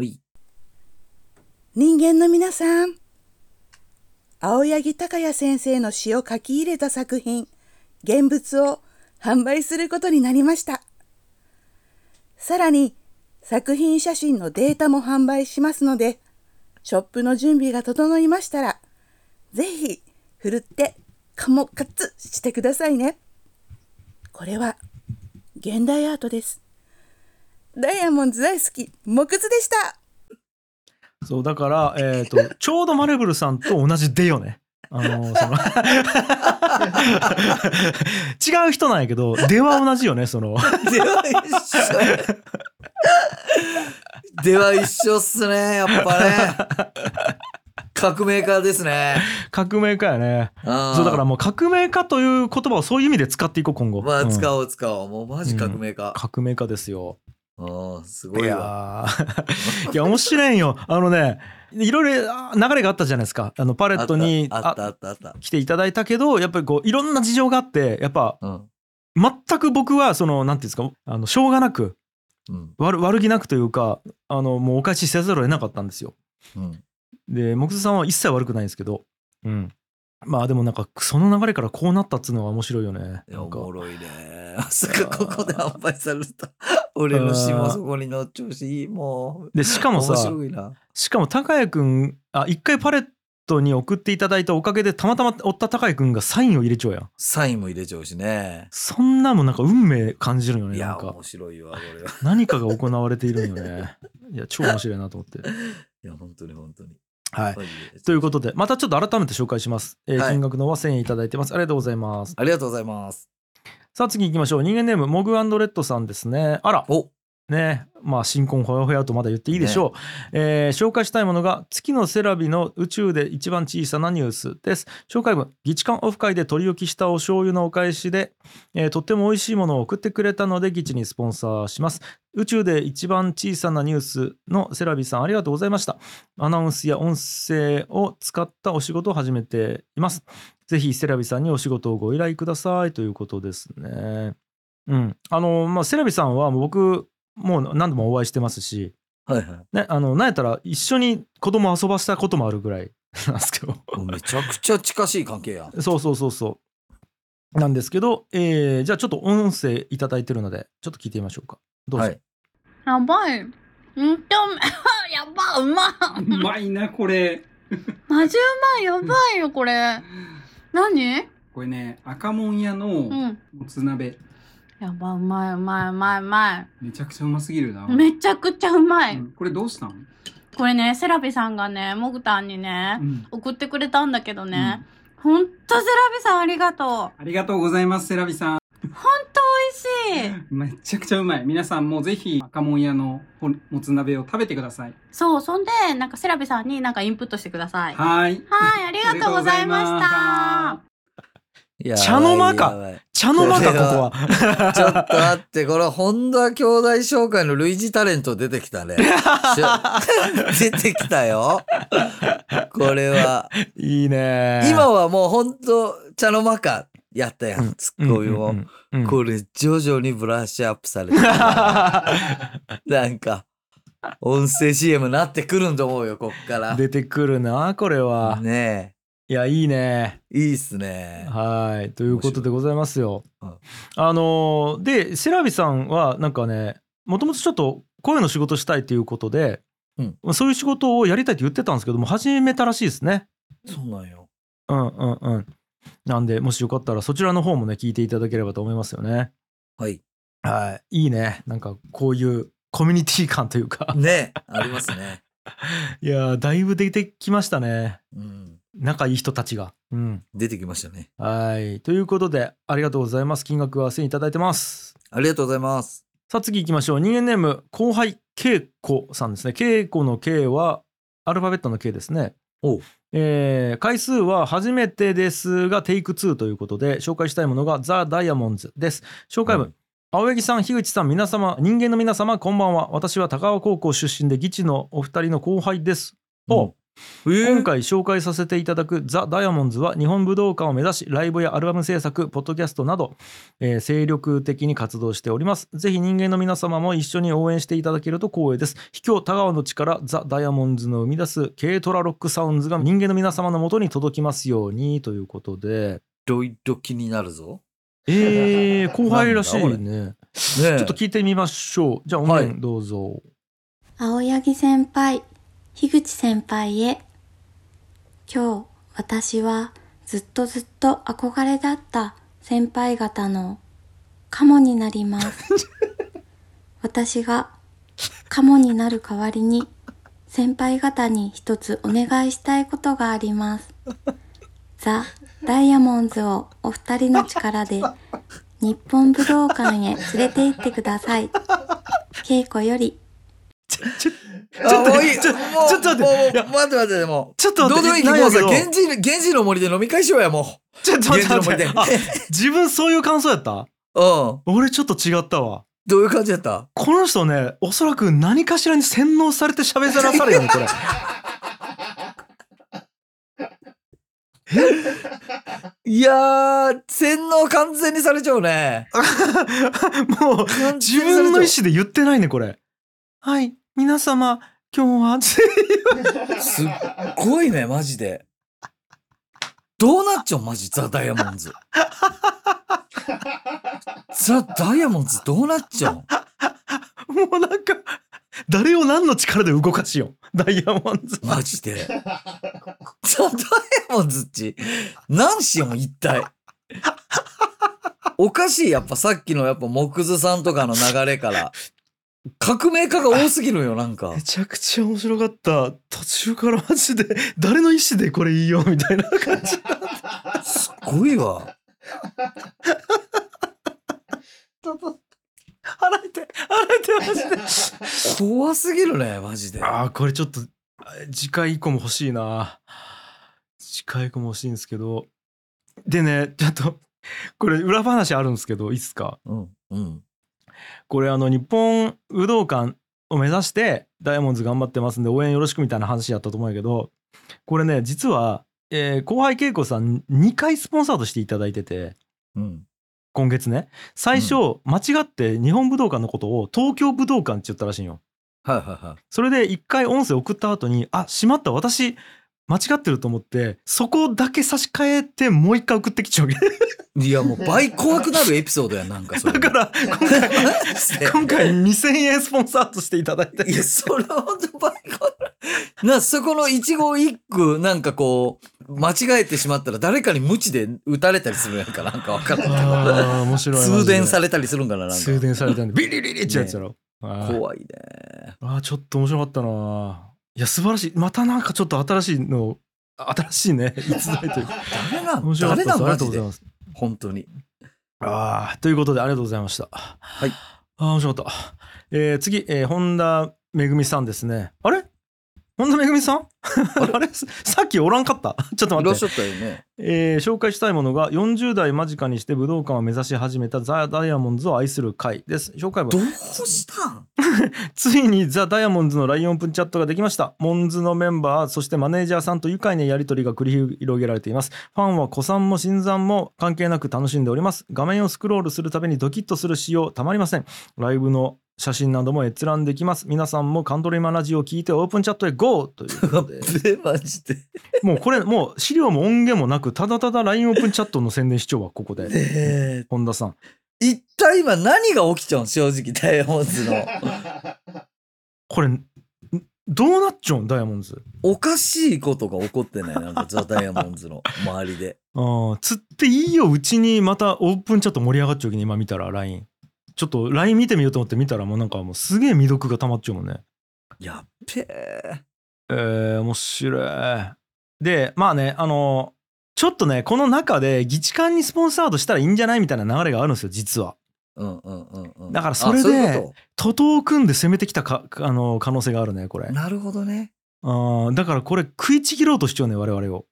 人間の皆さん、青柳高也先生の詩を書き入れた作品、現物を販売することになりました。さらに、作品写真のデータも販売しますので、ショップの準備が整いましたら、ぜひ、ふるって、カモ活してくださいね。これは、現代アートです。ダイヤモンド大好き、木津でした。そう、だから、えっ、と、ちょうどマレブルさんと同じでよね。あのその 違う人なんやけど、出は同じよね、その。では一緒。では一緒っすね、やっぱね。革命家ですね。革命家やねそうだからもう革命家という言葉をそういう意味で使っていこう今後まあ、うん使おう使おう。もうマジ革命家。革命家ですよああ、すごいわ。いや 面白いんよあのねいろいろあ流れがあったじゃないですかあのパレットにあったあったあったあった。来ていただいたけどやっぱりこういろんな事情があってやっぱ、全く僕はそのなんていうんですかあのしょうがなく、悪悪気なくというかあのもうお返しせざるを得なかったんですよ。うんで木津さんは一切悪くないんですけど、うん、まあでもなんかその流れからこうなったっつうのが面白いよね。おもろいね。まさかここで販売された。俺の詩もそこに乗っちゃうし、もう。でしかもさ。しかも高谷くんあ一回パレットに送っていただいたおかげでたまたま追った高谷くんがサインを入れちゃうやん。サインも入れちゃうしね。そんなもんなんか運命感じるよね。いや、なんか面白いわ、これは。何かが行われているんよね。いや超面白いなと思って。いや、本当に本当に。はい。ということで、またちょっと改めて紹介します。えーはい金額の方は1000円いただいてます。ありがとうございます。ありがとうございます。さあ次行きましょう。人間ネーム、モグレッドさんですね。あら。ねまあ新婚ほやほやとまだ言っていいでしょう、えー紹介したいものが月のセラビの宇宙で一番小さなニュースです。紹介文議事館オフ会で取り置きしたお醤油のお返しで、えーとっても美味しいものを送ってくれたので議事にスポンサーします。宇宙で一番小さなニュースのセラビさんありがとうございました。アナウンスや音声を使ったお仕事を始めています。ぜひセラビさんにお仕事をご依頼くださいということですね。うん。あのまあセラビさんは僕もう何度もお会いしてますし、はいはい。ね、あのなんやったら一緒に子供遊ばしたこともあるぐらい なんですけど。めちゃくちゃ近しい関係や。ん。そうそうそうそう。なんですけど、えーじゃあちょっと音声いただいてるのでちょっと聞いてみましょうか。どうぞ、やばい。うんと、やば、うまうまいな、これ。マジうまい、やばいよ、これ。何？これね、赤もん屋のん。もつ鍋、やば、うまい、うまい、うまい、うまめちゃくちゃうますぎるな。い。めちゃくちゃうまい。これどうしたん？これね、セラビさんがね、モグタンにね、うん送ってくれたんだけどね、ほんとセラビさんありがとう。ありがとうございます、セラビさん。ほんと美味しい。めちゃくちゃうまい。皆さんもぜひ赤もん屋のほもつ鍋を食べてください。そう、そんで、なんかセラビさんになんかインプットしてください。はい。はい、ありがとうございました。いや茶の間かい茶の間かここはちょっと待って、これ、本田兄弟紹介の類似タレント出てきたね。出てきたよ。これは。いいね今はもう本当茶の間かやったやん、ツッコミも。これ、徐々にブラッシュアップされてる なんか、音声 CM なってくるんと思うよ、こっから。出てくるなこれはねいやいいね。いいっすね。はい。ということでございますよ。あのーでセラビさんはなんかねもともとちょっと声の仕事したいということで、そういう仕事をやりたいって言ってたんですけども始めたらしいですね。そうなんよ。うんうんうん。なんでもしよかったらそちらの方もね聞いていただければと思いますよね。はい。はい。いいね。なんかこういうコミュニティ感というか。ねありますね。いやーだいぶ出てきましたね。うん。仲いい人たちが。うん。出てきましたね。はい。ということでありがとうございます。金額は1000円いただいてます。ありがとうございます。さあ次行きましょう。人間ネーム後輩恵子さんですね。恵子の K はアルファベットの K ですね。えー回数は初めてですがテイク2ということで紹介したいものがザ・ダイヤモンズです。紹介文、青柳さん、樋口さん、皆様、人間の皆様、こんばんは。私は田川高校出身で、議地のお二人の後輩です。お今回紹介させていただくザ・ダイヤモンズは日本武道館を目指しライブやアルバム制作ポッドキャストなど、えー精力的に活動しております。ぜひ人間の皆様も一緒に応援していただけると光栄です。秘境田川の力ザ・ダイヤモンズの生み出す軽トラロックサウンズが人間の皆様のもとに届きますようにということで。ドイド気になるぞ。えー、後輩らしいね。だこれ。ちょっと聞いてみましょう。じゃあ音源どうぞ、青柳先輩、樋口先輩へ。今日、私はずっとずっと憧れだった先輩方のカモになります。私がカモになる代わりに先輩方に一つお願いしたいことがあります。ザ・ダイヤモンズをお二人の力で日本武道館へ連れて行ってください。稽古よりあ、もういい。ちょもうちょっと待って待って待って、もう。ちょっと待ってどうでもさ、源氏、源氏の森で飲み会しようや、もう。ちょっと待って源氏の森で。待って。あ、自分そういう感想やった？うん。俺ちょっと違ったわ。どういう感じやった？この人ね、おそらく何かしらに洗脳されて喋らされるよね、これ。いやー、洗脳完全にされちゃうね。もう、自分の意思で言ってないね、これ。はい、皆様、今日は、すっごいね、マジで。どうなっちゃうマジ、ザ・ダイヤモンズ。ザ・ダイヤモンズどうなっちゃうもうなんか、誰を何の力で動かしよう。ダイヤモンズ。マジで。ザ・ダイヤモンズっち、何しよん、一体。おかしい、やっぱさっきのやっぱ木図さんとかの流れから。革命家が多すぎるよ、なんか。めちゃくちゃ面白かった。途中からマジで、誰の意思でこれ言いようみたいな感じ。すごいわ。払えて、払えて、マジで。怖すぎるね、マジで。ああ、これちょっと、あ次回以降も欲しいな。次回以降も欲しいんですけど。でね、ちょっと、これ裏話あるんですけど、いいっすか？うん、うん。これあの、日本武道館を目指して、ダイヤモンドズ頑張ってますんで、応援よろしくみたいな話やったと思うんやけど、これね、実は、えー後輩恵子さん2回スポンサードしていただいてて、うん。今月ね最初、間違って日本武道館のことを東京武道館って言ったらしいんよはいはいはい。それで一回音声送った後にあしまった私間違ってると思ってそこだけ差し替えてもう一回送ってきちゃう いや、もう倍怖くなるエピソードや、なんかそれ。だから今回 今回2000円スポンサーとしていただいていや、それは本当倍怖い。な、そこの一語一句、なんかこう、間違えてしまったら誰かに無知で撃たれたりするやんか、なんかわかんないけど。面白い通電されれたりするんかな、なんか。通電されたんでビリリリってやつやろ、あー怖いね。あーちょっと面白かったないや素晴らしい。またなんかちょっと新しいの新しいね。逸材というか。誰なん面白かった。ですあり誰なんマジでがとうございます。本当に。ああということでありがとうございました。はい。ああ面白かった、えー次、えー本田めぐみさんですね。あれ？本田めぐみさん？あれ？さっきおらんかった？ちょっといらっしゃ待ってったよね。えー紹介したいものが40代間近にして武道館を目指し始めたザ・ダイヤモンドズを愛する会です紹介文どうしたん？ついにザ・ダイヤモンドズの LINE オープンチャットができました。モンズのメンバー、そしてマネージャーさんと愉快なやり取りが繰り広げられています。ファンは古参も新参も関係なく楽しんでおります。画面をスクロールするたびにドキッとする仕様たまりません。ライブの写真なども閲覧できます。皆さんもカントリーマナジを聞いてオープンチャットへ GO! ということで。で、マジで。もうこれ、もう資料も音源もなく、ただただ LINE オープンチャットの宣伝視聴はここで。え本田さん。一体今何が起きちゃうん正直、ダイヤモンズの。これ、んどうなっちゃうんダイヤモンドズ？おかしいことが起こってない？なんかザ・ダイヤモンズの周りで。ああ、釣っていいよ、うちにまたオープンチャット盛り上がっちゃうきに今見たら LINE。ちょっと LINE 見てみようと思って見たらもうなんかもうすげえ未読が溜まっちゃうもんね。やっべえ。えー、面白い。で、まあね、あの、ちょっとね、この中で議事館にスポンサードしたらいいんじゃないみたいな流れがあるんですよ、実は。うんうんうんうん。だからそれでこ、徒党を組んで攻めてきたかあの可能性があるね、これと。なるほどね。あーだからこれ食いちぎろうとしちゃうね、我々を。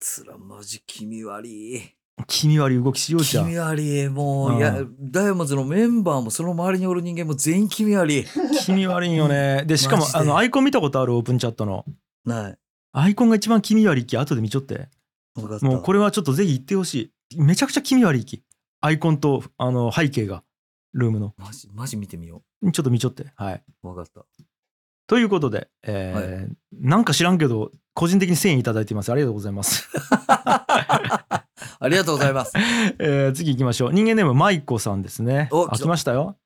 つらマジ気味悪い。気味悪い動きしようじゃん気味。悪い。もう、うんいや、ダイヤモンドズのメンバーもその周りにおる人間も全員気味悪い。気味悪いんよね。で、しかもあのアイコン見たことある？オープンチャットの。ない。アイコンが一番気味悪いき、後で見ちょって。分かった。もうこれはちょっとぜひ言ってほしい。めちゃくちゃ気味悪いき。アイコンとあの背景が、ルームの。マジ、マジ見てみよちょっと見ちょって。はい。う。分かった。ということで、えーなんか知らんけど、個人的に1000円いただいています。ありがとうございます。ありがとうございます。えー次行きましょう。人間ネーム、マイコさんですね。おあ、来ましたよ。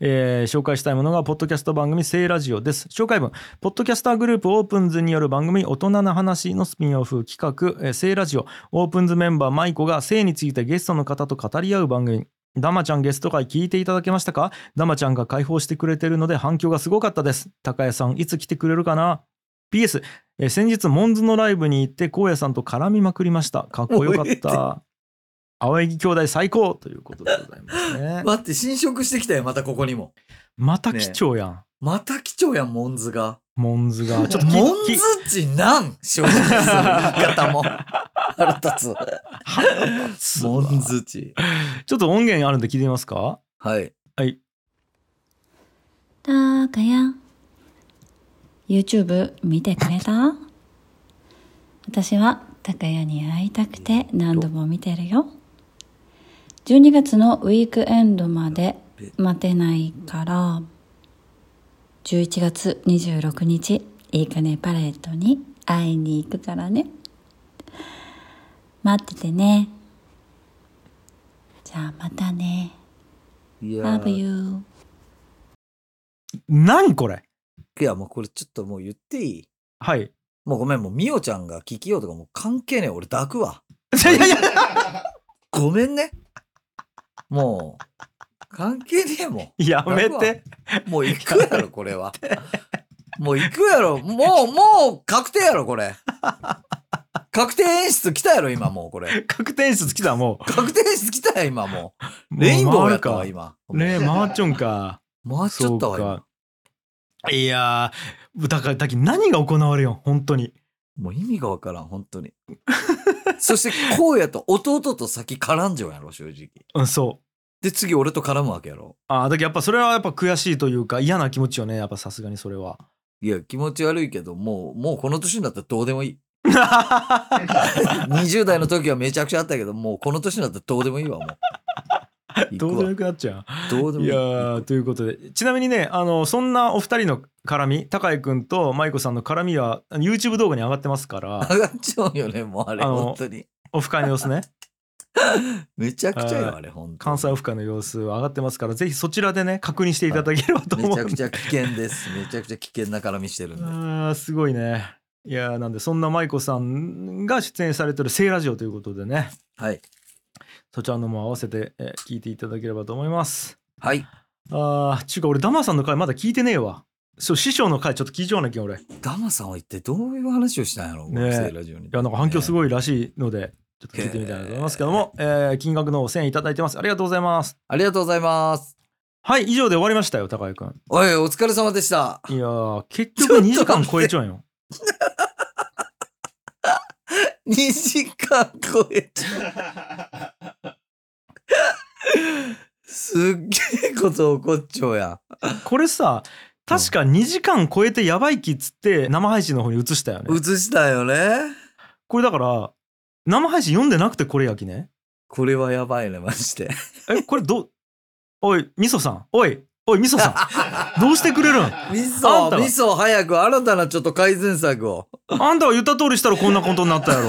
えー紹介したいものが、ポッドキャスト番組、聖ラジオです。紹介文、ポッドキャスターグループオープンズによる番組、大人な話のスピンオフ企画、えー、聖ラジオ、オープンズメンバー、マイコが性についてゲストの方と語り合う番組。ダマちゃんゲスト会聞いていただけましたか？ダマちゃんが開放してくれてるので反響がすごかったです。高谷さん、いつ来てくれるかな？?PS、えー先日、モンズのライブに行って、荒野さんと絡みまくりました。かっこよかった。青柳兄弟最高ということでございますね。待って、侵食してきたよ、またここにも。また貴重やん。また貴重やん、モンズが。モンズが。ちょっときモンきズ値なん正直言い方も。腹立つ。モンズ値。ちょっと音源あるんで聞いてみますか？はい。はい。たかや YouTube 見てくれた？私は高谷に会いたくて何度も見てるよ。12月のウィークエンドまで待てないから11月26日いいかねパレットに会いに行くからね。待っててね。じゃあまたね。Love you 何これ？いや、もうこれちょっともう言っていい？はい。もうごめん、もうみおちゃんが聞きようとかもう関係ねえ。俺抱くわ。いやいやごめんね。もう、関係ねえもん。やめて。もう行くやろ、これは。もう行くやろ。もう、もう確定やろ、これ。確定演出来たやろ、今もうこれ。確定演出来た、もう。確定演出来たや、今もう。レインボーやったわ、今。ねえ、回っちょんか。回っちゃったわ、今。かいやー、だから、だけど何が行われよん、本当に。もう意味がわからん、本当に。そして、こうやと弟と先絡んじゃうやろ、正直。うん、そう。で、次俺と絡むわけやろ。ああ、だけどやっぱそれはやっぱ悔しいというか嫌な気持ちよね、やっぱさすがにそれは。いや、気持ち悪いけど、もう、もうこの年になったらどうでもいい。20代の時はめちゃくちゃあったけど、もうこの年になったらどうでもいいわ、もう。どうでもよくなっちゃう。どうでもいい。いやーということで。ちなみにねあのそんなお二人の絡み高井君と舞子さんの絡みは YouTube 動画に上がってますから。上がっちゃうよね、もうあれ、あの本当に。オフ会の様子ね。めちゃくちゃよ、はい。あれ、本当関西オフ会の様子上がってますからぜひそちらでね確認していただければと思うめちゃくちゃ危険です。めちゃくちゃ危険な絡みしてるんで。あーすごいね。いやーなんでそんな舞子さんが出演されてる「聖ラジオ」ということでね。はいそちらのも合わせて、えー聞いていただければと思います。はい。あーちゅうか俺ダマさんの回まだ聞いてねえわ。そう師匠の回ちょっと聞いちゃわなきゃ俺。ダマさんは一体どういう話をしたんやろ、このね聖ラジオに。いやなんか反響すごいらしいので、ちょっと聞いてみたいなと思いますけども、えー。金額の1000円いただいてます。ありがとうございます。ありがとうございます。はい以上で終わりましたよ高井君。おい、お疲れ様でした。いやー結局2時間超えちゃうんよ 2時間超えちゃう。すっげえこと起こっちゃうやん。これさ確か2時間超えてやばいきっつって生配信の方に移したよね映したよね。これだから生配信読んでなくてこれやきねこれはやばいね、マジで。えこれどおいみそさんおいおいみそさん。どうしてくれるん？味あん噌、たは？味噌早く新たなちょっと改善策を。あんたは言った通りしたらこんなことになったやろ。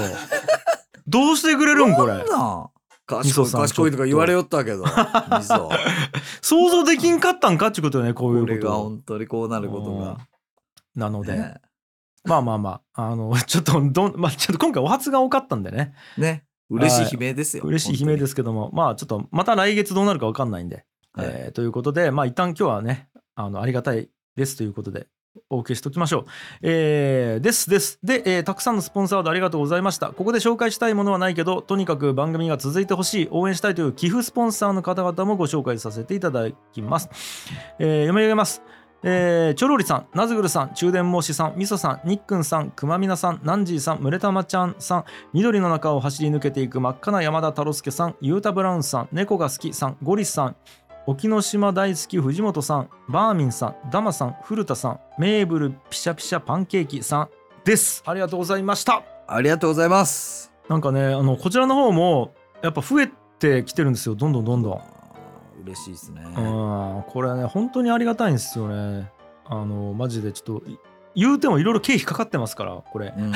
どうしてくれるん？これ。な。あ賢い味噌さん賢いとか言われよったけど。味噌。想像できんかったんかっていうことよねこういうこれが本当にこうなることが。なので、ね。まあまあまあ。あの ちょっとどん、まあ、ちょっと今回お初が多かったんでね。ね。嬉しい悲鳴ですよ。嬉しい悲鳴ですけども。まあちょっとまた来月どうなるか分かんないんで、えーということでまあ一旦今日はねあのありがたいですということでお受けしておきましょう。えーですです。で、えーたくさんのスポンサーでありがとうございました。ここで紹介したいものはないけど、とにかく番組が続いてほしい、応援したいという寄付スポンサーの方々もご紹介させていただきます。えー読み上げます。えー、チョロリさん、ナズグルさん、中電申しさん、みそさん、にっくんさん、くまみなさん、ナンジーさん、むれたまちゃんさん、緑の中を走り抜けていく真っ赤な山田太郎介さん、ゆうたブラウンさん、猫が好きさん、ゴリスさん、沖ノ島大好き藤本さん、バーミンさん、ダマさん、古田さん、メーブルピシャピシャパンケーキさんです。ありがとうございました。ありがとうございます。なんかね、あのこちらの方もやっぱ増えてきてるんですよ、どんどんどんどん。嬉しいですね。うん、これね、本当にありがたいんですよね。あの、マジでちょっと、い言うてもいろいろ経費かかってますから、これ。うん、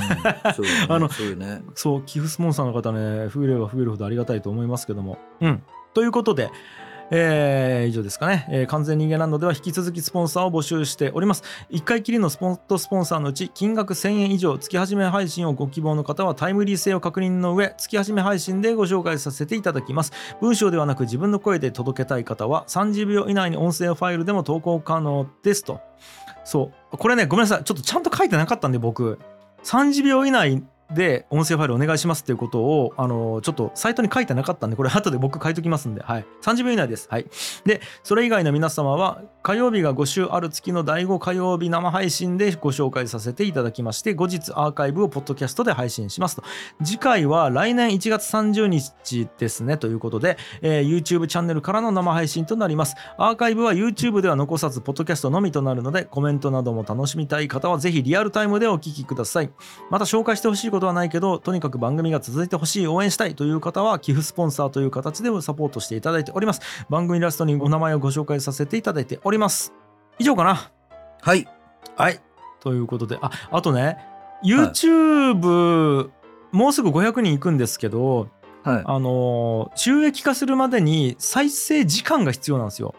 そうよね あのそうよね。そう、寄付スポンサーの方ね、増えれば増えるほどありがたいと思いますけども。うん。ということで、えー以上ですかね、えー完全人間ランドでは引き続きスポンサーを募集しております。1回きりのスポントスポンサーのうち金額1000円以上月始め配信をご希望の方はタイムリー性を確認の上月始め配信でご紹介させていただきます。文章ではなく自分の声で届けたい方は30秒以内に音声ファイルでも投稿可能ですと。そう。これねごめんなさい。ちょっとちゃんと書いてなかったんで僕。30秒以内で音声ファイルお願いしますっていうことをあのちょっとサイトに書いてなかったんでこれ後で僕書いときますんで、はい、30秒以内です。はい、でそれ以外の皆様は火曜日が5週ある月の第5火曜日生配信でご紹介させていただきまして後日アーカイブをポッドキャストで配信しますと。次回は来年1月30日ですねということで、えー YouTube チャンネルからの生配信となります。アーカイブは YouTube では残さずポッドキャストのみとなるのでコメントなども楽しみたい方はぜひリアルタイムでお聞きください。また紹介してほしいことはないけどとにかく番組が続いてほしい応援したいという方は寄付スポンサーという形でサポートしていただいております。番組イラストにお名前をご紹介させていただいております。以上かな？はい。はい。ということでああとね YouTube、もうすぐ500人いくんですけど、あのー収益化するまでに再生時間が必要なんですよ。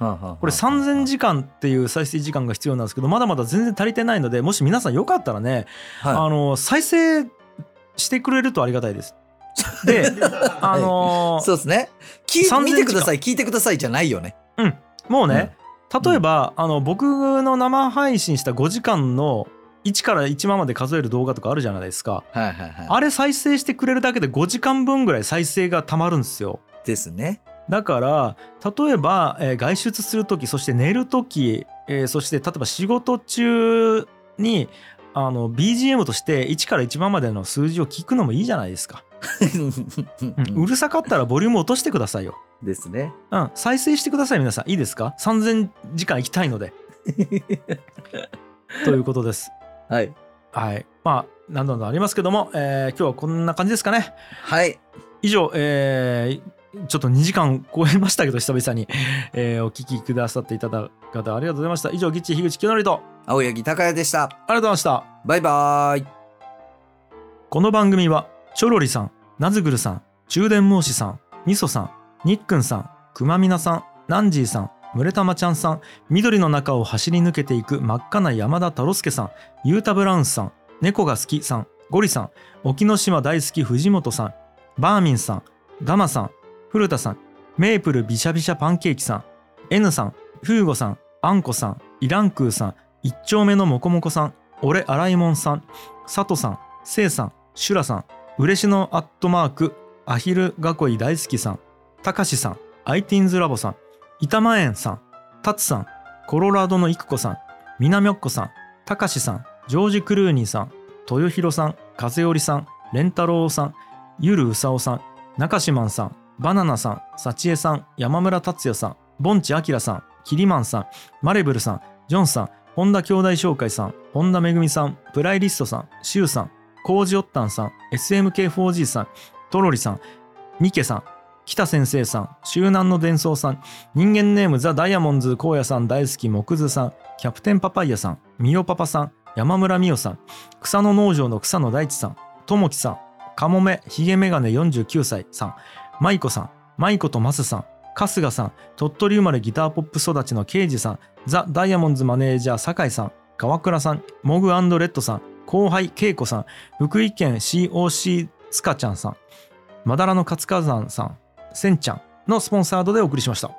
これ3000時間っていう再生時間が必要なんですけどまだまだ全然足りてないのでもし皆さんよかったらね、あの再生してくれるとありがたいです。で、あのーそうですね。聞い3000見てください、聞いてくださいじゃないよね。うん、もうね、例えば、あの僕の生配信した5時間の1から1万まで数える動画とかあるじゃないですか。はいはいはい。あれ再生してくれるだけで5時間分ぐらい再生がたまるんですよ。ですね。だから例えば、えー外出する時そして寝る時、えーそして例えば仕事中にあの BGM として1から1万までの数字を聞くのもいいじゃないですか。うんうるさかったらボリューム落としてくださいよ。ですね。うん、再生してください皆さんいいですか ?3000 時間行きたいので。ということです。はい。はい。まあ何度もありますけども、えー今日はこんな感じですかね。はい。以上、えーちょっと2時間超えましたけど久々に、えーお聞きくださっていただ方ありがとうございました。以上ギッチ樋口清則と青柳高也でした。ありがとうございました。バイバーイ。この番組はチョロリさん、ナズグルさん、中電申しさん、みそさん、にっくんさん、くまみなさん、ナンジーさん、むれたまちゃんさん、緑の中を走り抜けていく真っ赤な山田太郎介さん、ゆうたブラウンさん、猫が好きさん、ゴリさん、沖ノ島大好き藤本さん、バーミンさん、ガマさん、古田さん、メープルびしゃびしゃパンケーキさん、N さん、フーゴさん、あんこさん、イランクーさん、一丁目のもこもこさん、俺洗いもんさん、佐藤さん、せいさん、シュラさん、嬉野アットマーク、アヒル囲い大好きさん、たかしさん、アイティンズラボさん、板前園さん、タツさん、コロラドのいくこさん、みなみょっこさん、たかしさん、ジョージ・クルーニーさん、豊弘さん、風織さん、レンタロウさん、ゆるうさおさん、中島さん、バナナさん、さちえさん、山村達也さん、ボンチアキラさん、キリマンさん、マレブルさん、ジョンさん、本田兄弟紹介さん、本田めぐみさん、プライリストさん、シュウさん、コージオッタンさん、SMK4G さん、トロリさん、ミケさん、北先生さん、周南の伝送さん、人間ネームザ・ダイヤモンズ荒野さん大好き木津さん、キャプテンパパイヤさん、ミオパパさん、山村美代さん、草の農場の草野大地さん、ともきさん、かもめひげメガネ49歳さん、まいこさん、まいことマスさん、春日さん、鳥取生まれギターポップ育ちの刑事さん、ザ・ダイヤモンズマネージャー酒井さん、川倉さん、モグレッドさん、後輩恵子さん、福井県 COC つかちゃんさん、まだらの勝火山さん、せんちゃんのスポンサードでお送りしました。